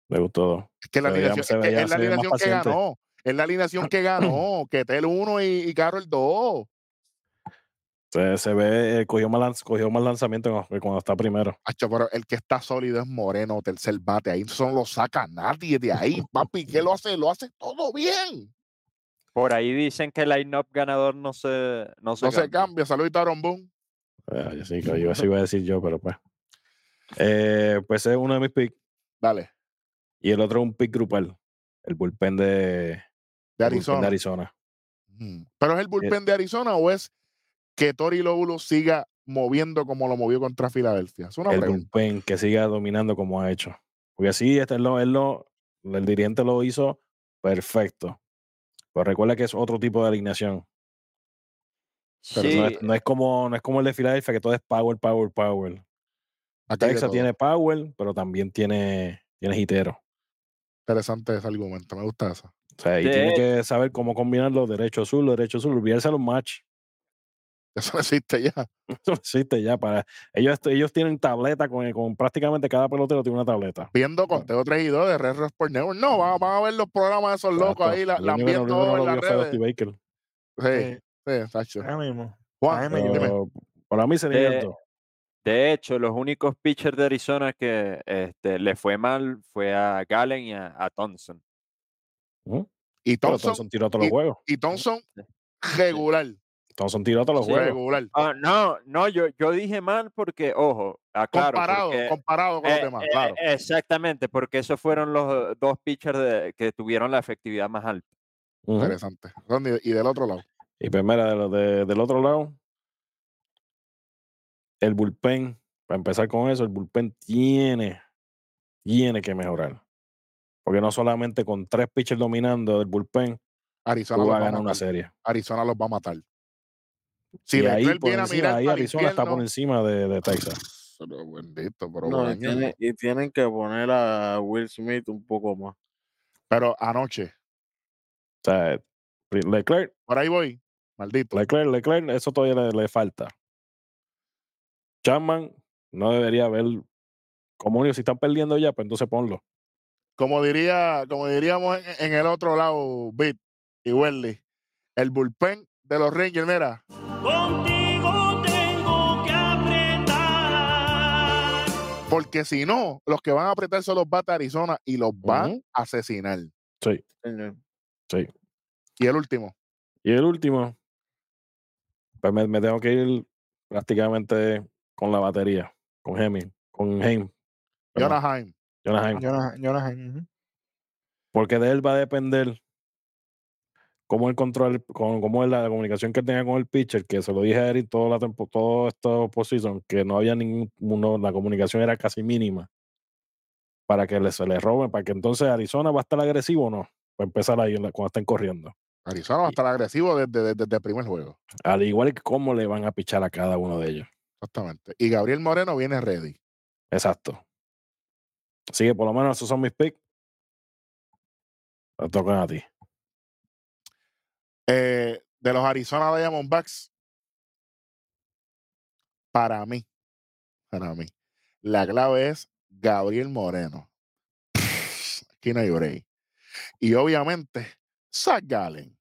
Me gustó dos. Es que la Se veía- alineación, se es, que veía- es la veía alineación que ganó. Es la alineación que ganó. Que Tel 1 y, y Carroll 2. Se, se ve, eh, cogió, más lanz- cogió más lanzamiento que cuando está primero. Hacho, pero el que está sólido es Moreno, tercer bate. Ahí no lo saca nadie de ahí, papi. ¿Qué lo hace? Lo hace todo bien. Por ahí dicen que el line-up ganador no se, no se No se cambia. cambia. Saludito a Aaron Boone. Eh, yo sí, que yo eso iba a decir yo, pero pues. Eh, pues es uno de mis picks. Dale. Y el otro es un pick grupal. El bullpen de, De bullpen Arizona. de Arizona. Mm. ¿Pero es el bullpen de Arizona o es que Tori Lóbulo siga moviendo como lo movió contra Filadelfia? Es una el pregunta. bullpen que siga dominando como ha hecho. Porque sí, este, él lo, él lo- el dirigente lo hizo perfecto. Pero recuerda que es otro tipo de alineación. Pero Sí, no, es, no es como, no es como el de Filadelfia, que todo es power, power, power. Aquí Texas tiene power, pero también tiene, tiene hitero. Interesante ese argumento. Me gusta eso. O sea, y De- tiene que saber cómo combinarlo derecho azul, derecho azul, olvidarse de los match. Eso no existe ya. Eso no existe ya para ellos ellos tienen tableta con, con prácticamente cada pelotero tiene una tableta. Viendo conteo 3 y 2 de Red Rock Sport Network. No, van, van a ver los programas de esos locos Exacto. ahí, la, la viendo no en las redes. Baker. Sí, Eh, sí, Sacho. ahora mismo. Juan, Ay. Pero para mí sería De- dos. de hecho, los únicos pitchers de Arizona que este, le fue mal fue a Gallen y a, a Thompson. Y Pero Thompson, Thompson tiró todos los juegos. y Thompson regular, Thompson tiró todos los Sí. juegos. regular. Ah, no, no, yo, yo dije mal porque, ojo, aclaro, comparado, porque- comparado con los Eh, demás, eh, claro. Exactamente, porque esos fueron los dos pitchers de- que tuvieron la efectividad más alta. Interesante. Y del otro lado. Y pues de lo de- del otro lado, el bullpen, para empezar con eso, el bullpen tiene, tiene que mejorar. Porque no solamente con tres pitchers dominando el bullpen, Arizona los va a ganar una serie. Arizona los va a matar. Si y ahí, por viene encima, ahí Arizona está por encima de, de Texas. Pero bendito, pero No, y, año. tiene- y tienen que poner a Will Smith un poco más. Pero anoche, O sea, Leclerc, por ahí voy, maldito. Leclerc, Leclerc, eso todavía le, le falta. Chapman no debería haber, como si están perdiendo ya, pues entonces ponlo. Como diría, como diríamos en, en el otro lado, Bit y Welly, el bullpen de los Rangers, mira, Contigo tengo que apretar. porque si no, los que van a apretar son los bats de Arizona y los van a asesinar. Sí, sí. Y el último, Y el último, pues me, me tengo que ir prácticamente con la batería, con Hemi, con Heim, Jonah Heim. Jonah Heim. Jonah, Jonah, ujú. porque de él va a depender cómo él controla, con, cómo es la comunicación que tenía con el pitcher, que se lo dije a Eric toda la tempo, todo esto postseason, que no había ningún, la comunicación era casi mínima para que le, se le roben, para que entonces Arizona va a estar agresivo o no, para empezar ahí cuando estén corriendo. Arizona va a estar agresivo desde, desde, desde el primer juego. Al igual que cómo le van a pichar a cada uno de ellos. Exactamente. Y Gabriel Moreno viene ready. Exacto. Así que por lo menos esos son mis picks. Te tocan a ti. Eh, de los Arizona Diamondbacks, para mí, para mí, la clave es Gabriel Moreno. Aquí no hay break. Y obviamente, Zach Gallen.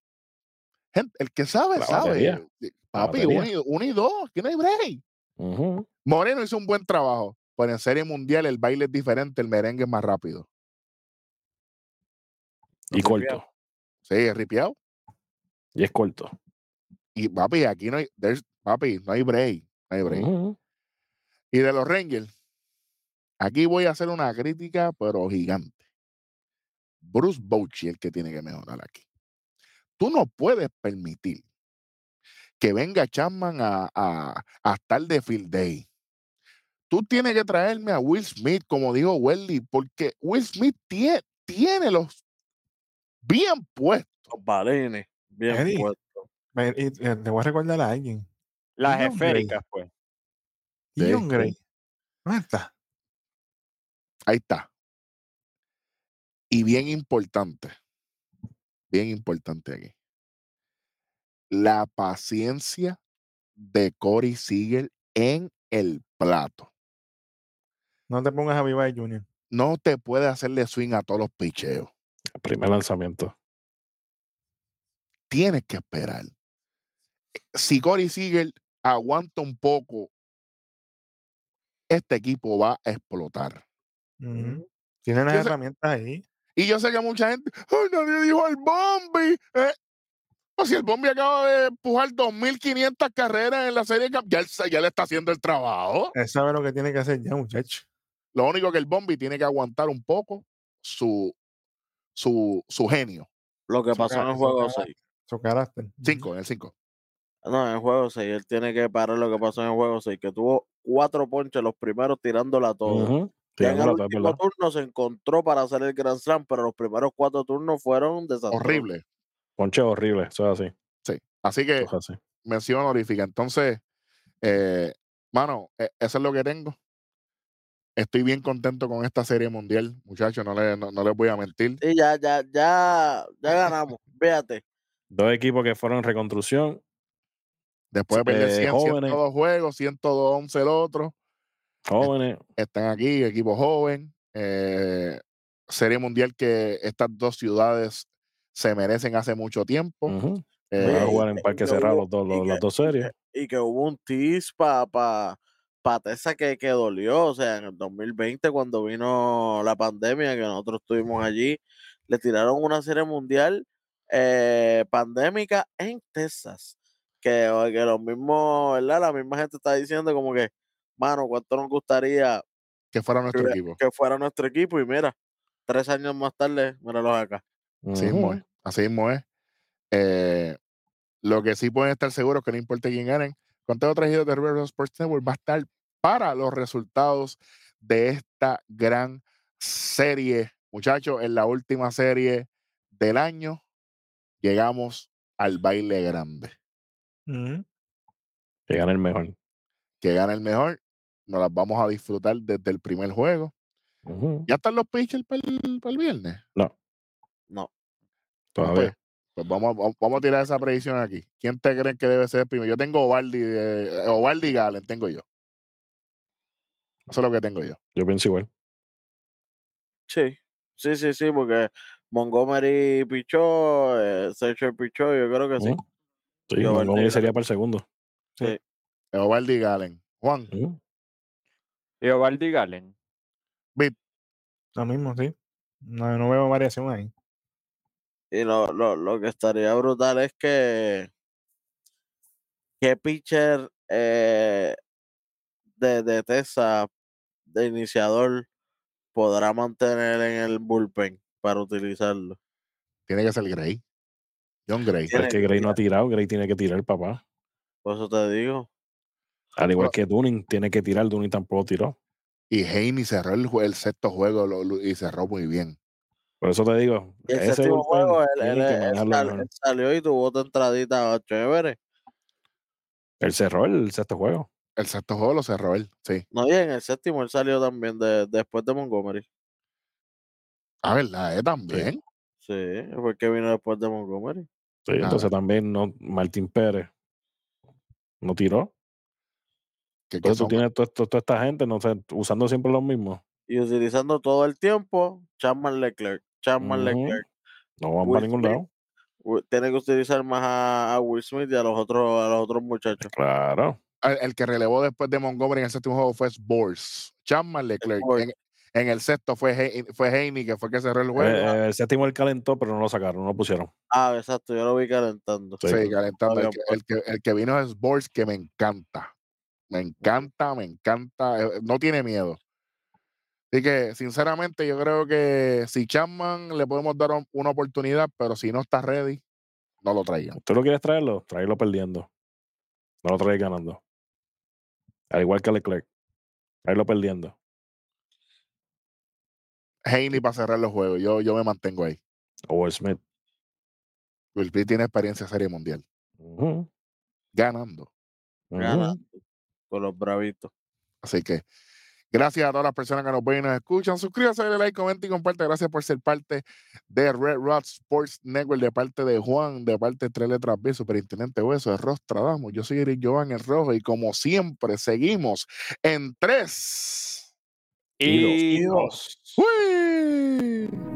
Gente, el que sabe, La sabe. batería. Papi, uno y, uno y dos, aquí no hay break. Moreno hizo un buen trabajo, pero en Serie Mundial el baile es diferente, el merengue es más rápido. Y corto. Sí, es ripiado. Y es corto. Y papi, aquí no hay, papi, no hay break. No hay break. Y de los Rangers, aquí voy a hacer una crítica, pero gigante. Bruce Bochy es el que tiene que mejorar aquí. Tú no puedes permitir que venga Chapman a, a, a estar de field day. Tú tienes que traerme a Will Smith, como dijo Welly, porque Will Smith tie- tiene los bien puestos. Los balines. Bien Eddie. y, eh, te voy a recordar a alguien. Las esféricas, pues. Y Sí, John sí. Gray. ¿Dónde está? Ahí está. Y bien importante, bien importante aquí. La paciencia de Corey Seager en el plato. No te pongas a Viva Junior. No te puede hacerle swing a todos los picheos. El primer lanzamiento. Tienes que esperar. Si Corey Seager aguanta un poco, este equipo va a explotar. Ujú. Tiene las Yo sé- herramientas ahí. Y yo sé que mucha gente, ¡ay, nadie dijo al Bombi! Eh, o si el Bombi acaba de empujar 2.500 carreras en la serie, ya ya le está haciendo el trabajo. Él sabe lo que tiene que hacer ya, muchacho. Lo único que el Bombi tiene que aguantar un poco su, su, su genio. Lo que pasó en el juego ca- 6. Su carácter. 5, en el 5. No, en el juego 6. Él tiene que parar lo que pasó en el juego 6. Que tuvo cuatro ponches, los primeros tirándola todo. Ujú. Ya en el toda, último ¿verdad? turno se encontró para hacer el Grand Slam, pero los primeros cuatro turnos fueron desastrosos. Horrible. Ponche horrible. Eso es así. Sí. Así que es así. mención honorífica. Entonces, eh, mano, eh, eso es lo que tengo. Estoy bien contento con esta serie mundial, muchachos. No, le- no, no les voy a mentir. Sí, ya, ya, ya, ya ganamos. Fíjate. Dos equipos que fueron en reconstrucción. Después de perder Eh, 100, jóvenes. 102 juegos, 111 el otro. Jóvenes. están aquí, equipo joven, eh, serie mundial que estas dos ciudades se merecen hace mucho tiempo. eh, Van a Oye, jugar en que- Parque Cerrado los dos, los- que- las dos series. Y que hubo un tease para pa, pa Tessa que, que dolió. O sea, en el 2020, cuando vino la pandemia, que nosotros estuvimos allí, le tiraron una serie mundial eh, pandémica en Texas. Que, que los mismos, ¿verdad? La misma gente está diciendo como que, mano, ¿cuánto nos gustaría que fuera nuestro que, equipo. que fuera nuestro equipo? Y mira, tres años más tarde, míralos acá. Así mismo es. Así mismo es. Eh, lo que sí pueden estar seguros que no importa quién ganen, Conteo traído de River Sports Network va a estar para los resultados de esta gran serie. Muchachos, en la última serie del año llegamos al baile grande. Ujú. Que gane el mejor. Que gana el mejor, nos las vamos a disfrutar desde el primer juego. ¿Ya están los pitchers para el, para el viernes? No, Pues, Todavía. pues vamos, vamos- vamos a tirar esa predicción aquí. ¿Quién te creen que debe ser el primero? Yo tengo Ovaldi, eh, Ovaldi y Galen, tengo yo. Eso es lo que tengo yo. Yo pienso igual. sí, sí, sí, sí, porque Montgomery pichó, eh, Searcher pichó, yo creo que sí. Ujú. Sí, Yo Montgomery sería para el segundo. Ovaldi y Galen. Juan, Ujú. Y Ovaldi Galen. Lo mismo, sí. No, no veo variación ahí. Y lo, lo, lo que estaría brutal es que qué pitcher eh, de, de Tesa, de iniciador, podrá mantener en el bullpen para utilizarlo. tiene que ser Gray. John Gray. Es que Gray no ha tirado, Gray tiene que tirar, papá. Por eso te digo. Al igual que Dunning tiene que tirar, Dunning tampoco tiró. Y Haney cerró el, el sexto juego lo- lo- y cerró muy bien. Por eso te digo, Y el ese séptimo juego, él, salió y tuvo otra entradita chévere. Él cerró el sexto juego. El sexto juego lo cerró él, sí. No, y en el séptimo él salió también de, después de Montgomery. Ah, ¿verdad? Eh, también. Sí, fue el que vino después de Montgomery. Sí, Ah. entonces también no, Martín Pérez no tiró. Que, que Entonces tú tienes to- to- toda esta gente no sé, usando siempre los mismos. Y utilizando todo el tiempo, Chapman Leclerc. Chapman. Leclerc. No van Will para ningún Smith. lado. Tiene que utilizar más a, a Will Smith y a los otros, a los otros muchachos. Claro. el, el que relevó después de Montgomery en el séptimo juego fue Bors. Chapman Leclerc. En, en el sexto fue, He- fue Haney, que fue el que cerró el juego. Eh, eh, el séptimo él calentó, pero no lo sacaron, no lo pusieron. Ah, exacto, yo lo vi calentando. Sí, Sí. calentando. El, que- el que, el que vino es Bors, que me encanta. Me encanta, me encanta. eh, No tiene miedo. Así que, sinceramente, yo creo que si Chapman le podemos dar un- una oportunidad, pero si no está ready, no lo traigan. ¿Tú lo quieres traerlo? Tráelo perdiendo. No lo traes ganando. Al igual que Leclerc. Tráelo perdiendo. Haney para cerrar los juegos. Yo, yo me mantengo ahí. O Will Smith. Will Smith tiene experiencia en Serie Mundial. Ganando. Ganando. Con los bravitos. Así que gracias a todas las personas que nos ven y nos escuchan. Suscríbase, dale like, comenta y comparte. Gracias por ser parte de Red Rod Sports Network, de parte de Juan, de parte de Tres Letras B, Superintendente Hueso, de Rostradamos. Yo soy Eric Jovan el Rojo y como siempre, seguimos en tres. Y dos. Y dos. ¡Uy! Mm.